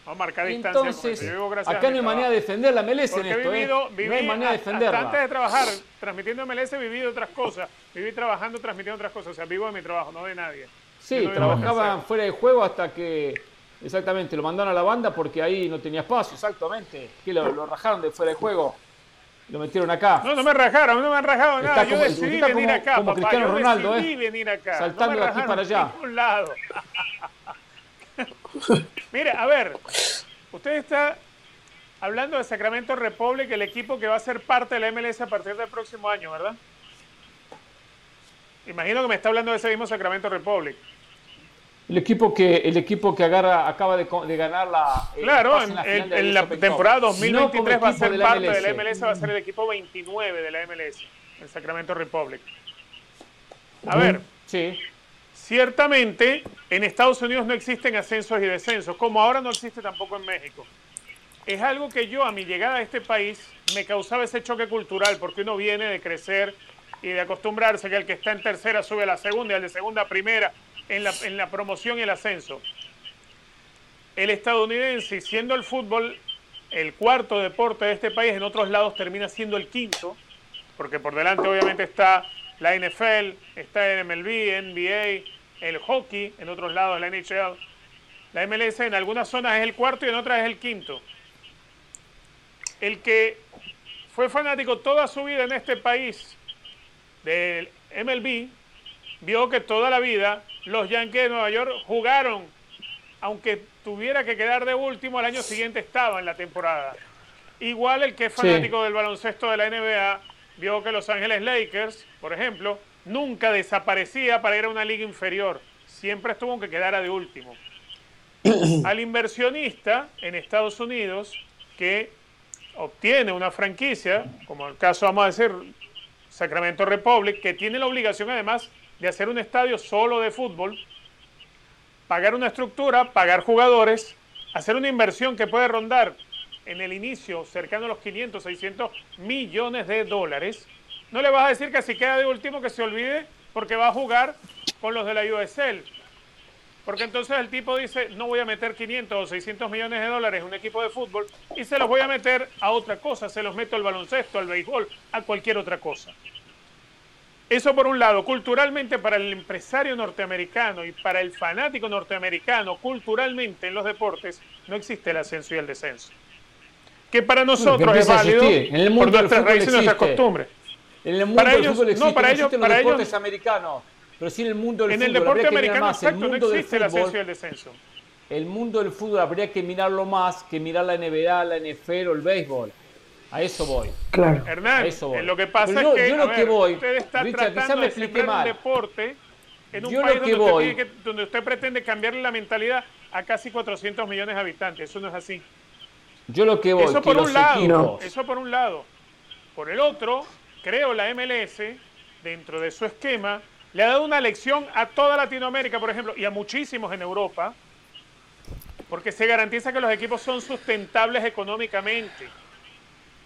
Vamos a marcar distancia. Entonces, yo gracias acá no hay manera de defender la MLS en esto. ¿eh? Viví, no hay manera de defenderla. Antes de trabajar transmitiendo MLS, he vivido otras cosas. Viví trabajando, transmitiendo otras cosas. O sea, vivo de mi trabajo, no de nadie. Sí, trabajaba fuera de juego hasta que Exactamente, lo mandaron a la banda porque ahí no tenía espacio, exactamente. Que lo, lo rajaron de fuera de juego lo metieron acá. No, no me rajaron, no me han rajado nada. yo decidí venir acá, como Cristiano Ronaldo, decidí ¿eh? venir acá. Saltando de aquí para allá. Un lado. Mire, a ver, usted está hablando de Sacramento Republic, el equipo que va a ser parte de la MLS a partir del próximo año, ¿verdad? Imagino que me está hablando de ese mismo Sacramento Republic. El equipo que el equipo que agarra acaba de, ganar la eh, claro en, la, temporada 2023 va a ser parte de la MLS va a ser el equipo 29 de la MLS el Sacramento Republic. A ver. Sí ciertamente en Estados Unidos no existen ascensos y descensos como ahora no existe tampoco en México es algo que yo a mi llegada a este país me causaba ese choque cultural porque uno viene de crecer y de acostumbrarse que el que está en tercera sube a la segunda y el de segunda a primera en la, en la promoción y el ascenso. El estadounidense, siendo el fútbol el cuarto deporte de este país, en otros lados termina siendo el quinto, porque por delante obviamente está la NFL, está el MLB, NBA, el hockey, en otros lados la NHL. La MLS en algunas zonas es el cuarto y en otras es el quinto. El que fue fanático toda su vida en este país del MLB, vio que toda la vida los Yankees de Nueva York jugaron, aunque tuviera que quedar de último, al año siguiente estaba en la temporada. Igual el que es fanático del baloncesto de la NBA vio que Los Ángeles Lakers, por ejemplo, nunca desaparecía para ir a una liga inferior. Siempre estuvo que quedara de último. *clears throat* Al inversionista en Estados Unidos que obtiene una franquicia, como el caso, vamos a decir, Sacramento Republic, que tiene la obligación además de hacer un estadio solo de fútbol, pagar una estructura, pagar jugadores, hacer una inversión que puede rondar en el inicio cercano a los 500, 600 millones de dólares, no le vas a decir que si queda de último que se olvide porque va a jugar con los de la USL. Porque entonces el tipo dice, no voy a meter 500 o 600 millones de dólares en un equipo de fútbol y se los voy a meter a otra cosa, se los meto al baloncesto, al béisbol, a cualquier otra cosa. Eso por un lado, culturalmente para el empresario norteamericano y para el fanático norteamericano, culturalmente en los deportes no existe el ascenso y el descenso. Que para nosotros es válido en el mundo por nuestras raíces y nuestras costumbres. En el mundo para del ellos, fútbol existe, no, para no ellos, para los deportes ellos, americanos. Pero sí en el mundo del en fútbol. el deporte americano, más el exacto, no mundo del existe el ascenso y fútbol. el descenso. El mundo del fútbol habría que mirarlo más que mirar la NBA, la NFL o el béisbol. A eso voy. Claro. Hernán, A eso voy. eh, lo que pasa yo- es que, yo lo a ver, que voy, usted está Richard, tratando me de sembrar un mal. deporte en un Yo país donde, voy- usted tiene que- donde usted pretende cambiarle la mentalidad a casi 400 millones de habitantes. Eso no es así. Yo lo que voy, Eso que por los un lado. equipos... Eso por un lado. Por el otro, creo la MLS, dentro de su esquema, le ha dado una lección a toda Latinoamérica, por ejemplo, y a muchísimos en Europa, porque se garantiza que los equipos son sustentables económicamente.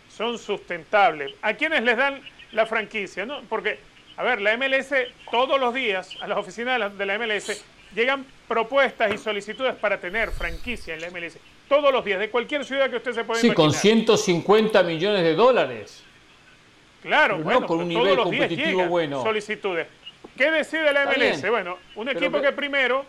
Son sustentables. ¿A quiénes les dan la franquicia? ¿No? Porque, a ver, la MLS todos los días, a las oficinas de la, de la MLS, llegan propuestas y solicitudes para tener franquicia en la MLS. Todos los días, de cualquier ciudad que usted se pueda Sí, con imaginar. 150 millones de dólares. Claro, No bueno, con un todos nivel los días competitivo bueno. solicitudes. ¿Qué decide la MLS? Bueno, un equipo que- que primero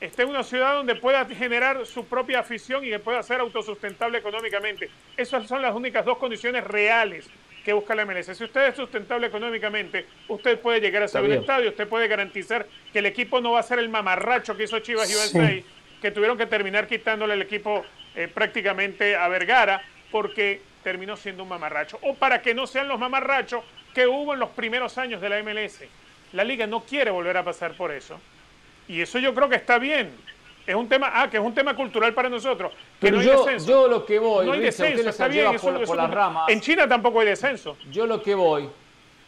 esté en una ciudad donde pueda generar su propia afición y que pueda ser autosustentable económicamente. Esas son las únicas dos condiciones reales que busca la MLS. Si usted es sustentable económicamente, usted puede llegar a ser un estadio, usted puede garantizar que el equipo no va a ser el mamarracho que hizo Chivas Sí. Que tuvieron que terminar quitándole el equipo eh, prácticamente a Vergara porque terminó siendo un mamarracho. O para que no sean los mamarrachos que hubo en los primeros años de la MLS. La liga no quiere volver a pasar por eso. Y eso yo creo que está bien. Es un tema, ah, que es un tema cultural para nosotros. Que Pero no hay yo, descenso. yo lo que voy, no hay descenso, está bien. por, eso- por eso las ramas. En China tampoco hay descenso. Yo lo que voy,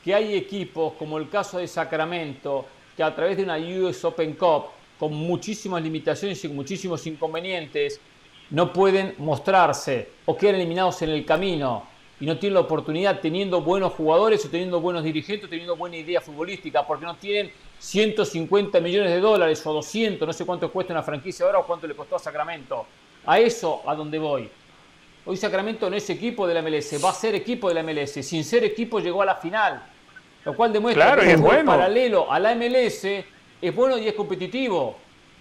que hay equipos como el caso de Sacramento, que a través de una US Open Cup, con muchísimas limitaciones y con muchísimos inconvenientes, no pueden mostrarse o quedan eliminados en el camino y no tienen la oportunidad teniendo buenos jugadores o teniendo buenos dirigentes o teniendo buena idea futbolística, porque no tienen 150 millones de dólares o 200, no sé cuánto cuesta una franquicia ahora o cuánto le costó a Sacramento. A eso a donde voy. Hoy Sacramento no es equipo de la MLS, va a ser equipo de la MLS. Sin ser equipo llegó a la final. Lo cual demuestra Claro, que es bueno. paralelo a la MLS es bueno y es competitivo.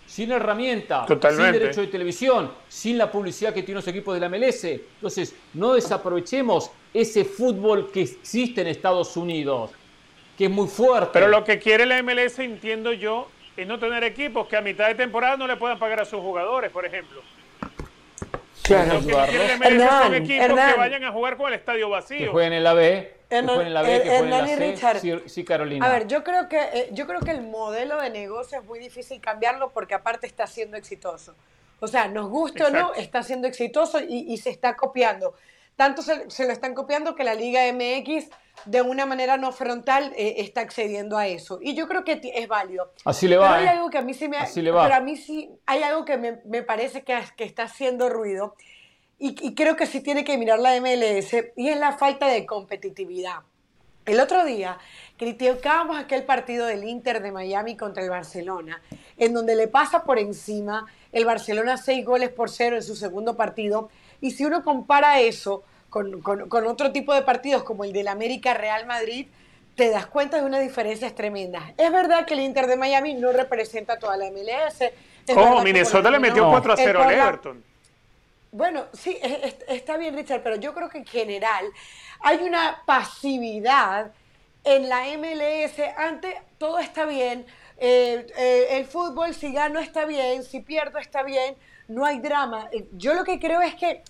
Sin herramienta, Totalmente. sin derecho de televisión, sin la publicidad que tienen los equipos de la MLS. Entonces, no desaprovechemos ese fútbol que existe en Estados Unidos, que es muy fuerte. Pero lo que quiere la MLS, entiendo yo, es no tener equipos que a mitad de temporada no le puedan pagar a sus jugadores, por ejemplo. Claro. Lo que no quiere la MLS son equipos Hernán. que vayan a jugar con el estadio que vacío. jueguen en la B, que Hernán- en la B, que en la C. Richard. Sí, sí, Carolina. A ver, yo creo que eh, yo creo que el modelo de negocio es muy difícil cambiarlo porque aparte está siendo exitoso. O sea, nos guste o no, está siendo exitoso y, y se está copiando. Tanto se, se lo están copiando que la Liga MX de una manera no frontal eh, está accediendo a eso. Y yo creo que es válido. Así le Pero va. hay ¿eh? algo que a mí sí me, Así le va. pero a mí sí hay algo que me, me parece que, que está haciendo ruido y, y creo que sí tiene que mirar la MLS y es la falta de competitividad. El otro día criticábamos aquel partido del Inter de Miami contra el Barcelona, en donde le pasa por encima el Barcelona seis goles por cero en su segundo partido. Y si uno compara eso con, con- con otro tipo de partidos como el del América Real Madrid, te das cuenta de unas diferencias tremendas. Es verdad que el Inter de Miami no representa a toda la MLS. que Minnesota le metió menos 4 a el 0 al Everton. Bueno, sí, es- es- está bien, Richard, pero yo creo que en general hay una pasividad en la MLS. Antes todo está bien, eh, eh, el fútbol si gano está bien, si pierdo está bien, no hay drama. Yo lo que creo es que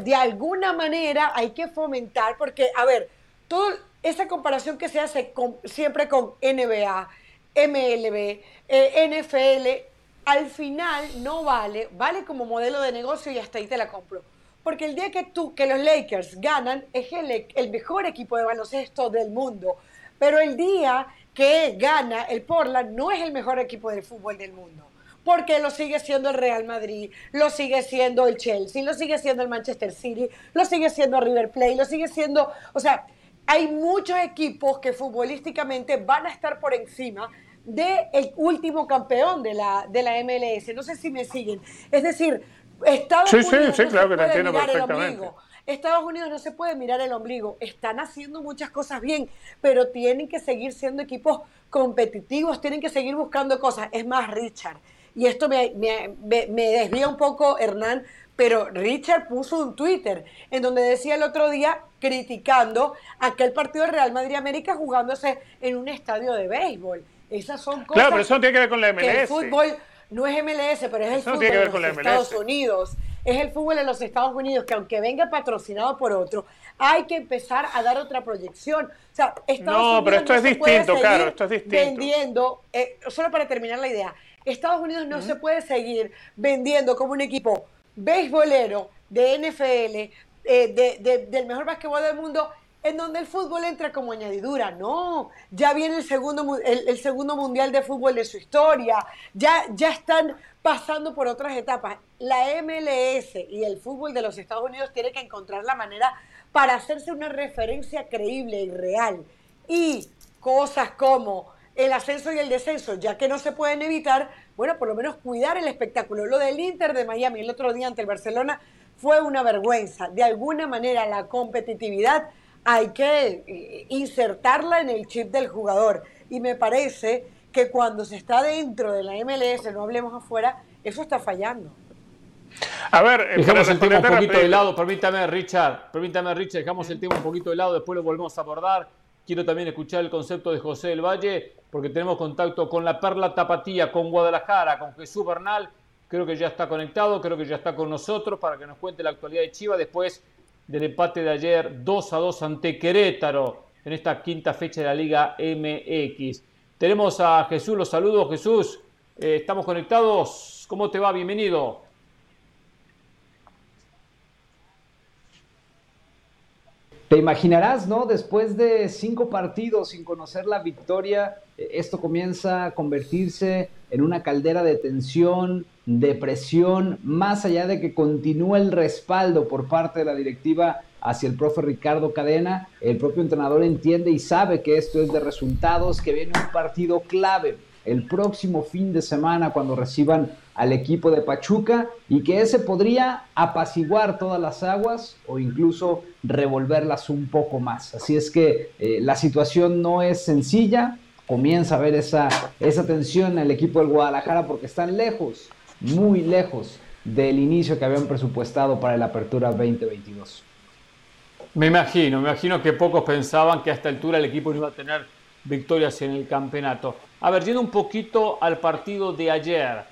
de alguna manera hay que fomentar, porque, a ver, todo, esa comparación que se hace siempre con NBA, MLB, eh, NFL, al final no vale, vale como modelo de negocio y hasta ahí te la compro. Porque el día que tú, que los Lakers ganan, es el, el mejor equipo de baloncesto del mundo. Pero el día que gana el Portland no es el mejor equipo de fútbol del mundo. Porque lo sigue siendo el Real Madrid, lo sigue siendo el Chelsea, lo sigue siendo el Manchester City, lo sigue siendo River Plate, lo sigue siendo. O sea, hay muchos equipos que futbolísticamente van a estar por encima del último campeón de la, de la MLS. No sé si me siguen. Es decir, Estados Unidos no se puede mirar el ombligo. Estados Unidos no se puede mirar el ombligo. Están haciendo muchas cosas bien, pero tienen que seguir siendo equipos competitivos, tienen que seguir buscando cosas. Es más, Richard, y esto me, me, me desvía un poco, Hernán, pero Richard puso un Twitter en donde decía el otro día criticando aquel partido de Real Madrid-América jugándose en un estadio de béisbol. Esas son cosas. Claro, pero eso no tiene que ver con la MLS. el fútbol no es MLS, pero es el fútbol de los Estados Unidos. Es el fútbol de los Estados Unidos que aunque venga patrocinado por otro, hay que empezar a dar otra proyección. O sea, Estados no, pero esto es distinto, claro, esto es distinto. Vendiendo, eh, solo para terminar la idea, Estados Unidos no se puede seguir vendiendo como un equipo beisbolero de NFL, eh, del mejor básquetbol del mundo en donde el fútbol entra como añadidura. No, ya viene el segundo, el, segundo mundial de fútbol de su historia, ya, ya están pasando por otras etapas. La MLS y el fútbol de los Estados Unidos tiene que encontrar la manera para hacerse una referencia creíble y real. Y cosas como el ascenso y el descenso, ya que no se pueden evitar, bueno, por lo menos cuidar el espectáculo. Lo del Inter de Miami el otro día ante el Barcelona fue una vergüenza. De alguna manera la competitividad hay que eh, insertarla en el chip del jugador. Y me parece que cuando se está dentro de la MLS, no hablemos afuera, eso está fallando. A ver, eh, dejamos el tema un poquito de lado, permítame Richard, permítame Richard, dejamos el tema un poquito de lado, después lo volvemos a abordar. Quiero también escuchar el concepto de José del Valle, porque tenemos contacto con la Perla Tapatía, con Guadalajara, con Jesús Bernal. Creo que ya está conectado, creo que ya está con nosotros para que nos cuente la actualidad de Chivas. Después del empate de ayer 2 a 2 ante Querétaro en esta quinta fecha de la Liga MX. Tenemos a Jesús, los saludos Jesús, eh, estamos conectados, ¿cómo te va? Bienvenido. Te imaginarás, ¿no? Después de cinco partidos sin conocer la victoria, eh, esto comienza a convertirse en una caldera de tensión, de presión, más allá de que continúe el respaldo por parte de la directiva hacia el profe Ricardo Cadena, el propio entrenador entiende y sabe que esto es de resultados, que viene un partido clave el próximo fin de semana cuando reciban al equipo de Pachuca y que ese podría apaciguar todas las aguas o incluso revolverlas un poco más. Así es que eh, la situación no es sencilla, comienza a ver esa, esa tensión en el equipo del Guadalajara porque están lejos muy lejos del inicio que habían presupuestado para la apertura 2022. Me imagino, me imagino que pocos pensaban que a esta altura el equipo no iba a tener victorias en el campeonato. A ver, yendo un poquito al partido de ayer,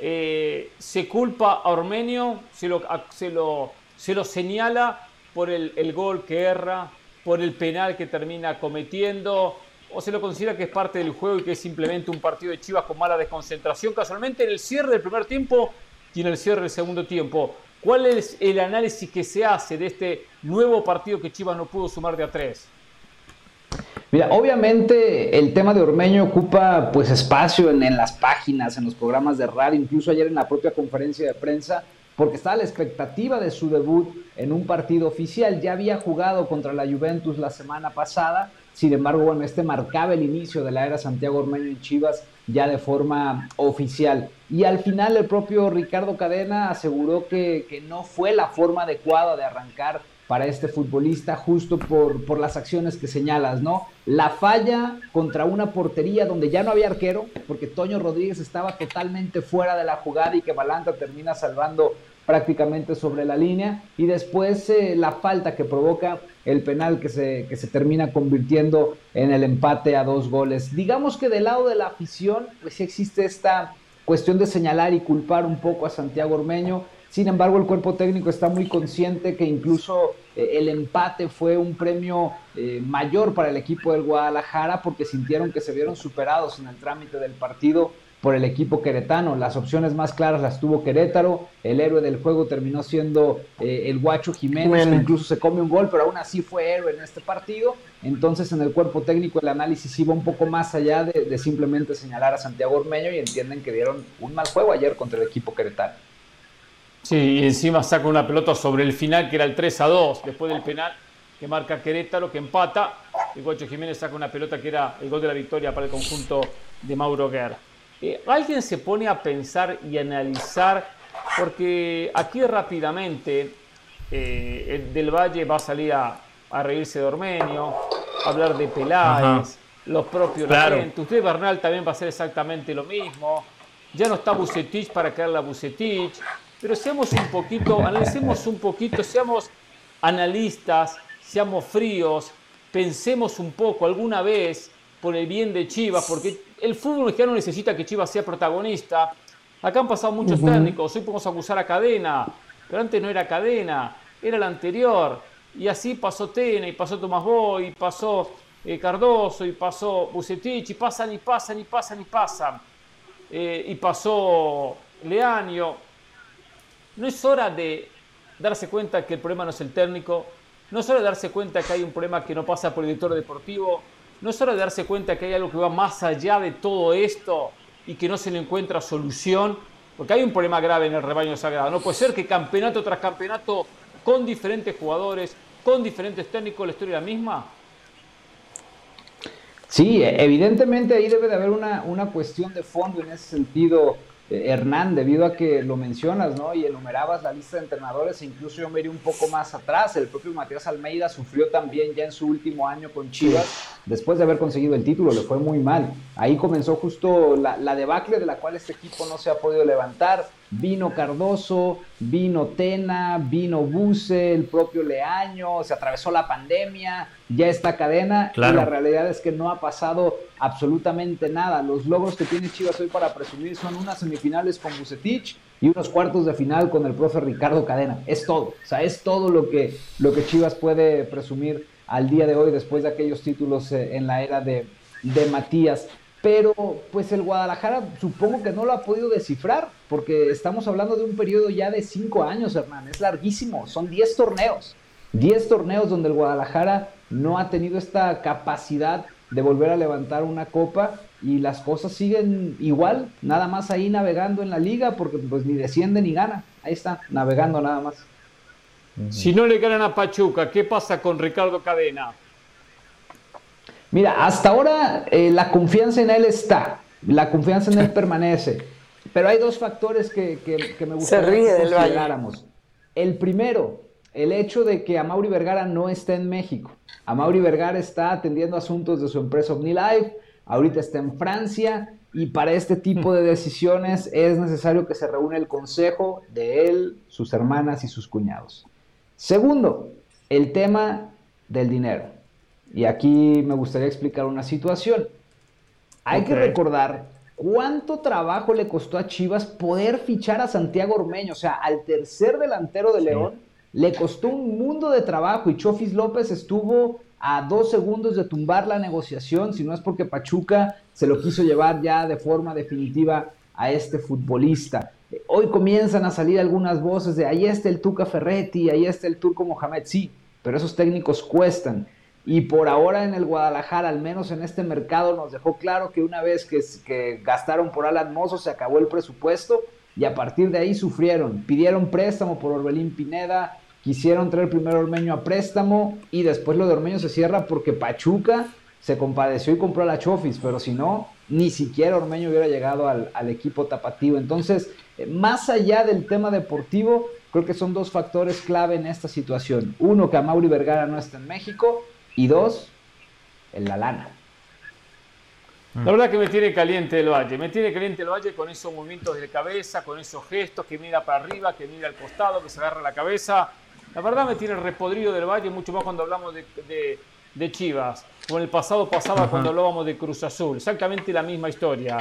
eh, se culpa a Ormenio, se lo, se lo, se lo señala por el, el, gol que erra, por el penal que termina cometiendo, o se lo considera que es parte del juego y que es simplemente un partido de Chivas con mala desconcentración, casualmente en el cierre del primer tiempo y en el cierre del segundo tiempo. ¿Cuál es el análisis que se hace de este nuevo partido que Chivas no pudo sumar de a tres? Mira, obviamente el tema de Ormeño ocupa pues espacio en, las páginas, en los programas de radio, incluso ayer en la propia conferencia de prensa, porque estaba la expectativa de su debut en un partido oficial. Ya había jugado contra la Juventus la semana pasada sin embargo, bueno, este marcaba el inicio de la era Santiago Ormeño en Chivas ya de forma oficial. Y al final el propio Ricardo Cadena aseguró que no fue la forma adecuada de arrancar para este futbolista justo por, por, las acciones que señalas, ¿no? La falla contra una portería donde ya no había arquero, porque Toño Rodríguez estaba totalmente fuera de la jugada y que Balanta termina salvando prácticamente sobre la línea y después eh, la falta que provoca el penal que se, que se termina convirtiendo en el empate a dos goles. Digamos que del lado de la afición pues existe esta cuestión de señalar y culpar un poco a Santiago Ormeño. Sin embargo, el cuerpo técnico está muy consciente que incluso eh, el empate fue un premio eh, mayor para el equipo del Guadalajara porque sintieron que se vieron superados en el trámite del partido por el equipo queretano. Las opciones más claras las tuvo Querétaro. El héroe del juego terminó siendo eh, el Guacho Jiménez, que incluso se come un gol, pero aún así fue héroe en este partido. Entonces, en el cuerpo técnico, el análisis iba un poco más allá de, simplemente señalar a Santiago Ormeño y entienden que dieron un mal juego ayer contra el equipo queretano. Sí, y encima saca una pelota sobre el final que era el 3 a 2, después del penal que marca Querétaro, que empata. El Guacho Jiménez saca una pelota que era el gol de la victoria para el conjunto de Mauro Guerra. Eh, alguien se pone a pensar y analizar, porque aquí rápidamente eh, Del Valle va a salir a, reírse de Ormeño, a hablar de Peláez, los propios claro. Usted, Bernal, también va a hacer exactamente lo mismo. Ya no está Bucetich para caerle a Bucetich. Pero seamos un poquito, analicemos un poquito, seamos analistas, seamos fríos, pensemos un poco alguna vez por el bien de Chivas, porque el fútbol mexicano necesita que Chivas sea protagonista. Acá han pasado muchos técnicos, hoy podemos acusar a Cadena, pero antes no era Cadena, era el anterior. Y así pasó Tena, y pasó Tomás Boy, y pasó eh, Cardoso, y pasó Bucetich, y pasan, y pasan, y pasan, y pasan. Eh, y pasó Leaño. No es hora de darse cuenta que el problema no es el técnico, no es hora de darse cuenta que hay un problema que no pasa por el director deportivo, no es hora de darse cuenta que hay algo que va más allá de todo esto y que no se le encuentra solución, porque hay un problema grave en el rebaño sagrado. No puede ser que campeonato tras campeonato, con diferentes jugadores, con diferentes técnicos, la historia la misma. Sí, evidentemente ahí debe de haber una, una cuestión de fondo en ese sentido Hernán, debido a que lo mencionas, ¿no? Y enumerabas la lista de entrenadores, e incluso yo me iría un poco más atrás. El propio Matías Almeida sufrió también ya en su último año con Chivas, después de haber conseguido el título, le fue muy mal. Ahí comenzó justo la, la debacle de la cual este equipo no se ha podido levantar. Vino Cardoso, vino Tena, vino Buse, el propio Leaño, se atravesó la pandemia, ya esta cadena y la realidad es que no ha pasado absolutamente nada. Los logros que tiene Chivas hoy para presumir son unas semifinales con Bucetich y unos cuartos de final con el profe Ricardo Cadena. Es todo, o sea, es todo lo que, lo que Chivas puede presumir al día de hoy después de aquellos títulos eh, en la era de, de Matías pero pues el Guadalajara supongo que no lo ha podido descifrar, porque estamos hablando de un periodo ya de cinco años, hermano, es larguísimo, son 10 torneos, 10 torneos donde el Guadalajara no ha tenido esta capacidad de volver a levantar una copa y las cosas siguen igual, nada más ahí navegando en la liga, porque pues ni desciende ni gana, ahí está, navegando nada más. Si no le ganan a Pachuca, ¿qué pasa con Ricardo Cadena? Mira, hasta ahora eh, la confianza en él está, la confianza en él *laughs* permanece, pero hay dos factores que, me gustaría que consideráramos. El primero, el hecho de que Amaury Vergara no está en México. Amaury Vergara está atendiendo asuntos de su empresa OmniLife, ahorita está en Francia y para este tipo de decisiones es necesario que se reúne el consejo de él, sus hermanas y sus cuñados. Segundo, el tema del dinero. Y aquí me gustaría explicar una situación. Hay que recordar cuánto trabajo le costó a Chivas poder fichar a Santiago Ormeño, o sea, al tercer delantero de León, le costó un mundo de trabajo y Chofis López estuvo a dos segundos de tumbar la negociación, si no es porque Pachuca se lo quiso llevar ya de forma definitiva a este futbolista. Hoy comienzan a salir algunas voces de ahí está el Tuca Ferretti, ahí está el Turco Mohamed, sí, pero esos técnicos cuestan. Y por ahora en el Guadalajara, al menos en este mercado, nos dejó claro que una vez que, gastaron por Alan Mozo se acabó el presupuesto y a partir de ahí sufrieron. Pidieron préstamo por Orbelín Pineda, quisieron traer primero Ormeño a préstamo y después lo de Ormeño se cierra porque Pachuca se compadeció y compró a la Chofis, pero si no, ni siquiera Ormeño hubiera llegado al, equipo tapativo. Entonces, eh, más allá del tema deportivo, creo que son dos factores clave en esta situación. Uno, que Mauri Vergara no está en México y dos, en la lana. La verdad que me tiene caliente el Valle, me tiene caliente el Valle con esos movimientos de cabeza, con esos gestos que mira para arriba, que mira al costado, que se agarra la cabeza. La verdad me tiene repodrido del Valle, mucho más cuando hablamos de, de, Chivas. Como en el pasado pasaba cuando hablábamos de Cruz Azul, exactamente la misma historia.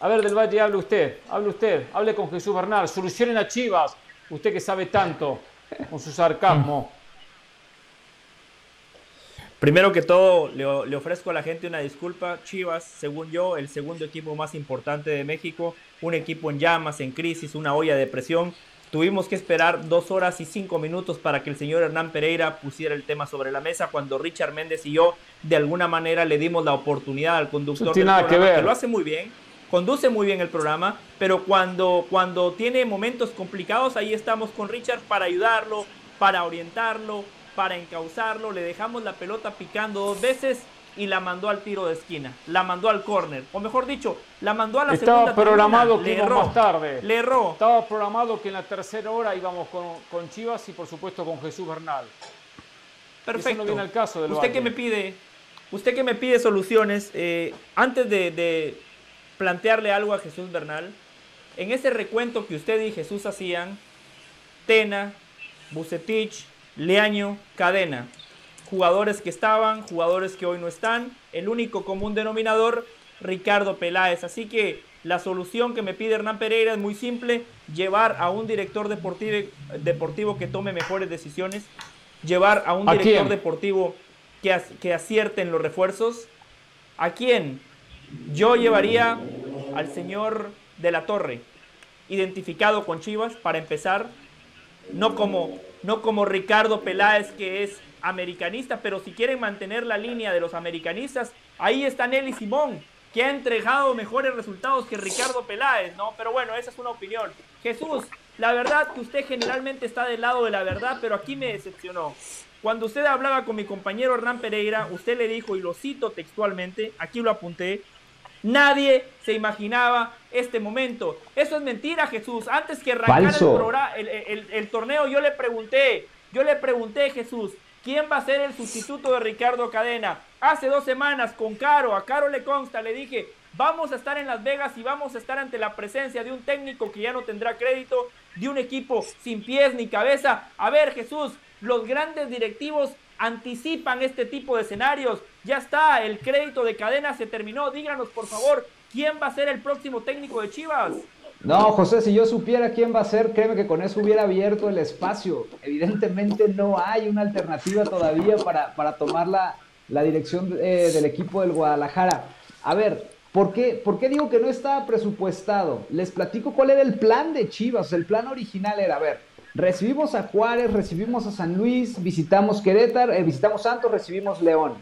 A ver, del Valle, hable usted, hable usted, hable con Jesús Bernal, solucionen a Chivas, Usted que sabe tanto con su sarcasmo. *laughs* Primero que todo, le, le, ofrezco a la gente una disculpa. Chivas, según yo, el segundo equipo más importante de México, un equipo en llamas, en crisis, una olla de presión. Tuvimos que esperar dos horas y cinco minutos para que el señor Hernán Pereira pusiera el tema sobre la mesa cuando Richard Méndez y yo de alguna manera le dimos la oportunidad al conductor del programa, que, que, lo hace muy bien, conduce muy bien el programa, pero cuando, cuando tiene momentos complicados ahí estamos con Richard para ayudarlo, para orientarlo, para encauzarlo, le dejamos la pelota picando dos veces y la mandó al tiro de esquina, la mandó al córner, o mejor dicho, la mandó a la Estaba segunda programado que íbamos más tarde. Le erró. Estaba programado que en la tercera hora íbamos con, Chivas y por supuesto con Jesús Bernal. Perfecto. Eso no viene al caso del Usted que me pide, usted que me pide soluciones, eh, antes de, de plantearle algo a Jesús Bernal, en ese recuento que usted y Jesús hacían, Tena, Bucetich, Leaño, Cadena, jugadores que estaban, jugadores que hoy no están, el único común denominador, Ricardo Peláez. Así que la solución que me pide Hernán Pereira es muy simple, llevar a un director deportivo, deportivo que tome mejores decisiones, llevar a un director deportivo que, que acierte en los refuerzos. ¿A quién? Yo llevaría al señor de la Torre, identificado con Chivas, para empezar, no como, no como Ricardo Peláez, que es americanista, pero si quieren mantener la línea de los americanistas, ahí está Nelly Simón, que ha entregado mejores resultados que Ricardo Peláez, ¿no? Pero bueno, esa es una opinión. Jesús, la verdad que usted generalmente está del lado de la verdad, pero aquí me decepcionó. Cuando usted hablaba con mi compañero Hernán Pereira, usted le dijo, y lo cito textualmente, aquí lo apunté, Nadie se imaginaba este momento. Eso es mentira, Jesús. Antes que arrancara el, el, torneo, yo le pregunté, yo le pregunté, Jesús, ¿quién va a ser el sustituto de Ricardo Cadena? Hace dos semanas con Caro, a Caro le consta, le dije, vamos a estar en Las Vegas y vamos a estar ante la presencia de un técnico que ya no tendrá crédito, de un equipo sin pies ni cabeza. A ver, Jesús, los grandes directivos anticipan este tipo de escenarios. Ya está, el crédito de cadena se terminó. Díganos, por favor, ¿quién va a ser el próximo técnico de Chivas? No, José, si yo supiera quién va a ser, créeme que con eso hubiera abierto el espacio. Evidentemente no hay una alternativa todavía para, para tomar la, la dirección eh, del equipo del Guadalajara. A ver, ¿por qué, ¿por qué digo que no estaba presupuestado? Les platico cuál era el plan de Chivas. El plan original era, a ver, Recibimos a Juárez, recibimos a San Luis, visitamos Querétaro, eh, visitamos Santos, recibimos León.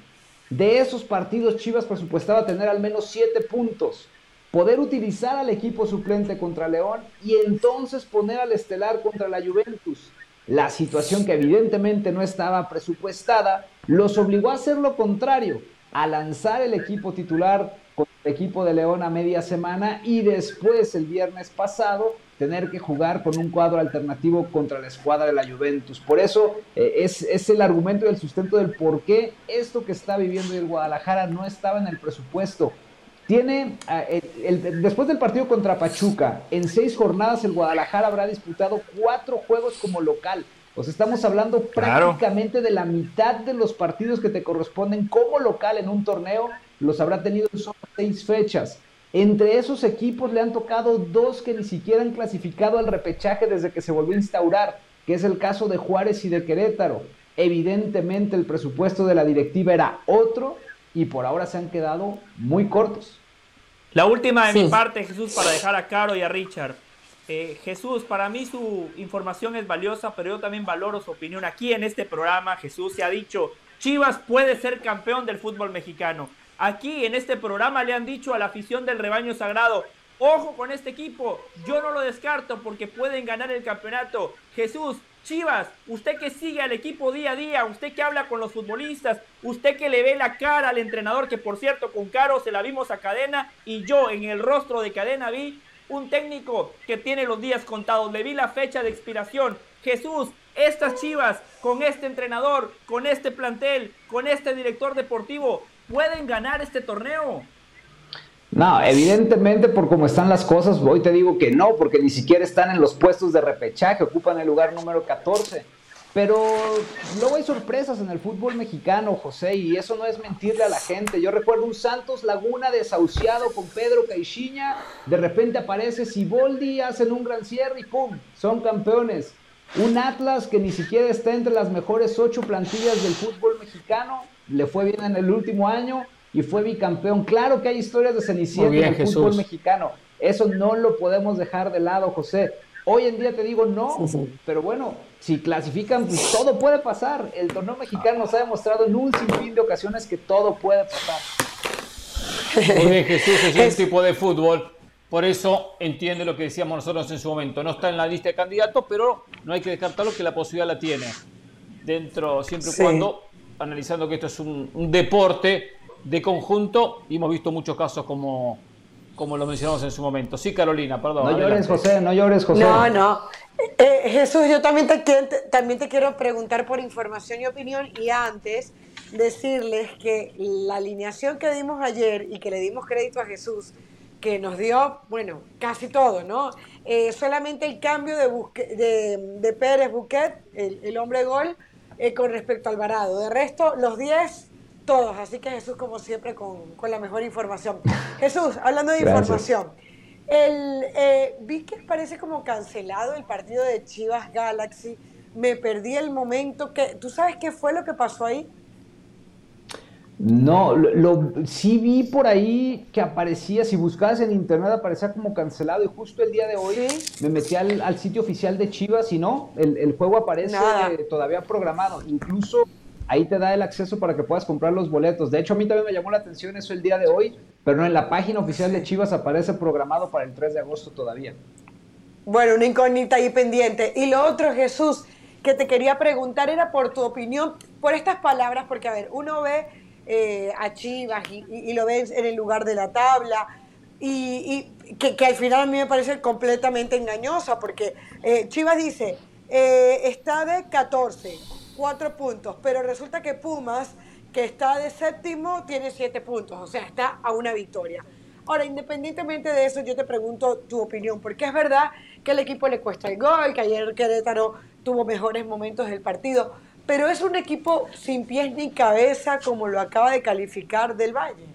De esos partidos Chivas presupuestaba tener al menos siete puntos, poder utilizar al equipo suplente contra León y entonces poner al estelar contra la Juventus. La situación que evidentemente no estaba presupuestada los obligó a hacer lo contrario, a lanzar el equipo titular con el equipo de León a media semana y después el viernes pasado tener que jugar con un cuadro alternativo contra la escuadra de la Juventus. Por eso eh, es, es, el argumento y el sustento del por qué esto que está viviendo el Guadalajara no estaba en el presupuesto. Tiene, eh, el, después del partido contra Pachuca, en seis jornadas el Guadalajara habrá disputado cuatro juegos como local. O sea, estamos hablando prácticamente de la mitad de los partidos que te corresponden como local en un torneo, los habrá tenido en solo seis fechas. Entre esos equipos le han tocado dos que ni siquiera han clasificado al repechaje desde que se volvió a instaurar, que es el caso de Juárez y de Querétaro. Evidentemente el presupuesto de la directiva era otro y por ahora se han quedado muy cortos. La última de mi parte, Jesús, para dejar a Caro y a Richard. Eh, Jesús, para mí su información es valiosa, pero yo también valoro su opinión. Aquí en este programa, Jesús se ha dicho, Chivas puede ser campeón del fútbol mexicano. Aquí en este programa le han dicho a la afición del rebaño sagrado, ojo con este equipo, yo no lo descarto porque pueden ganar el campeonato. Jesús, Chivas, usted que sigue al equipo día a día, usted que habla con los futbolistas, usted que le ve la cara al entrenador, que por cierto con Caro se la vimos a cadena y yo en el rostro de cadena vi un técnico que tiene los días contados, le vi la fecha de expiración. Jesús, estas Chivas, con este entrenador, con este plantel, con este director deportivo, pueden ganar este torneo. No, evidentemente por cómo están las cosas, hoy te digo que no, porque ni siquiera están en los puestos de repechaje, ocupan el lugar número 14. Pero luego hay sorpresas en el fútbol mexicano, José, y eso no es mentirle a la gente. Yo recuerdo un Santos Laguna desahuciado con Pedro Caixinha, de repente aparece Siboldi, hacen un gran cierre y ¡pum! Son campeones. Un Atlas que ni siquiera está entre las mejores ocho plantillas del fútbol mexicano, le fue bien en el último año y fue bicampeón. Claro que hay historias de Cenicienta en el fútbol mexicano. Eso no lo podemos dejar de lado, José. Hoy en día te digo no, pero bueno, si clasifican, pues todo puede pasar. El torneo mexicano nos ha demostrado en un sinfín de ocasiones que todo puede pasar. Muy bien, Jesús, es un tipo de fútbol. Por eso entiende lo que decíamos nosotros en su momento. No está en la lista de candidatos, pero no hay que descartarlo que la posibilidad la tiene. Dentro, siempre y cuando, analizando que esto es un, deporte de conjunto, y hemos visto muchos casos como, como lo mencionamos en su momento. Sí, Carolina, perdón. No llores, José, no llores, José. No, no. Eh, Jesús, yo también te, también te quiero preguntar por información y opinión y antes decirles que la alineación que dimos ayer y que le dimos crédito a Jesús, que nos dio, bueno, casi todo, ¿no? Eh, solamente el cambio de, de, Pérez Buquet, el, hombre gol, eh, con respecto al Alvarado. De resto, los 10, todos. Así que Jesús, como siempre, con, con la mejor información. *laughs* Jesús, hablando de información. El, eh, vi que parece como cancelado el partido de Chivas Galaxy. Me perdí el momento. que ¿Tú sabes qué fue lo que pasó ahí? No, lo, sí vi por ahí que aparecía, si buscabas en internet aparecía como cancelado y justo el día de hoy me metí al, sitio oficial de Chivas y no, el, juego aparece todavía programado. Incluso ahí te da el acceso para que puedas comprar los boletos. De hecho, a mí también me llamó la atención eso el día de hoy, pero no en la página oficial de Chivas aparece programado para el 3 de agosto todavía. Bueno, una incógnita ahí pendiente. Y lo otro, Jesús, que te quería preguntar era por tu opinión, por estas palabras, porque a ver, uno ve eh, a Chivas y, lo ve en el lugar de la tabla. Y, que, al final a mí me parece completamente engañosa, porque eh, Chivas dice, eh, está de 14, cuatro puntos, pero resulta que Pumas, que está de séptimo, tiene siete puntos, o sea, está a una victoria. Ahora, independientemente de eso, yo te pregunto tu opinión, porque es verdad que al equipo le cuesta el gol, que ayer Querétaro tuvo mejores momentos del partido, pero es un equipo sin pies ni cabeza como lo acaba de calificar del Valle.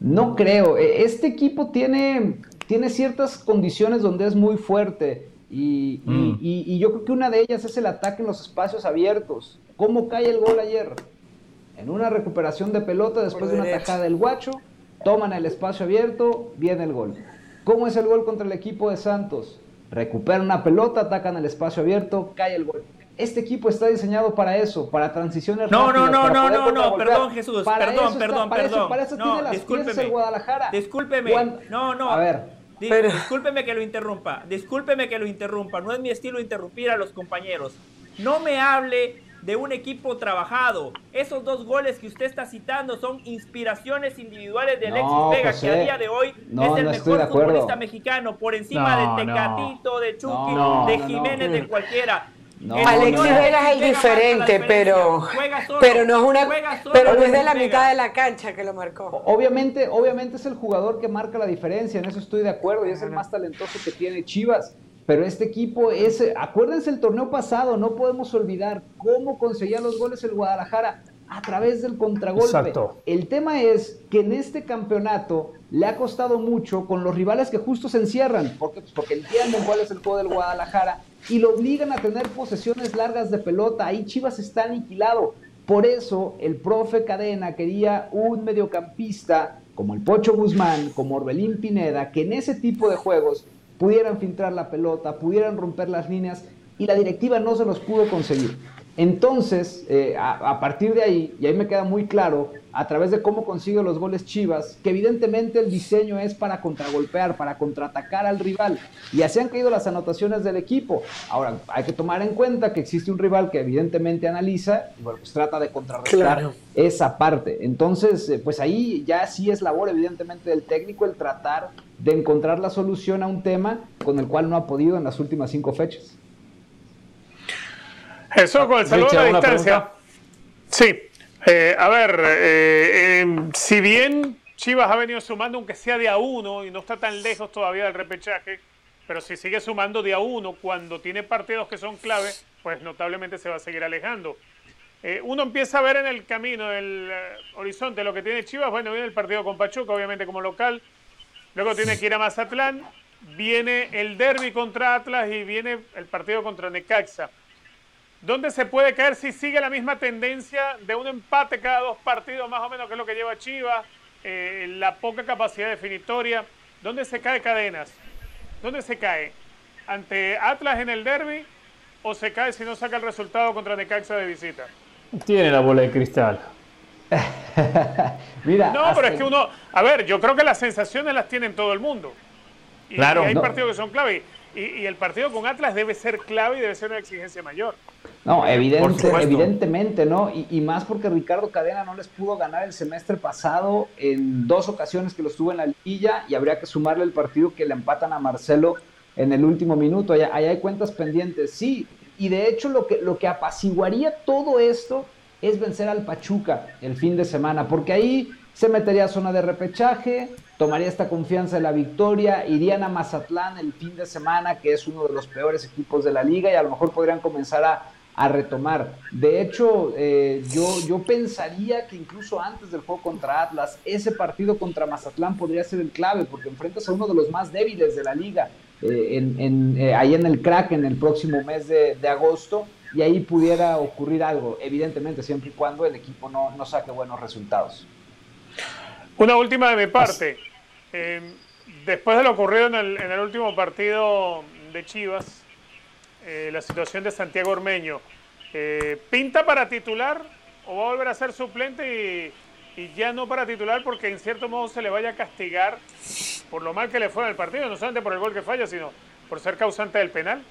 No creo, e, este equipo tiene, tiene ciertas condiciones donde es muy fuerte Mm. Y, yo creo que una de ellas es el ataque en los espacios abiertos. ¿Cómo cae el gol ayer? En una recuperación de pelota después de una atacada del guacho, toman el espacio abierto, viene el gol. ¿Cómo es el gol contra el equipo de Santos? Recuperan una pelota, atacan el espacio abierto, cae el gol. Este equipo está diseñado para eso, para transiciones no, rápidas. No, no, no, no, no, perdón Jesús, perdón, perdón, perdón. para eso tiene las piezas el Guadalajara. Discúlpeme, no, no. A ver, Discúlpeme que lo interrumpa, discúlpeme que lo interrumpa, no es mi estilo interrumpir a los compañeros. No me hable de un equipo trabajado. Esos dos goles que usted está citando son inspiraciones individuales de Alexis Vega, que a día de hoy es el mejor futbolista mexicano, por encima de Tecatito, de Chucky, de Jiménez, de cualquiera. Alexis Vega es el diferente, pero, pero no es una, pero no es de la mitad de la cancha que lo marcó. Obviamente, obviamente es el jugador que marca la diferencia, en eso estoy de acuerdo y es el más talentoso que tiene Chivas. Pero este equipo es, acuérdense el torneo pasado, no podemos olvidar cómo conseguía los goles el Guadalajara a través del contragolpe. El tema es que en este campeonato le ha costado mucho con los rivales que justo se encierran, porque, porque entienden cuál es el juego del Guadalajara y lo obligan a tener posesiones largas de pelota. Ahí Chivas está aniquilado. Por eso el profe Cadena quería un mediocampista como el Pocho Guzmán, como Orbelín Pineda, que en ese tipo de juegos pudieran filtrar la pelota, pudieran romper las líneas y la directiva no se los pudo conseguir. Entonces, eh, a, partir de ahí, y ahí me queda muy claro, a través de cómo consigue los goles Chivas, que evidentemente el diseño es para contragolpear, para contraatacar al rival, y así han caído las anotaciones del equipo. Ahora, hay que tomar en cuenta que existe un rival que evidentemente analiza y bueno, pues trata de contrarrestar esa parte. Entonces, eh, pues ahí ya sí es labor evidentemente del técnico el tratar de encontrar la solución a un tema con el cual no ha podido en las últimas cinco fechas. Eso con el saludo a la distancia. Sí. Eh, a ver, eh, em, si bien Chivas ha venido sumando, aunque sea de a uno, y no está tan lejos todavía del repechaje, pero si sigue sumando de a uno cuando tiene partidos que son clave, pues notablemente se va a seguir alejando. Eh, uno empieza a ver en el camino, el eh, horizonte, lo que tiene Chivas. Bueno, viene el partido con Pachuca, obviamente como local. Luego tiene que ir a Mazatlán. Viene el derby contra Atlas y viene el partido contra Necaxa. ¿Dónde se puede caer si sigue la misma tendencia de un empate cada dos partidos, más o menos, que es lo que lleva Chivas? Eh, la poca capacidad definitoria. ¿Dónde se cae cadenas? ¿Dónde se cae? ¿Ante Atlas en el derby o se cae si no saca el resultado contra Necaxa de visita? Tiene la bola de cristal. *laughs* Mira, no, pero es que uno, a ver, yo creo que las sensaciones las tiene todo el mundo. Y, claro, hay partidos que son clave. Y, el partido con Atlas debe ser clave y debe ser una exigencia mayor. No, evidente, evidentemente, ¿no? Y, y, más porque Ricardo Cadena no les pudo ganar el semestre pasado en dos ocasiones que lo estuvo en la liguilla y habría que sumarle el partido que le empatan a Marcelo en el último minuto. Allá, allá hay cuentas pendientes. Sí, y de hecho lo que, lo que apaciguaría todo esto es vencer al Pachuca el fin de semana, porque ahí se metería a zona de repechaje, tomaría esta confianza de la victoria, irían a Mazatlán el fin de semana, que es uno de los peores equipos de la liga, y a lo mejor podrían comenzar a, retomar. De hecho, eh, yo, yo pensaría que incluso antes del juego contra Atlas, ese partido contra Mazatlán podría ser el clave, porque enfrentas a uno de los más débiles de la liga. Eh, en, eh, ahí en el crack en el próximo mes de, agosto y ahí pudiera ocurrir algo, evidentemente, siempre y cuando el equipo no, no saque buenos resultados. Una última de mi parte. Eh, después de lo ocurrido en el, en el último partido de Chivas, la situación de Santiago Ormeño, ¿pinta para titular o va a volver a ser suplente y, y ya no para titular porque en cierto modo se le vaya a castigar por lo mal que le fue en el partido, no solamente por el gol que falla, sino por ser causante del penal.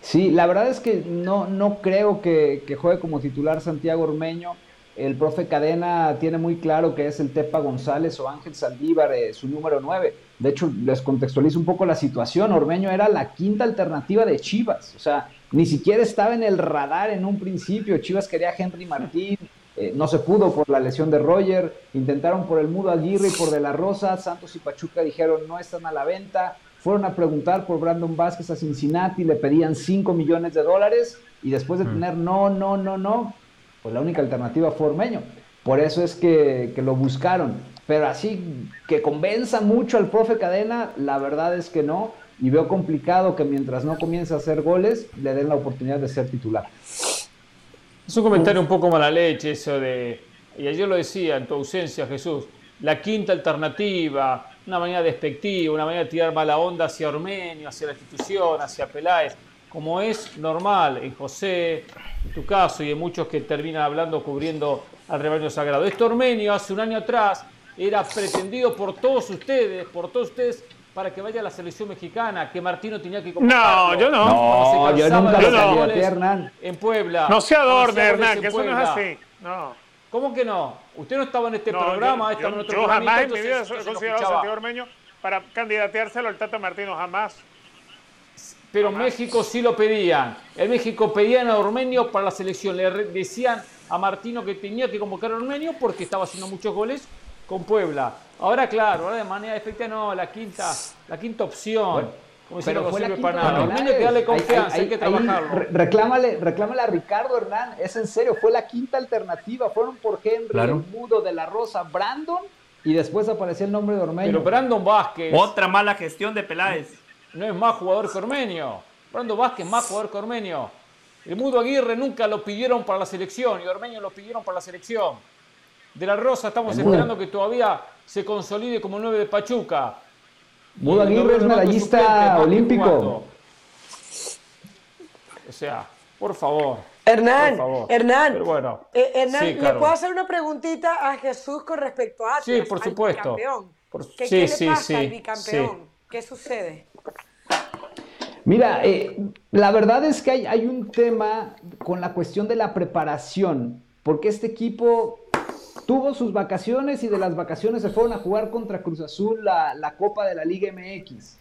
Sí, la verdad es que no, no creo que, juegue como titular Santiago Ormeño. El profe Cadena tiene muy claro que es el Tepa González o Ángel Saldívar, eh, su número 9. De hecho, les contextualizo un poco la situación. Ormeño era la quinta alternativa de Chivas. O sea, ni siquiera estaba en el radar en un principio. Chivas quería a Henry Martín, eh, no se pudo por la lesión de Roger, intentaron por el Mudo Aguirre y por De La Rosa, Santos y Pachuca dijeron no están a la venta, fueron a preguntar por Brandon Vázquez a Cincinnati, le pedían 5 millones de dólares y después de mm. tener no, no, no, no, pues la única alternativa fue Ormeño. Por eso es que, que lo buscaron. Pero así que convenza mucho al profe Cadena, la verdad es que no. Y veo complicado que mientras no comience a hacer goles, le den la oportunidad de ser titular. Es un comentario un poco mala leche eso de, y ayer lo decía en tu ausencia Jesús, la quinta alternativa, una manera despectiva, una manera de tirar mala onda hacia Ormenio, hacia la institución, hacia Peláez, como es normal en José, tu caso y en muchos que terminan hablando cubriendo al rebaño sagrado. Este Ormenio hace un año atrás era pretendido por todos ustedes, por todos ustedes para que vaya a la selección mexicana, que Martino tenía que No, yo no. No, yo nunca lo Hernán. En Puebla. No se adorne, Hernán, que eso no es así. No. ¿Cómo que no? Usted no estaba en este programa, yo, estaba en otro Yo jamás en mi vida he considerado a Santiago Ormeño para candidateárselo al Tata Martino, jamás. Pero México sí lo pedían. En México pedían a Ormeño para la selección. Le decían a Martino que tenía que convocar a Ormeño porque estaba haciendo muchos goles con Puebla. Ahora, claro, ahora de manera efectiva no, la quinta, la quinta opción. como pero no sirve para nada. Hay que darle confianza, hay, que trabajarlo. reclámale, reclámale, a Ricardo Hernán, es en serio, fue la quinta alternativa. Fueron por Henry, el Mudo de la Rosa, Brandon y después apareció el nombre de Ormeño. Pero Brandon Vázquez. Otra mala gestión de Peláez. No es más jugador que Ormeño. Brandon Vázquez más jugador que Ormeño. El Mudo Aguirre nunca lo pidieron para la selección y Ormeño lo pidieron para la selección. De la Rosa estamos esperando que todavía se consolide como nueve de Pachuca. Mudo Aguirre es medallista olímpico. O sea, por favor. Hernán, Hernán, bueno, eh, Hernán ¿le puedo hacer una preguntita a Jesús con respecto a Atlas, Sí, por supuesto. ¿Qué, ¿Qué, le pasa al bicampeón? ¿Qué sucede? Mira, eh, la verdad es que hay, hay un tema con la cuestión de la preparación, porque este equipo tuvo sus vacaciones y de las vacaciones se fueron a jugar contra Cruz Azul la, Copa de la Liga MX.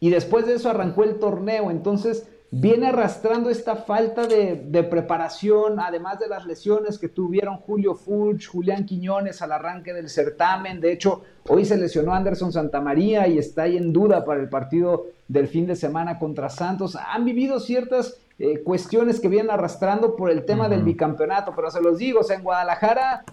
Y después de eso arrancó el torneo. Entonces viene arrastrando esta falta de, preparación, además de las lesiones que tuvieron Julio Fulch, Julián Quiñones al arranque del certamen. De hecho, hoy se lesionó Anderson Santamaría y está ahí en duda para el partido del fin de semana contra Santos. Han vivido ciertas eh, cuestiones que vienen arrastrando por el tema del bicampeonato, pero se los digo, o sea, en Guadalajara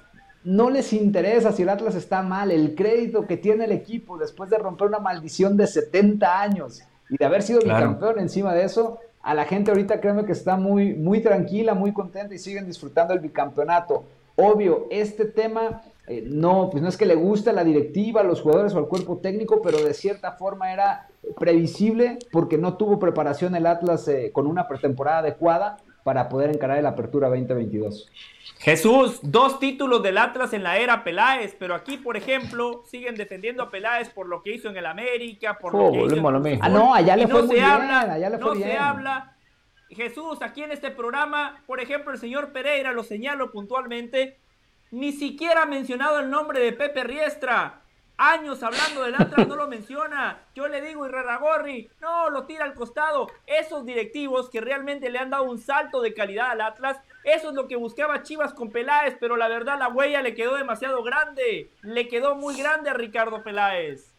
no les interesa si el Atlas está mal, el crédito que tiene el equipo después de romper una maldición de 70 años y de haber sido bicampeón encima de eso, a la gente ahorita créeme que está muy, muy tranquila, muy contenta y siguen disfrutando el bicampeonato. Obvio, este tema eh, no, pues no es que le guste a la directiva, a los jugadores o al cuerpo técnico, pero de cierta forma era previsible porque no tuvo preparación el Atlas eh, con una pretemporada adecuada para poder encarar la apertura 2022. Jesús, dos títulos del Atlas en la era Peláez, pero aquí, por ejemplo, siguen defendiendo a Peláez por lo que hizo en el América, por lo que hizo en Ah, no, allá le fue no muy se bien, habla, allá le fue no bien. se habla. Jesús, aquí en este programa, por ejemplo, el señor Pereira, lo señalo puntualmente, ni siquiera ha mencionado el nombre de Pepe Riestra. Años hablando del Atlas, no lo menciona. Yo le digo, Gorri, no, lo tira al costado. Esos directivos que realmente le han dado un salto de calidad al Atlas, eso es lo que buscaba Chivas con Peláez, pero la verdad la huella le quedó demasiado grande. Le quedó muy grande a Ricardo Peláez.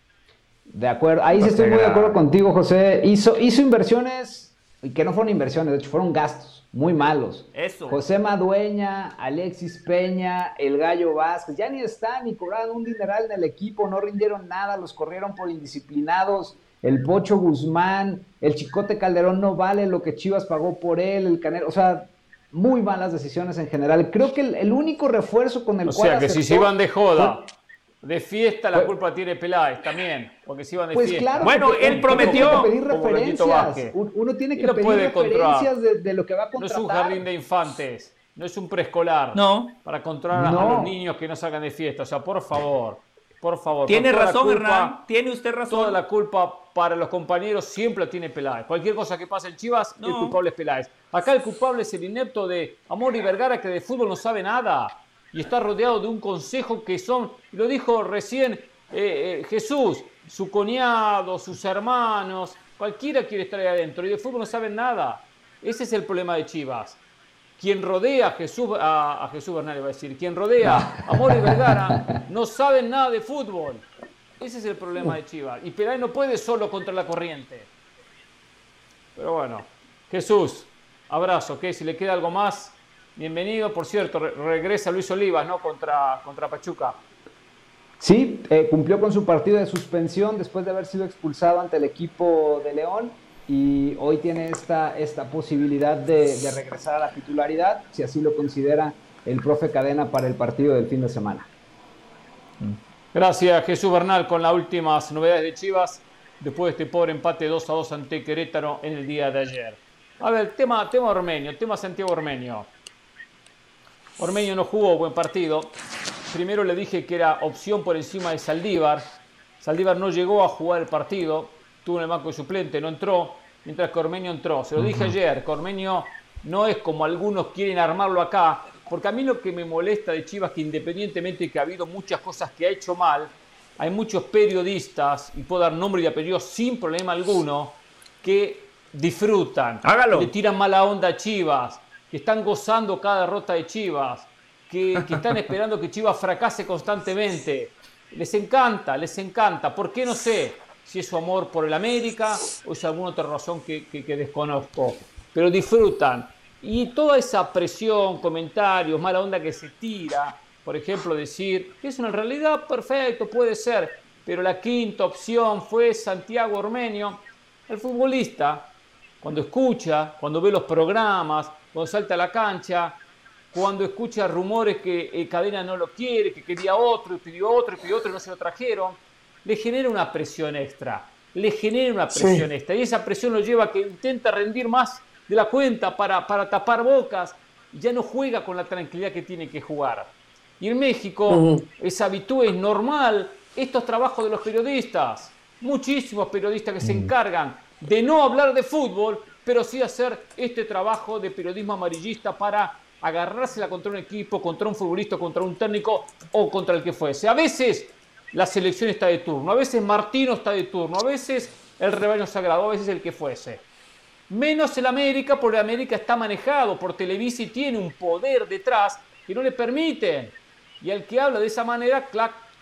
De acuerdo, ahí sí estoy muy de acuerdo contigo, José. Hizo, hizo inversiones, y que no fueron inversiones, de hecho fueron gastos muy malos. Eso. José Madueña, Alexis Peña, el Gallo Vázquez, ya ni están ni cobraron un dineral en el equipo, no rindieron nada, los corrieron por indisciplinados. El Pocho Guzmán, el Chicote Calderón no vale lo que Chivas pagó por él, el Canelo, o sea, muy malas decisiones en general. Creo que el, único refuerzo con el o sea, que si se iban de joda de fiesta la culpa tiene Peláez también, porque se iban de pues fiesta. Claro, bueno, él prometió. pedir referencias. Uno tiene que pedir referencias de, lo que va a contratar. No es un jardín de infantes, no es un preescolar. No. Para controlar a los niños que no salgan de fiesta. O sea, por favor, por favor. Tiene razón, Hernán. Tiene usted razón. Toda la culpa para los compañeros siempre la tiene Peláez. Cualquier cosa que pase en Chivas, el culpable es Peláez. Acá el culpable es el inepto de Amor y Vergara que de fútbol no sabe nada y está rodeado de un consejo que son, lo dijo recién eh, eh, Jesús, su cuñado, sus hermanos, cualquiera quiere estar ahí adentro y de fútbol no saben nada. Ese es el problema de Chivas. Quien rodea a Jesús, a, Jesús Bernal, va a decir, quien rodea a Mori Vergara, no saben nada de fútbol. Ese es el problema de Chivas. Y Peláez no puede solo contra la corriente. Pero bueno, Jesús, abrazo, ¿qué? Si le queda algo más, Bienvenido, por cierto, regresa Luis Olivas, ¿no? Contra, contra Pachuca. Sí, eh, cumplió con su partido de suspensión después de haber sido expulsado ante el equipo de León y hoy tiene esta, esta posibilidad de, regresar a la titularidad, si así lo considera el profe Cadena para el partido del fin de semana. Gracias Jesús Bernal con las últimas novedades de Chivas después de este pobre empate 2 a 2 ante Querétaro en el día de ayer. A ver, tema, tema Ormeño, tema Santiago Ormeño. Ormeño no jugó buen partido. Primero le dije que era opción por encima de Saldívar. Saldívar no llegó a jugar el partido, tuvo en el banco de suplente, no entró, mientras que Ormeño entró. Se lo dije ayer, que Ormeño no es como algunos quieren armarlo acá, porque a mí lo que me molesta de Chivas que independientemente de que ha habido muchas cosas que ha hecho mal, hay muchos periodistas, y puedo dar nombre y apellido sin problema alguno, que disfrutan, Hágalo. le tiran mala onda a Chivas, están gozando cada derrota de Chivas, que, están esperando que Chivas fracase constantemente. Les encanta, les encanta. ¿Por qué no sé? Si es su amor por el América o es alguna otra razón que, que desconozco. Pero disfrutan. Y toda esa presión, comentarios, mala onda que se tira, por ejemplo, decir que es una realidad perfecto, puede ser, pero la quinta opción fue Santiago Ormenio. El futbolista, cuando escucha, cuando ve los programas, cuando salta a la cancha, cuando escucha rumores que eh, Cadena no lo quiere, que quería otro, y pidió otro, y pidió otro, y no se lo trajeron, le genera una presión extra, le genera una presión extra, y esa presión lo lleva a que intenta rendir más de la cuenta para, para tapar bocas, ya no juega con la tranquilidad que tiene que jugar. Y en México es habitual, es normal, estos trabajos de los periodistas, muchísimos periodistas que se encargan de no hablar de fútbol, pero sí hacer este trabajo de periodismo amarillista para agarrársela contra un equipo, contra un futbolista, contra un técnico o contra el que fuese. A veces la selección está de turno, a veces Martino está de turno, a veces el rebaño sagrado, a veces el que fuese. Menos el América, porque América está manejado por Televisa y tiene un poder detrás que no le permiten. Y al que habla de esa manera,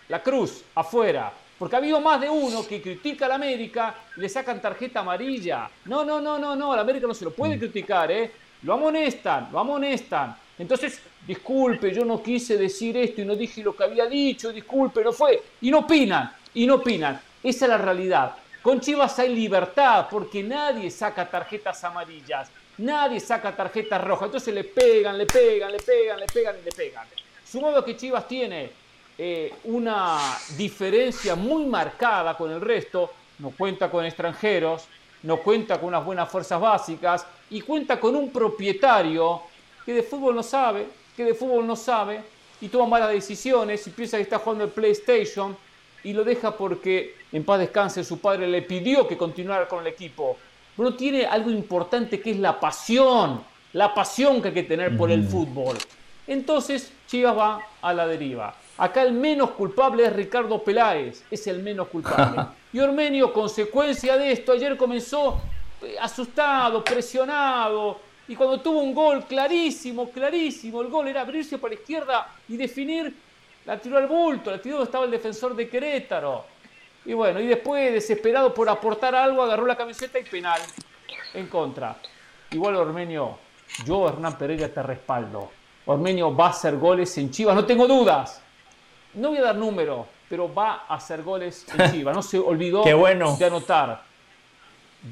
la cruz, afuera. Porque ha habido más de uno que critica a la América y le sacan tarjeta amarilla. No, no, no, no, no, a la América no se lo puede criticar, ¿eh? Lo amonestan, lo amonestan. Entonces, disculpe, yo no quise decir esto y no dije lo que había dicho, disculpe, no fue. Y no opinan, y no opinan. Esa es la realidad. Con Chivas hay libertad porque nadie saca tarjetas amarillas, nadie saca tarjetas rojas. Entonces le pegan, le pegan, le pegan, le pegan y le pegan. Sumado que Chivas tiene eh, una diferencia muy marcada con el resto, no cuenta con extranjeros, no cuenta con unas buenas fuerzas básicas y cuenta con un propietario que de fútbol no sabe, que de fútbol no sabe y toma malas decisiones y piensa que está jugando el PlayStation y lo deja porque en paz descanse su padre le pidió que continuara con el equipo. Pero tiene algo importante que es la pasión, la pasión que hay que tener por el fútbol. Entonces Chivas va a la deriva. Acá el menos culpable es Ricardo Peláez, es el menos culpable. *laughs* Y Ormenio, consecuencia de esto, ayer comenzó eh, asustado, presionado, y cuando tuvo un gol clarísimo, clarísimo, el gol era abrirse por la izquierda y definir, la tiró al bulto, la tiró donde estaba el defensor de Querétaro. Y bueno, y después, desesperado por aportar algo, agarró la camiseta y penal en contra. Igual Ormenio, yo Hernán Pereira te respaldo. Ormenio va a hacer goles en Chivas, no tengo dudas no voy a dar número, pero va a hacer goles en *laughs* Chivas. No se olvidó de anotar.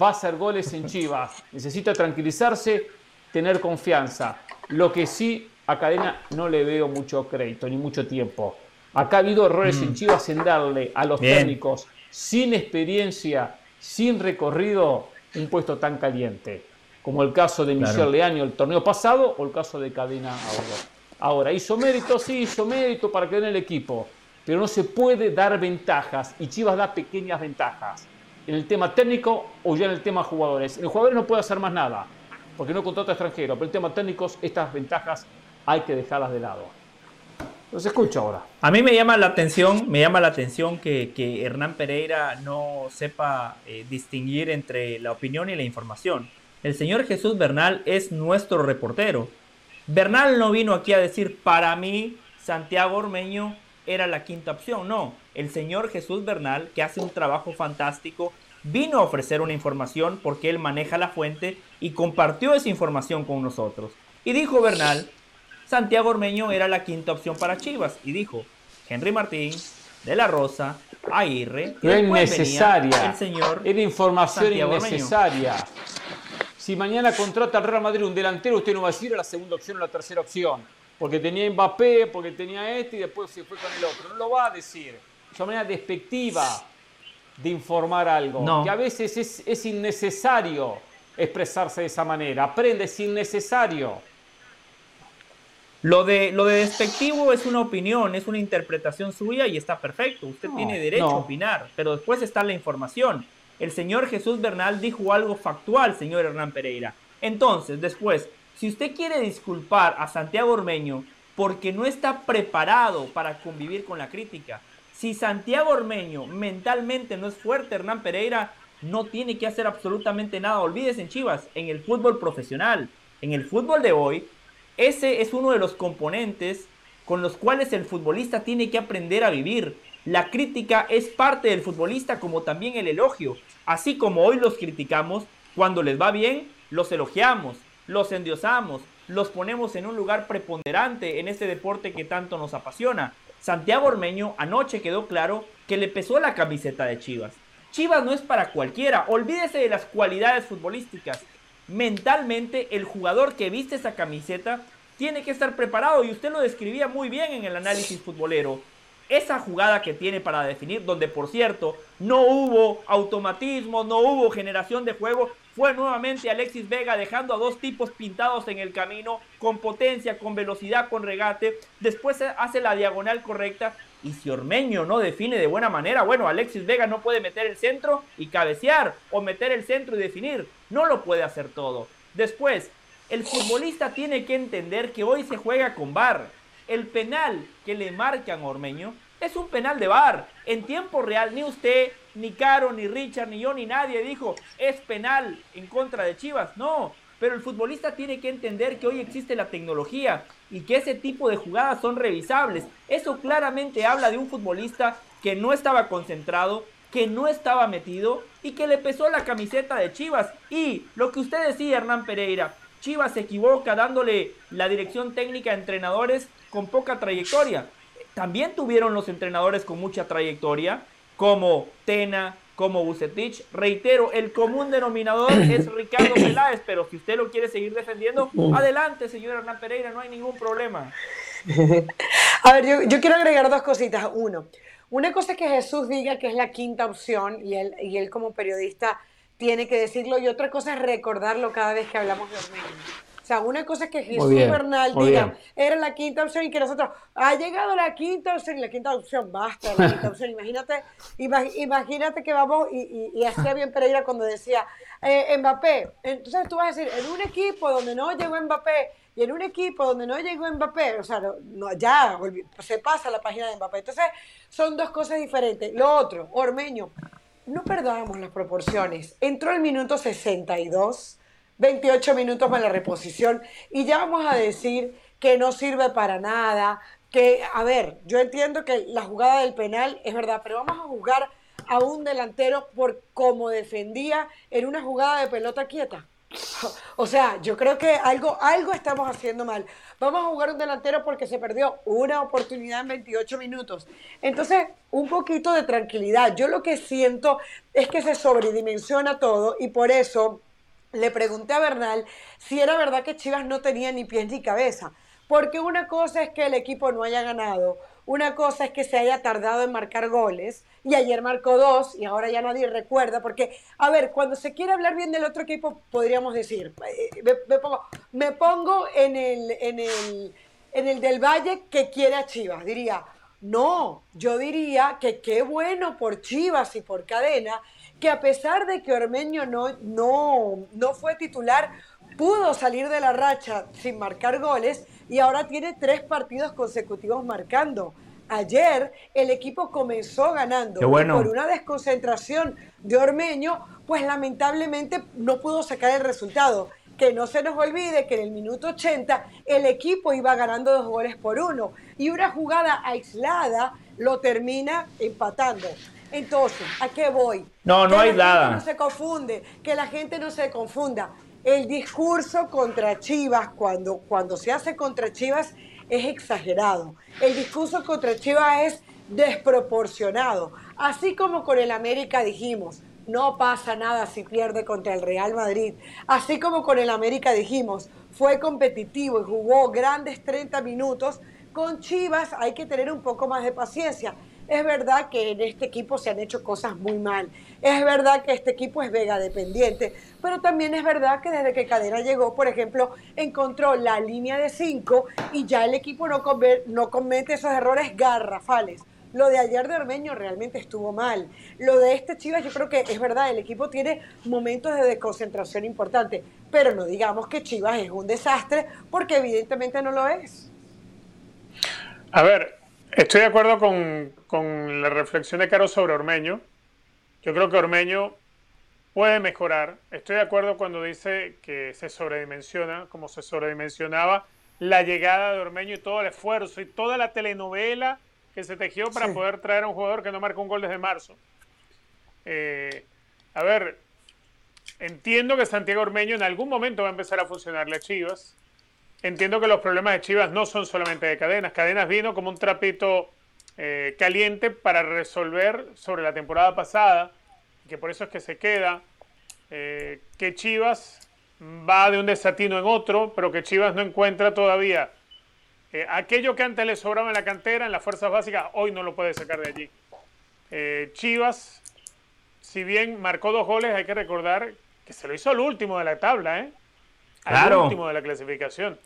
Va a hacer goles en Chivas. Necesita tranquilizarse, tener confianza. Lo que sí a Cadena no le veo mucho crédito ni mucho tiempo. Acá ha habido errores en mm. Chivas en darle a los técnicos sin experiencia, sin recorrido, un puesto tan caliente. Como el caso de Michel Leaño el torneo pasado o el caso de Cadena ahora. Ahora, hizo mérito, sí, hizo mérito para quedar en el equipo, pero no se puede dar ventajas y Chivas da pequeñas ventajas en el tema técnico o ya en el tema jugadores. El jugador no puede hacer más nada porque no contrata extranjero, pero en el tema técnicos estas ventajas hay que dejarlas de lado. Los escucho ahora. A mí me llama la atención, me llama la atención que, Hernán Pereira no sepa eh, distinguir entre la opinión y la información. El señor Jesús Bernal es nuestro reportero Bernal no vino aquí a decir, para mí, Santiago Ormeño era la quinta opción. No, el señor Jesús Bernal, que hace un trabajo fantástico, vino a ofrecer una información porque él maneja la fuente y compartió esa información con nosotros. Y dijo Bernal, Santiago Ormeño era la quinta opción para Chivas. Y dijo, Henry Martín, De La Rosa, Aguirre. No es necesaria. El señor era información innecesaria. Si mañana contrata al Real Madrid un delantero, usted no va a decir a la segunda opción o la tercera opción. Porque tenía Mbappé, porque tenía este y después se fue con el otro. No lo va a decir. Es una manera despectiva de informar algo. Que a veces es, es innecesario expresarse de esa manera. Aprende, es innecesario. Lo de, lo de despectivo es una opinión, es una interpretación suya y está perfecto. Usted tiene derecho a opinar, pero después está la información el señor Jesús Bernal dijo algo factual, señor Hernán Pereira. Entonces, después, si usted quiere disculpar a Santiago Ormeño porque no está preparado para convivir con la crítica, si Santiago Ormeño mentalmente no es fuerte, Hernán Pereira no tiene que hacer absolutamente nada. Olvídese en Chivas, en el fútbol profesional, en el fútbol de hoy, ese es uno de los componentes con los cuales el futbolista tiene que aprender a vivir. La crítica es parte del futbolista como también el elogio. Así como hoy los criticamos, cuando les va bien, los elogiamos, los endiosamos, los ponemos en un lugar preponderante en este deporte que tanto nos apasiona. Santiago Ormeño anoche quedó claro que le pesó la camiseta de Chivas. Chivas no es para cualquiera, olvídese de las cualidades futbolísticas. Mentalmente el jugador que viste esa camiseta tiene que estar preparado y usted lo describía muy bien en el análisis futbolero esa jugada que tiene para definir, donde por cierto no hubo automatismo, no hubo generación de juego, fue nuevamente Alexis Vega dejando a dos tipos pintados en el camino, con potencia, con velocidad, con regate, después hace la diagonal correcta y si Ormeño no define de buena manera, bueno, Alexis Vega no puede meter el centro y cabecear, o meter el centro y definir, no lo puede hacer todo. Después, el futbolista tiene que entender que hoy se juega con bar el penal que le marcan a Ormeño es un penal de bar. En tiempo real, ni usted, ni Caro, ni Richard, ni yo, ni nadie dijo es penal en contra de Chivas. No, pero el futbolista tiene que entender que hoy existe la tecnología y que ese tipo de jugadas son revisables. Eso claramente habla de un futbolista que no estaba concentrado, que no estaba metido y que le pesó la camiseta de Chivas. Y lo que usted decía, Hernán Pereira, Chivas se equivoca dándole la dirección técnica a entrenadores con poca trayectoria. También tuvieron los entrenadores con mucha trayectoria, como Tena, como Bucetich. Reitero, el común denominador *coughs* es Ricardo Peláez, pero si usted lo quiere seguir defendiendo, adelante, señor Hernán Pereira, no hay ningún problema. *laughs* A ver, yo, yo quiero agregar dos cositas. Uno, una cosa es que Jesús diga que es la quinta opción y él, y él como periodista tiene que decirlo y otra cosa es recordarlo cada vez que hablamos de Ormeño. O sea, una cosa es que Jesús Bernal diga, era la quinta opción y que nosotros, ha llegado la quinta opción y la quinta opción, basta la quinta opción. *laughs* Imagínate, imagínate que vamos, y, y, hacía bien Pereira cuando decía, eh, Mbappé, entonces tú vas a decir, en un equipo donde no llegó Mbappé, y en un equipo donde no llegó Mbappé, o sea, no, ya se pasa la página de Mbappé. Entonces, son dos cosas diferentes. Lo otro, Ormeño, no perdamos las proporciones. Entró el minuto 62, 28 minutos para la reposición, y ya vamos a decir que no sirve para nada, que, a ver, yo entiendo que la jugada del penal es verdad, pero vamos a jugar a un delantero por cómo defendía en una jugada de pelota quieta. O sea, yo creo que algo, algo estamos haciendo mal. Vamos a jugar un delantero porque se perdió una oportunidad en 28 minutos. Entonces, un poquito de tranquilidad. Yo lo que siento es que se sobredimensiona todo y por eso le pregunté a Bernal si era verdad que Chivas no tenía ni pies ni cabeza. Porque una cosa es que el equipo no haya ganado, una cosa es que se haya tardado en marcar goles y ayer marcó dos y ahora ya nadie recuerda, porque, a ver, cuando se quiere hablar bien del otro equipo, podríamos decir, eh, me, pongo, en, el, en, el, en el del Valle que quiere a Chivas, diría, no, yo diría que qué bueno por Chivas y por Cadena, que a pesar de que Ormeño no, no, no fue titular, pudo salir de la racha sin marcar goles y ahora tiene tres partidos consecutivos marcando. Ayer el equipo comenzó ganando por una desconcentración de Ormeño, pues lamentablemente no pudo sacar el resultado. Que no se nos olvide que en el minuto 80 el equipo iba ganando dos goles por uno y una jugada aislada lo termina empatando. Entonces, ¿a qué voy? No, no hay nada. No se confunde, que la gente no se confunda el discurso contra Chivas, cuando, cuando se hace contra Chivas, es exagerado. El discurso contra Chivas es desproporcionado. Así como con el América dijimos, no pasa nada si pierde contra el Real Madrid. Así como con el América dijimos, fue competitivo y jugó grandes 30 minutos. Con Chivas hay que tener un poco más de paciencia. Es verdad que en este equipo se han hecho cosas muy mal. Es verdad que este equipo es Vega dependiente, pero también es verdad que desde que Cadena llegó, por ejemplo, encontró la línea de 5 y ya el equipo no, comete esos errores garrafales. Lo de ayer de Ormeño realmente estuvo mal. Lo de este Chivas, yo creo que es verdad, el equipo tiene momentos de desconcentración importante, pero no digamos que Chivas es un desastre, porque evidentemente no lo es. A ver, Estoy de acuerdo con, la reflexión de Caro sobre Ormeño. Yo creo que Ormeño puede mejorar. Estoy de acuerdo cuando dice que se sobredimensiona, como se sobredimensionaba la llegada de Ormeño y todo el esfuerzo y toda la telenovela que se tejió para poder traer a un jugador que no marcó un gol desde marzo. Eh, a ver, entiendo que Santiago Ormeño en algún momento va a empezar a funcionarle a Chivas entiendo que los problemas de Chivas no son solamente de cadenas. Cadenas vino como un trapito eh, caliente para resolver sobre la temporada pasada, que por eso es que se queda, eh, que Chivas va de un desatino en otro, pero que Chivas no encuentra todavía eh, aquello que antes le sobraba en la cantera, en las fuerzas básicas, hoy no lo puede sacar de allí. Chivas, si bien marcó dos goles, hay que recordar que se lo hizo al último de la tabla, ¿eh? Al último de la clasificación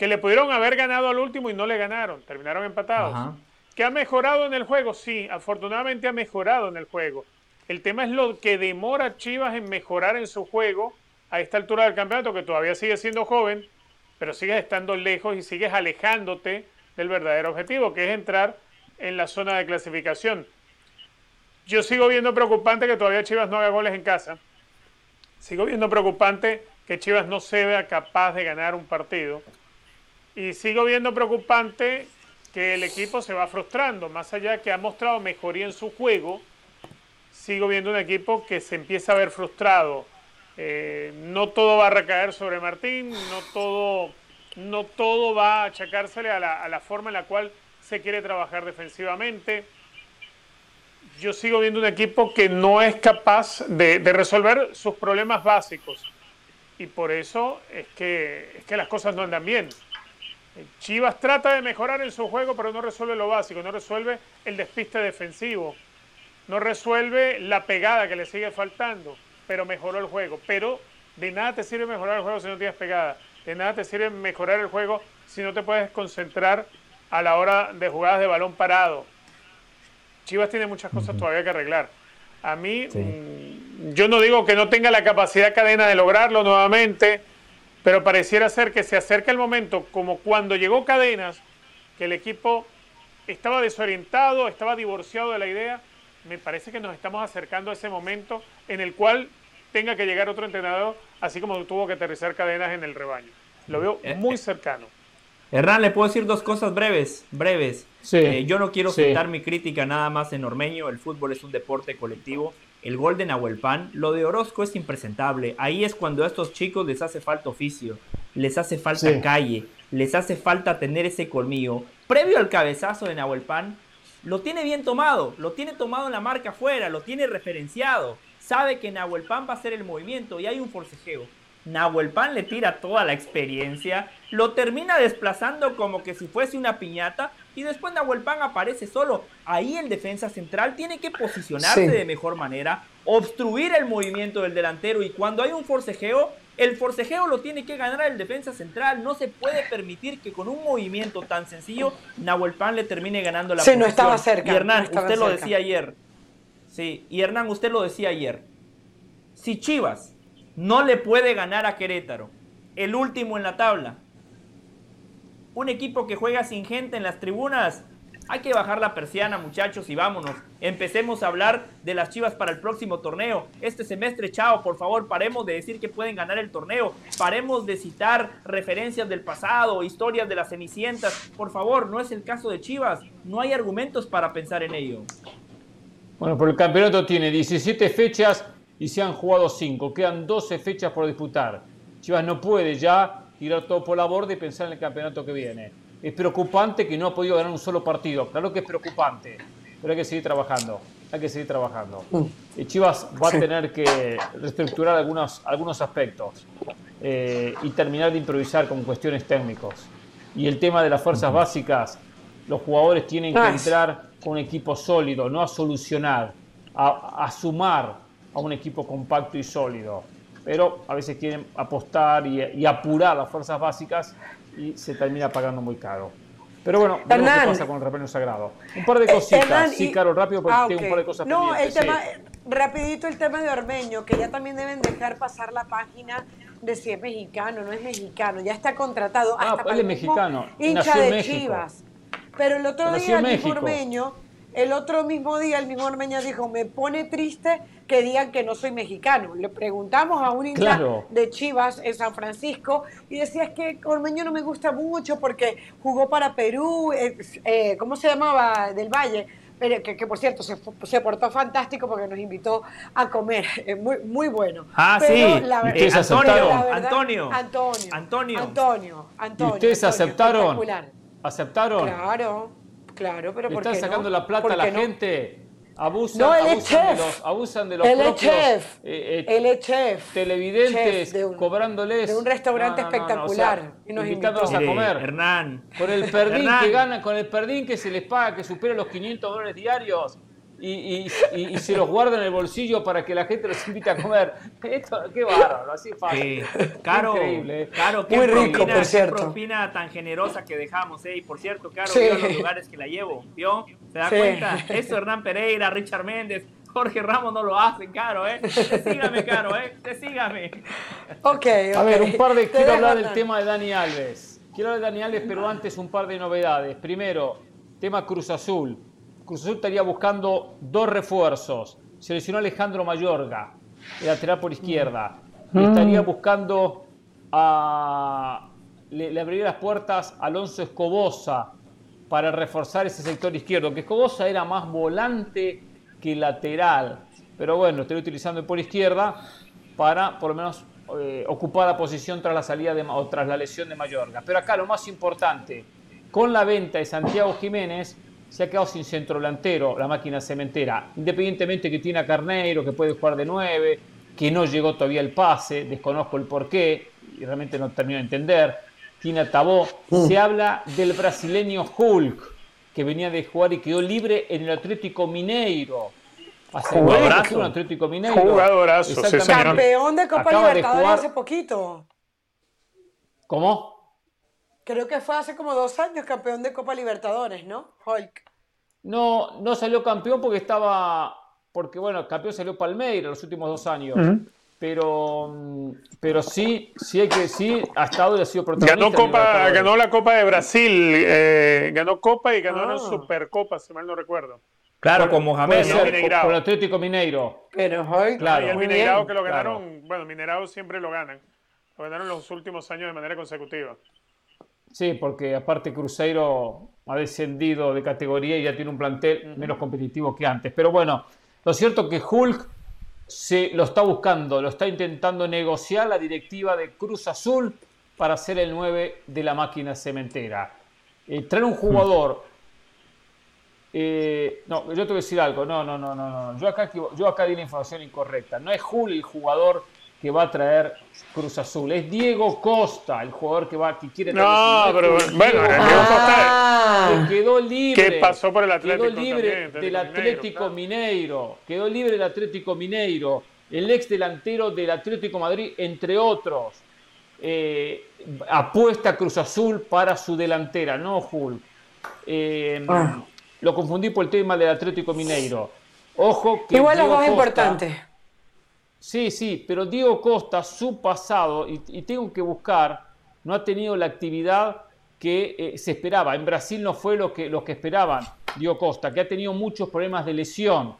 que le pudieron haber ganado al último y no le ganaron, terminaron empatados. ¿Que ha mejorado en el juego? Sí, afortunadamente ha mejorado en el juego. El tema es lo que demora Chivas en mejorar en su juego a esta altura del campeonato, que todavía sigue siendo joven, pero sigues estando lejos y sigues alejándote del verdadero objetivo, que es entrar en la zona de clasificación. Yo sigo viendo preocupante que todavía Chivas no haga goles en casa. Sigo viendo preocupante que Chivas no se vea capaz de ganar un partido. Y sigo viendo preocupante que el equipo se va frustrando, más allá que ha mostrado mejoría en su juego, sigo viendo un equipo que se empieza a ver frustrado. Eh, no todo va a recaer sobre Martín, no todo, no todo va a achacársele a la, a la forma en la cual se quiere trabajar defensivamente. Yo sigo viendo un equipo que no es capaz de, de resolver sus problemas básicos. Y por eso es que, es que las cosas no andan bien. Chivas trata de mejorar en su juego, pero no resuelve lo básico, no resuelve el despiste defensivo, no resuelve la pegada que le sigue faltando, pero mejoró el juego. Pero de nada te sirve mejorar el juego si no tienes pegada, de nada te sirve mejorar el juego si no te puedes concentrar a la hora de jugadas de balón parado. Chivas tiene muchas cosas todavía que arreglar. A mí, mm, yo no digo que no tenga la capacidad cadena de lograrlo nuevamente, pero pareciera ser que se acerca el momento, como cuando llegó Cadenas, que el equipo estaba desorientado, estaba divorciado de la idea. Me parece que nos estamos acercando a ese momento en el cual tenga que llegar otro entrenador, así como tuvo que aterrizar Cadenas en el rebaño. Lo veo Eh, muy eh. cercano. Hernán, le puedo decir dos cosas breves, breves. Sí, Eh, yo no quiero sí. quitar mi crítica nada más en Ormeño, el fútbol es un deporte colectivo. El gol de Nahuelpan, lo de Orozco es impresentable. Ahí es cuando a estos chicos les hace falta oficio, les hace falta Sí. calle, les hace falta tener ese colmillo. Previo al cabezazo de Nahuelpan, lo tiene bien tomado, lo tiene tomado en la marca afuera, lo tiene referenciado. Sabe que Nahuelpan va a hacer el movimiento y hay un forcejeo. Nahuelpan le tira toda la experiencia, lo termina desplazando como que si fuese una piñata y después Nahuelpan aparece solo. Ahí el defensa central tiene que posicionarse Sí. de mejor manera, obstruir el movimiento del delantero y cuando hay un forcejeo, el forcejeo lo tiene que ganar el defensa central. No se puede permitir que con un movimiento tan sencillo Nahuelpan le termine ganando la Sí, no posición. estaba cerca, Y Hernán, no estaba usted lo decía ayer. Sí, y Hernán, usted lo decía ayer. Si Chivas no le puede ganar a Querétaro, el último en la tabla, un equipo que juega sin gente en las tribunas, hay que bajar la persiana, muchachos, y vámonos. Empecemos a hablar de las Chivas para el próximo torneo. Este semestre, chao, por favor, paremos de decir que pueden ganar el torneo. Paremos de citar referencias del pasado, historias de las cenicientas. Por favor, no es el caso de Chivas. No hay argumentos para pensar en ello. Bueno, pero el campeonato tiene 17 fechas y se han jugado 5. Quedan 12 fechas por disputar. Chivas no puede ya tirar todo por la borda y pensar en el campeonato que viene. Es preocupante que no ha podido ganar un solo partido. Claro que es preocupante, pero hay que seguir trabajando. Hay que seguir trabajando. Y Chivas va a tener que reestructurar algunos, algunos aspectos eh, y terminar de improvisar con cuestiones técnicos. Y el tema de las fuerzas básicas, los jugadores tienen que Ah, entrar con un equipo sólido, no a solucionar, a, a sumar a un equipo compacto y sólido. Pero a veces quieren apostar y, y apurar las fuerzas básicas y se termina pagando muy caro. Pero bueno, qué pasa con el repeño sagrado. Un par de cositas, Hernán, sí, Caro, rápido porque Ah, tengo un par de cosas No, el sí. tema, rapidito el tema de Ormeño, que ya también deben dejar pasar la página de si es mexicano, no es mexicano, ya está contratado. Ah, hasta él para es mexicano, Hincha nació de. Chivas. Pero el otro Nació día. Ormeño, el otro mismo día el mismo Ormeño dijo, me pone triste que digan que no soy mexicano. Le preguntamos a un hincha Claro. de Chivas en San Francisco y decía es que Ormeño no me gusta mucho porque jugó para Perú, eh, eh, ¿cómo se llamaba? Del Valle. Pero que, que, por cierto se, portó fantástico porque nos invitó a comer, *laughs* eh, muy, muy bueno. Ah, Pero sí. la ¿Ustedes Eh, Antonio, aceptaron? la verdad- Antonio, Antonio, Antonio. Antonio, ¿Y Antonio, ustedes Antonio, aceptaron? ¿Aceptaron? Claro, claro, pero ¿por están qué sacando no? la plata ¿Por a la no? gente. Abusan, No, es abusan, de chef. los, abusan de los Él propios chef. eh, eh, Él es chef. televidentes Chef de un- cobrándoles. de un restaurante espectacular, y nos invitándolos Mire, a comer. Hernán. Con el perdín Hernán. que ganan, con el perdín que se les paga, que supera los 500 dólares diarios. Y, y- y- y se los guarda en el bolsillo para que la gente los invite a comer. Esto, qué bárbaro, así fácil. Sí, Caro, Increíble, ¿eh? Caro, qué Muy rico, propina, por qué cierto. propina tan generosa que dejamos, ¿eh? Y por cierto, Caro, Sí. vio los lugares que la llevo, ¿vio? ¿Se da Sí. cuenta? Eso Hernán Pereira, Richard Méndez, Jorge Ramos no lo hacen, Caro, ¿eh? Te sígame, Caro, ¿eh? Te sígame. Ok, A ver, un par de. Te Quiero hablar del tema de Dani Alves. Quiero hablar de Dani Alves, pero antes un par de novedades. Primero, tema Cruz Azul. Cruz Azul estaría buscando dos refuerzos. Seleccionó Alejandro Mayorga, el lateral por izquierda. Mm. Estaría buscando a. Le, le abriría las puertas a Alonso Escobosa para reforzar ese sector izquierdo, que Escobosa era más volante que lateral. Pero bueno, estaría utilizando por izquierda para por lo menos eh, ocupar la posición tras la salida de, o tras la lesión de Mayorga. Pero acá lo más importante, con la venta de Santiago Jiménez, se ha quedado sin centro delantero la máquina cementera. Independientemente que tiene a Carneiro, que puede jugar de 9, que no llegó todavía el pase, desconozco el porqué y realmente no termino de entender. Tiene a Tabó. Mm. Se habla del brasileño Hulk, que venía de jugar y quedó libre en el Atlético Mineiro. Jugadorazo. Un Atlético Mineiro. Jugadorazo, Campeón de Copa Libertadores hace poquito. ¿Cómo? Creo que fue hace como dos años campeón de Copa Libertadores, ¿no? Hulk. No, no salió campeón porque estaba. Porque, bueno, campeón salió Palmeiras los últimos dos años. Pero, pero sí, sí hay que sí ha estado y ha sido protagonista. Ganó Copa, ganó la Copa de Brasil, eh, ganó Copa y ganó la ah. Supercopa, si mal no recuerdo. Claro, con Mohamed, ¿no? Con el Atlético Mineiro. Pero hoy, claro. Y el Mineirao que lo ganaron, bueno, Mineirao siempre lo ganan. Lo ganaron los últimos años de manera consecutiva. Sí, porque aparte Cruzeiro ha descendido de categoría y ya tiene un plantel menos competitivo que antes. Pero bueno, lo cierto es que Hulk se lo está buscando, lo está intentando negociar la directiva de Cruz Azul para ser el 9 de la máquina cementera. Eh, traer un jugador eh, no, yo te voy a decir algo. No, no, no, no, no. Yo acá, yo acá di la información incorrecta. No es Juli el jugador que va a traer Cruz Azul. Es Diego Costa el jugador que va que quiere. No, pero bueno, Diego Costa quedó libre. ¿Qué pasó por el Atlético Quedó libre del Atlético Mineiro. Quedó libre del Atlético Mineiro. El ex delantero del Atlético Madrid, entre otros. Eh, apuesta Cruz Azul para su delantera, no Hulk. Eh, ah. Lo confundí por el tema del Atlético Mineiro. Ojo que. Igual lo más importante. Sí, sí, pero Diego Costa, su pasado, y, tengo que buscar, no ha tenido la actividad que eh, se esperaba. En Brasil no fue lo que, lo que esperaban Diego Costa, que ha tenido muchos problemas de lesión,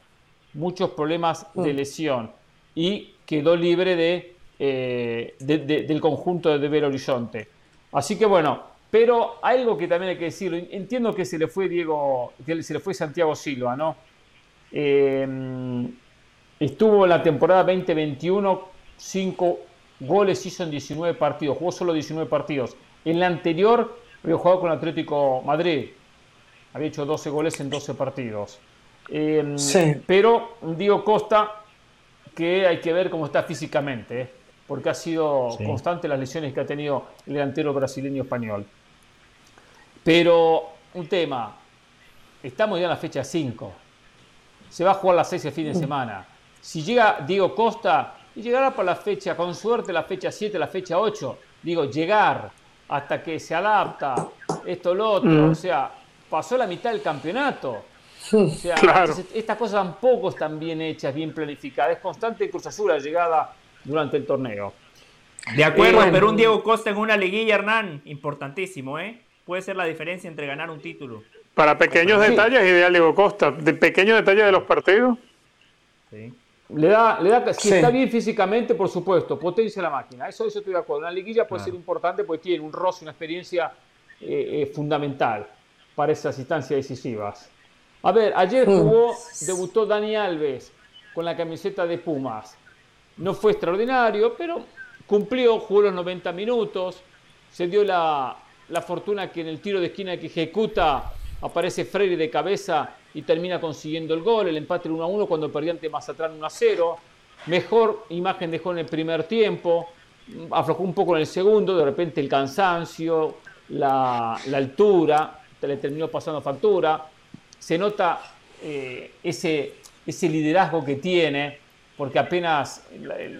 muchos problemas de mm. lesión, y quedó libre de, eh, del conjunto de Belo Horizonte. Así que bueno, pero algo que también hay que decirlo, entiendo que se le fue Diego, que se le fue Santiago Silva, ¿no? Em, estuvo en la temporada 2021, 5 goles hizo en 19 partidos, jugó solo 19 partidos. En la anterior había jugado con Atlético Madrid, había hecho 12 goles en 12 partidos. Em, sí. Pero Diego Costa, que hay que ver cómo está físicamente, ¿eh? porque ha sido constante las lesiones que ha tenido el delantero brasileño español. Pero un tema, estamos ya en la fecha 5, se va a jugar la 6 el fin de semana. Si llega Diego Costa, y llegará para la fecha, con suerte la fecha 7, la fecha 8, digo, llegar hasta que se adapta, esto, lo otro, mm. o sea, pasó la mitad del campeonato. O sea, estas cosas tampoco están bien hechas, bien planificadas. Es constante Cruz Azul la llegada durante el torneo. De acuerdo, pero un Diego Costa en una liguilla, Hernán, importantísimo, ¿eh? puede ser la diferencia entre ganar un título. Para pequeños detalles, ideal Diego Costa. De pequeños detalles de los partidos. Sí. Le da, le da, si está bien físicamente, por supuesto, potencia la máquina. Eso, eso estoy de acuerdo. Una liguilla puede ser importante porque tiene un roce, una experiencia eh, eh, fundamental para esas instancias decisivas. A ver, ayer mm. jugó, debutó Dani Alves con la camiseta de Pumas. No fue extraordinario, pero cumplió, jugó los 90 minutos, se dio la, la fortuna que en el tiro de esquina que ejecuta aparece Freire de cabeza y termina consiguiendo el gol, el empate 1 a 1 cuando perdía ante Mazatlán 1 a 0. Mejor imagen dejó en el primer tiempo, aflojó un poco en el segundo, de repente el cansancio, la, altura, le terminó pasando factura. Se nota eh, ese, ese liderazgo que tiene, porque apenas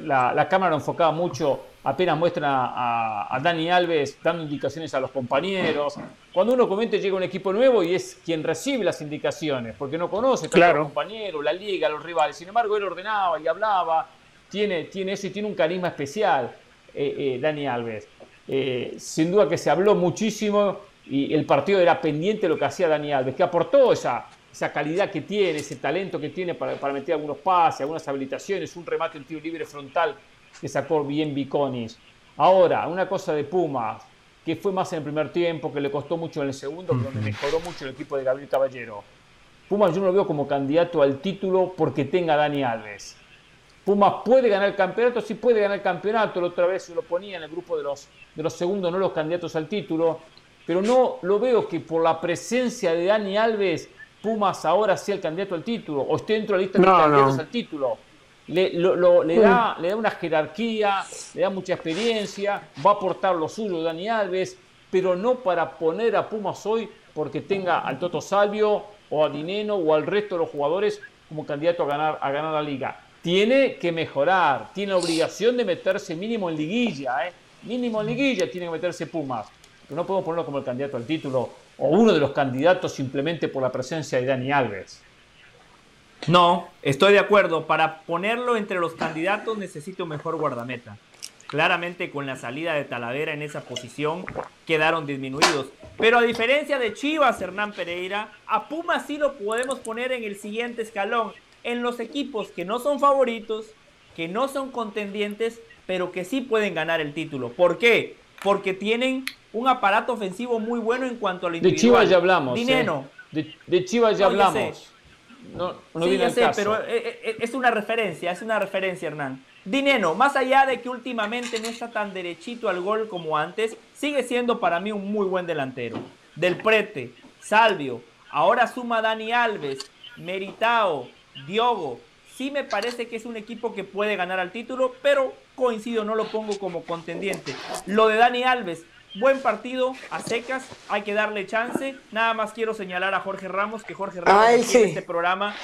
la, la cámara lo enfocaba mucho apenas muestran a, Dani Alves dando indicaciones a los compañeros. Cuando uno comente llega un equipo nuevo y es quien recibe las indicaciones, porque no conoce a los compañeros, la liga, los rivales. Sin embargo, él ordenaba y hablaba, tiene, tiene eso y tiene un carisma especial, eh, eh, Dani Alves. Eh, sin duda que se habló muchísimo y el partido era pendiente de lo que hacía Dani Alves, que aportó esa, esa calidad que tiene, ese talento que tiene para, para meter algunos pases, algunas habilitaciones, un remate, un tiro libre frontal que sacó bien Viconis. Ahora, una cosa de Pumas, que fue más en el primer tiempo, que le costó mucho en el segundo, pero donde mejoró mucho el equipo de Gabriel Caballero. Pumas yo no lo veo como candidato al título porque tenga Dani Alves. Pumas puede ganar el campeonato, sí puede ganar el campeonato, la otra vez se lo ponía en el grupo de los, de los segundos, no los candidatos al título, pero no lo veo que por la presencia de Dani Alves, Pumas ahora sea el candidato al título, o esté dentro de la lista de candidatos al título. Le, le, da, le da una jerarquía, le da mucha experiencia, va a aportar lo suyo Dani Alves, pero no para poner a Pumas hoy porque tenga al Toto Salvio o a Dineno o al resto de los jugadores como candidato a ganar, a ganar la liga tiene que mejorar, tiene obligación de meterse mínimo en liguilla, ¿eh? mínimo en liguilla tiene que meterse Pumas. Pero no podemos ponerlo como el candidato al título o uno de los candidatos simplemente por la presencia de Dani Alves. No, estoy de acuerdo. Para ponerlo entre los candidatos necesito un mejor guardameta. Claramente con la salida de Talavera en esa posición quedaron disminuidos. Pero a diferencia de Chivas, Hernán Pereira, a Pumas sí lo podemos poner en el siguiente escalón en los equipos que no son favoritos, que no son contendientes, pero que sí pueden ganar el título. ¿Por qué? Porque tienen un aparato ofensivo muy bueno en cuanto a lo individual. De Chivas ya hablamos. Dinero. ¿eh? De, Chivas ya hablamos. No, no sí, ya sé, pero eh, eh, es una referencia, es una referencia, Hernán. Dinero, más allá de que últimamente no está tan derechito al gol como antes, sigue siendo para mí un muy buen delantero. Del Prete, Salvio, ahora suma Dani Alves, Meritao, Diogo, sí me parece que es un equipo que puede ganar al título, pero coincido, no lo pongo como contendiente. Lo de Dani Alves, buen partido, a secas, hay que darle chance. Nada más quiero señalar a Jorge Ramos, que Jorge Ramos en este programa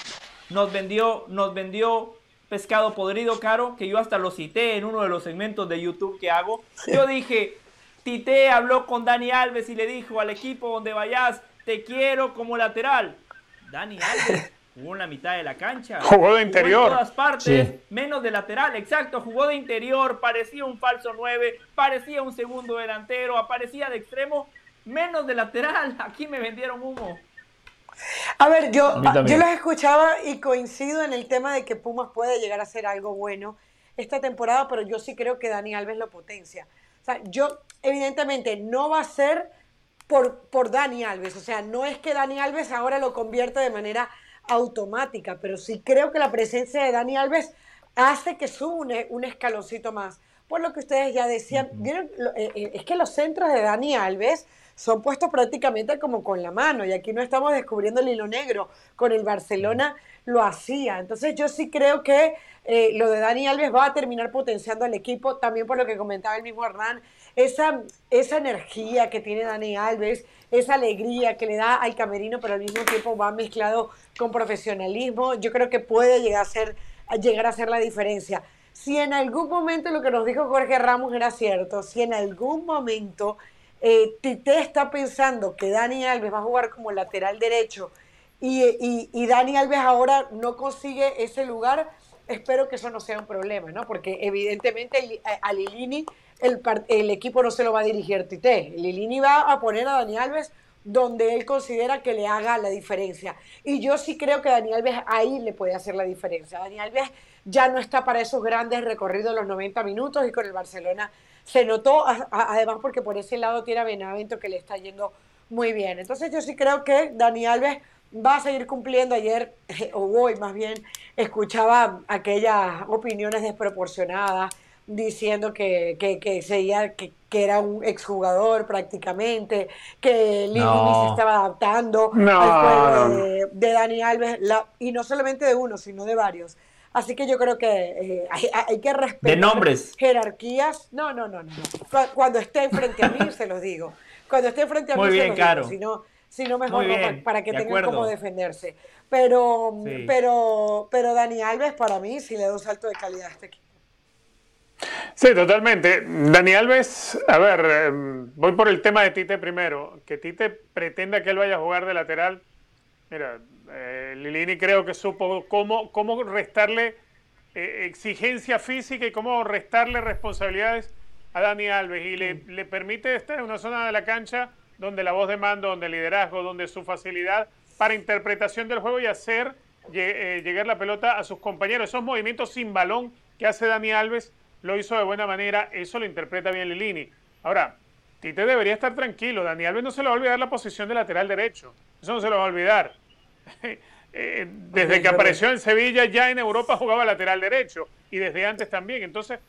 nos vendió, nos vendió pescado podrido caro, que yo hasta lo cité en uno de los segmentos de YouTube que hago. Yo dije, Tite habló con Dani Alves y le dijo al equipo donde vayas, te quiero como lateral. Dani Alves jugó en la mitad de la cancha. *laughs* Jugó de interior. en todas partes, menos de lateral, exacto. Jugó de interior, parecía un falso 9, parecía un segundo delantero, aparecía de extremo, menos de lateral. *laughs* Aquí me vendieron humo. A ver, yo, yo los escuchaba y coincido en el tema de que Pumas puede llegar a ser algo bueno esta temporada, pero yo sí creo que Dani Alves lo potencia. O sea, yo, evidentemente, no va a ser por, por Dani Alves. O sea, no es que Dani Alves ahora lo convierta de manera automática, pero sí creo que la presencia de Dani Alves hace que suba un, escaloncito más. Por lo que ustedes ya decían, eh, eh, es que los centros de Dani Alves son puestos prácticamente como con la mano, y aquí no estamos descubriendo el hilo negro, con el Barcelona lo hacía. Entonces yo sí creo que eh, lo de Dani Alves va a terminar potenciando al equipo, también por lo que comentaba el mismo Hernán, esa, esa energía que tiene Dani Alves, esa alegría que le da al camerino, pero al mismo tiempo va mezclado con profesionalismo, yo creo que puede llegar a ser, llegar a ser la diferencia. Si en algún momento lo que nos dijo Jorge Ramos era cierto, si en algún momento eh, Tite está pensando que Dani Alves va a jugar como lateral derecho y, y, Dani Alves ahora no consigue ese lugar, espero que eso no sea un problema, ¿no? Porque evidentemente a Lilini el, equipo no se lo va a dirigir Tite. Lilini va a poner a Dani Alves donde él considera que le haga la diferencia. Y yo sí creo que Dani Alves ahí le puede hacer la diferencia. Dani Alves ya no está para esos grandes recorridos de los 90 minutos y con el Barcelona se notó, además porque por ese lado tiene a Benavento que le está yendo muy bien. Entonces yo sí creo que Dani Alves va a seguir cumpliendo. Ayer, *laughs* o hoy más bien, escuchaba aquellas opiniones desproporcionadas diciendo que, que, que, que, que, era un exjugador prácticamente, que Lili se estaba adaptando al juego de, Dani Alves, y no solamente de uno, sino de varios. Así que yo creo que eh, hay, que respetar de nombres. jerarquías. No, no, no, no. Cuando esté frente a mí, se los digo. Cuando esté frente a Muy mí, bien, se los digo. Si no, mejor para, que tengan cómo defenderse. Pero, pero, pero Dani Alves, para mí, sí le da un salto de calidad a este equipo. Sí, totalmente. Dani Alves, a ver, em, voy por el tema de Tite primero. Que Tite pretenda que él vaya a jugar de lateral. Mira, eh, Lilini creo que supo cómo, cómo restarle eh, exigencia física y cómo restarle responsabilidades a Dani Alves y le, le, permite estar en una zona de la cancha donde la voz de mando, donde el liderazgo, donde su facilidad para interpretación del juego y hacer eh, llegar la pelota a sus compañeros. Esos movimientos sin balón que hace Dani Alves lo hizo de buena manera, eso lo interpreta bien Lilini. Ahora, Tite debería estar tranquilo, Dani Alves no se le va a olvidar la posición de lateral derecho, eso no se lo va a olvidar. *laughs* Eh, desde que apareció en Sevilla ya en Europa jugaba lateral derecho y desde antes también, entonces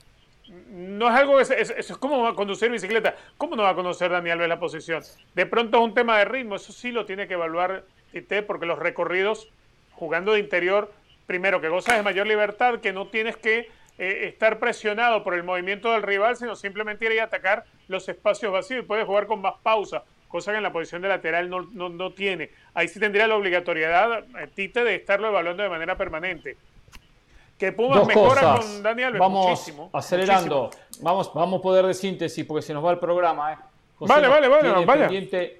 no es algo que es, es, como va a conducir bicicleta. ¿Cómo no va a conocer Dani Alves la posición? De pronto es un tema de ritmo, eso sí lo tiene que evaluar Tite porque los recorridos jugando de interior, primero que gozas de mayor libertad, que no tienes que eh, estar presionado por el movimiento del rival, sino simplemente ir a atacar los espacios vacíos y puedes jugar con más pausa, cosa que en la posición de lateral no, no, tiene. Ahí sí tendría la obligatoriedad, eh, Tite, de estarlo evaluando de manera permanente. Que Pumas mejora con Daniel Vamos muchísimo, acelerando. Vamos, vamos a poder de síntesis porque se nos va el programa. ¿eh? vale, vale, vale, vaya.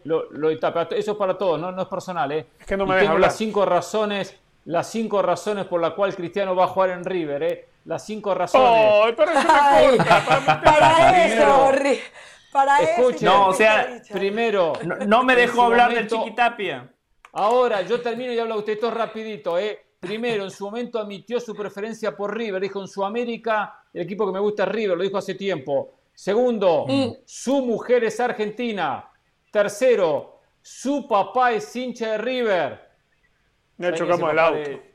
Lo, lo, eso es para todos, no, no es personal. ¿eh? Es que no me tengo las cinco razones, las cinco razones por las cuales Cristiano va a jugar en River. ¿eh? Las cinco razones. Oh, pero eso me para, para eso, para Escuche, No, o sea, primero. No, me dejó hablar del Chiquitapia. Ahora, yo termino y habla usted todo rapidito, ¿eh? Primero, en su momento admitió su preferencia por River. Dijo, en Sudamérica, el equipo que me gusta es River, lo dijo hace tiempo. Segundo, mm. su mujer es argentina. Tercero, su papá es hincha de River. Ya chocamos el auto.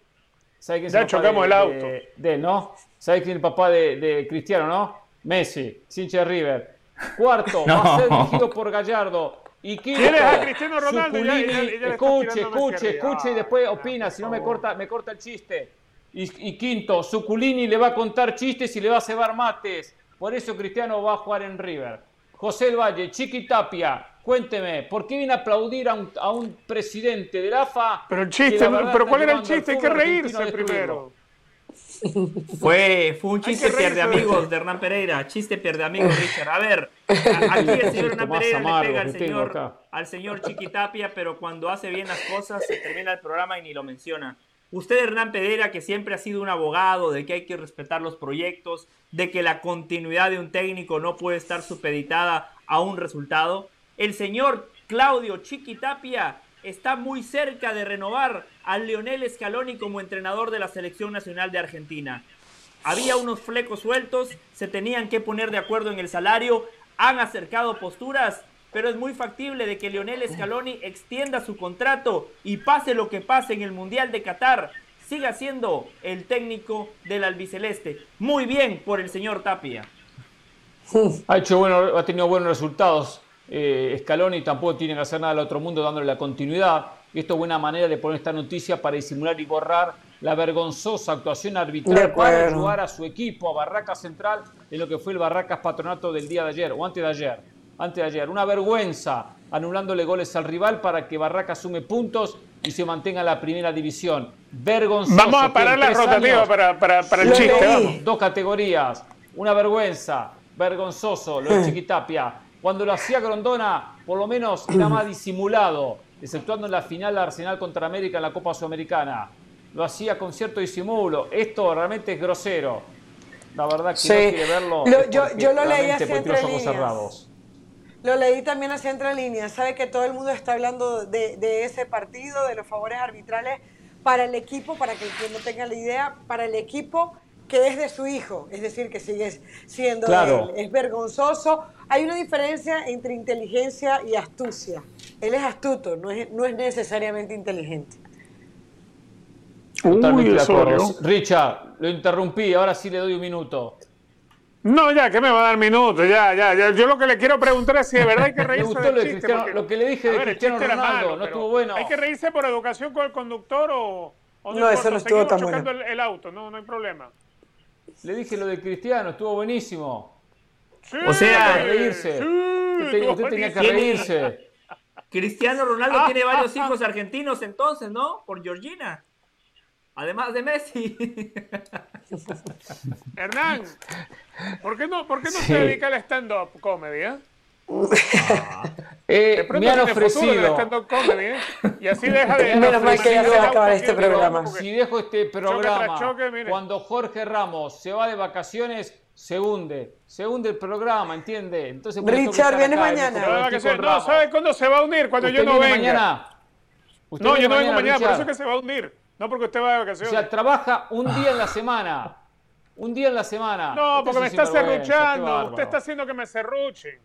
Ya chocamos el auto. De, ¿no? ¿Sabes quién es el papá de, Cristiano, no? Messi, hincha de River. Cuarto, *laughs* va a ser dirigido por Gallardo. Y quinto, a Cristiano Ronaldo? escuche, escuche, escuche y después opina, si no me corta, me corta el chiste. Y, y quinto, Suculini le va a contar chistes y le va a cebar mates. Por eso Cristiano va a jugar en River. José El Valle, Chiqui Tapia, cuénteme, ¿por qué viene a aplaudir a un, presidente del AFA? Pero el chiste, pero ¿cuál era el chiste? Hay que reírse primero. Fue, fue un chiste pierde amigos de Hernán Pereira. Chiste pierde amigos, Richard. A ver, aquí el señor Hernán Pereira le pega al señor, al señor Chiquitapia, pero cuando hace bien las cosas se termina el programa y ni lo menciona. Usted, Hernán Pereira, que siempre ha sido un abogado de que hay que respetar los proyectos, de que la continuidad de un técnico no puede estar supeditada a un resultado. El señor Claudio Chiquitapia está muy cerca de renovar a Leonel Scaloni como entrenador de la Selección Nacional de Argentina. Había unos flecos sueltos, se tenían que poner de acuerdo en el salario, han acercado posturas pero es muy factible de que Lionel Scaloni extienda su contrato y pase lo que pase en el Mundial de Qatar, siga siendo el técnico del albiceleste. Muy bien por el señor Tapia. Ha hecho bueno, ha tenido buenos resultados. Eh, Scaloni tampoco tiene que hacer nada al otro mundo dándole la continuidad. Y esto es buena manera de poner esta noticia para disimular y borrar la vergonzosa actuación arbitral para ayudar a su equipo, a Barracas Central, en lo que fue el Barracas Patronato del día de ayer o antes de ayer antes de ayer. Una vergüenza anulándole goles al rival para que Barraca sume puntos y se mantenga en la primera división. Vergonzoso. Vamos a parar la rotativa para, para, el chiste. Dos categorías. Una vergüenza. Vergonzoso lo de *laughs* Chiquitapia. Cuando lo hacía Grondona, por lo menos era más disimulado, exceptuando en la final Arsenal contra América en la Copa Sudamericana. Lo hacía con cierto disimulo. Esto realmente es grosero. La verdad que no quiere verlo. yo, yo, lo leí así entre líneas. cerrados. Lo leí también hacia entre líneas. Sabe que todo el mundo está hablando de, ese partido, de los favores arbitrales para el equipo, para que el que no tenga la idea, para el equipo que es de su hijo, es decir, que sigue siendo él. Es vergonzoso. Hay una diferencia entre inteligencia y astucia. Él es astuto, no es, no es necesariamente inteligente. Totalmente Richard, lo interrumpí, ahora sí le doy un minuto. No, ya, que me va a dar minutos, ya, ya, ya. Yo lo que le quiero preguntar es si de verdad hay que *laughs* reírse del lo chiste. lo que le dije de Cristiano Ronaldo, no estuvo bueno. ¿Hay que reírse por educación con el conductor o, no? no eso no estuvo tan bueno. El, el, auto, no, no hay problema. Le dije lo de Cristiano, estuvo buenísimo. Sí, o sea, reírse. Sí, usted, tenía que reírse. Cristiano Ronaldo tiene *laughs* varios hijos argentinos entonces, ¿no? Por Georgina. Además de Messi. Hernán, ¿por qué no, por qué no se dedica al stand-up comedy? Eh? Ah. Eh, me han ofrecido. Comedy, ¿eh? Y así deja de. *laughs* Menos mal que ya se va a acabar este programa. Si dejo este programa, cuando Jorge Ramos se va de vacaciones, se hunde. Se hunde el programa, ¿entiende? Entonces, Richard, viene mañana. No, ¿sabe cuándo se va a unir? Cuando yo no venga. Mañana? no, yo no vengo mañana, por eso es que se va a hundir. No porque usted va de vacaciones. O sea, trabaja un día en la semana. Un día en la semana. No, porque me está serruchando. Usted está haciendo que me serruchen.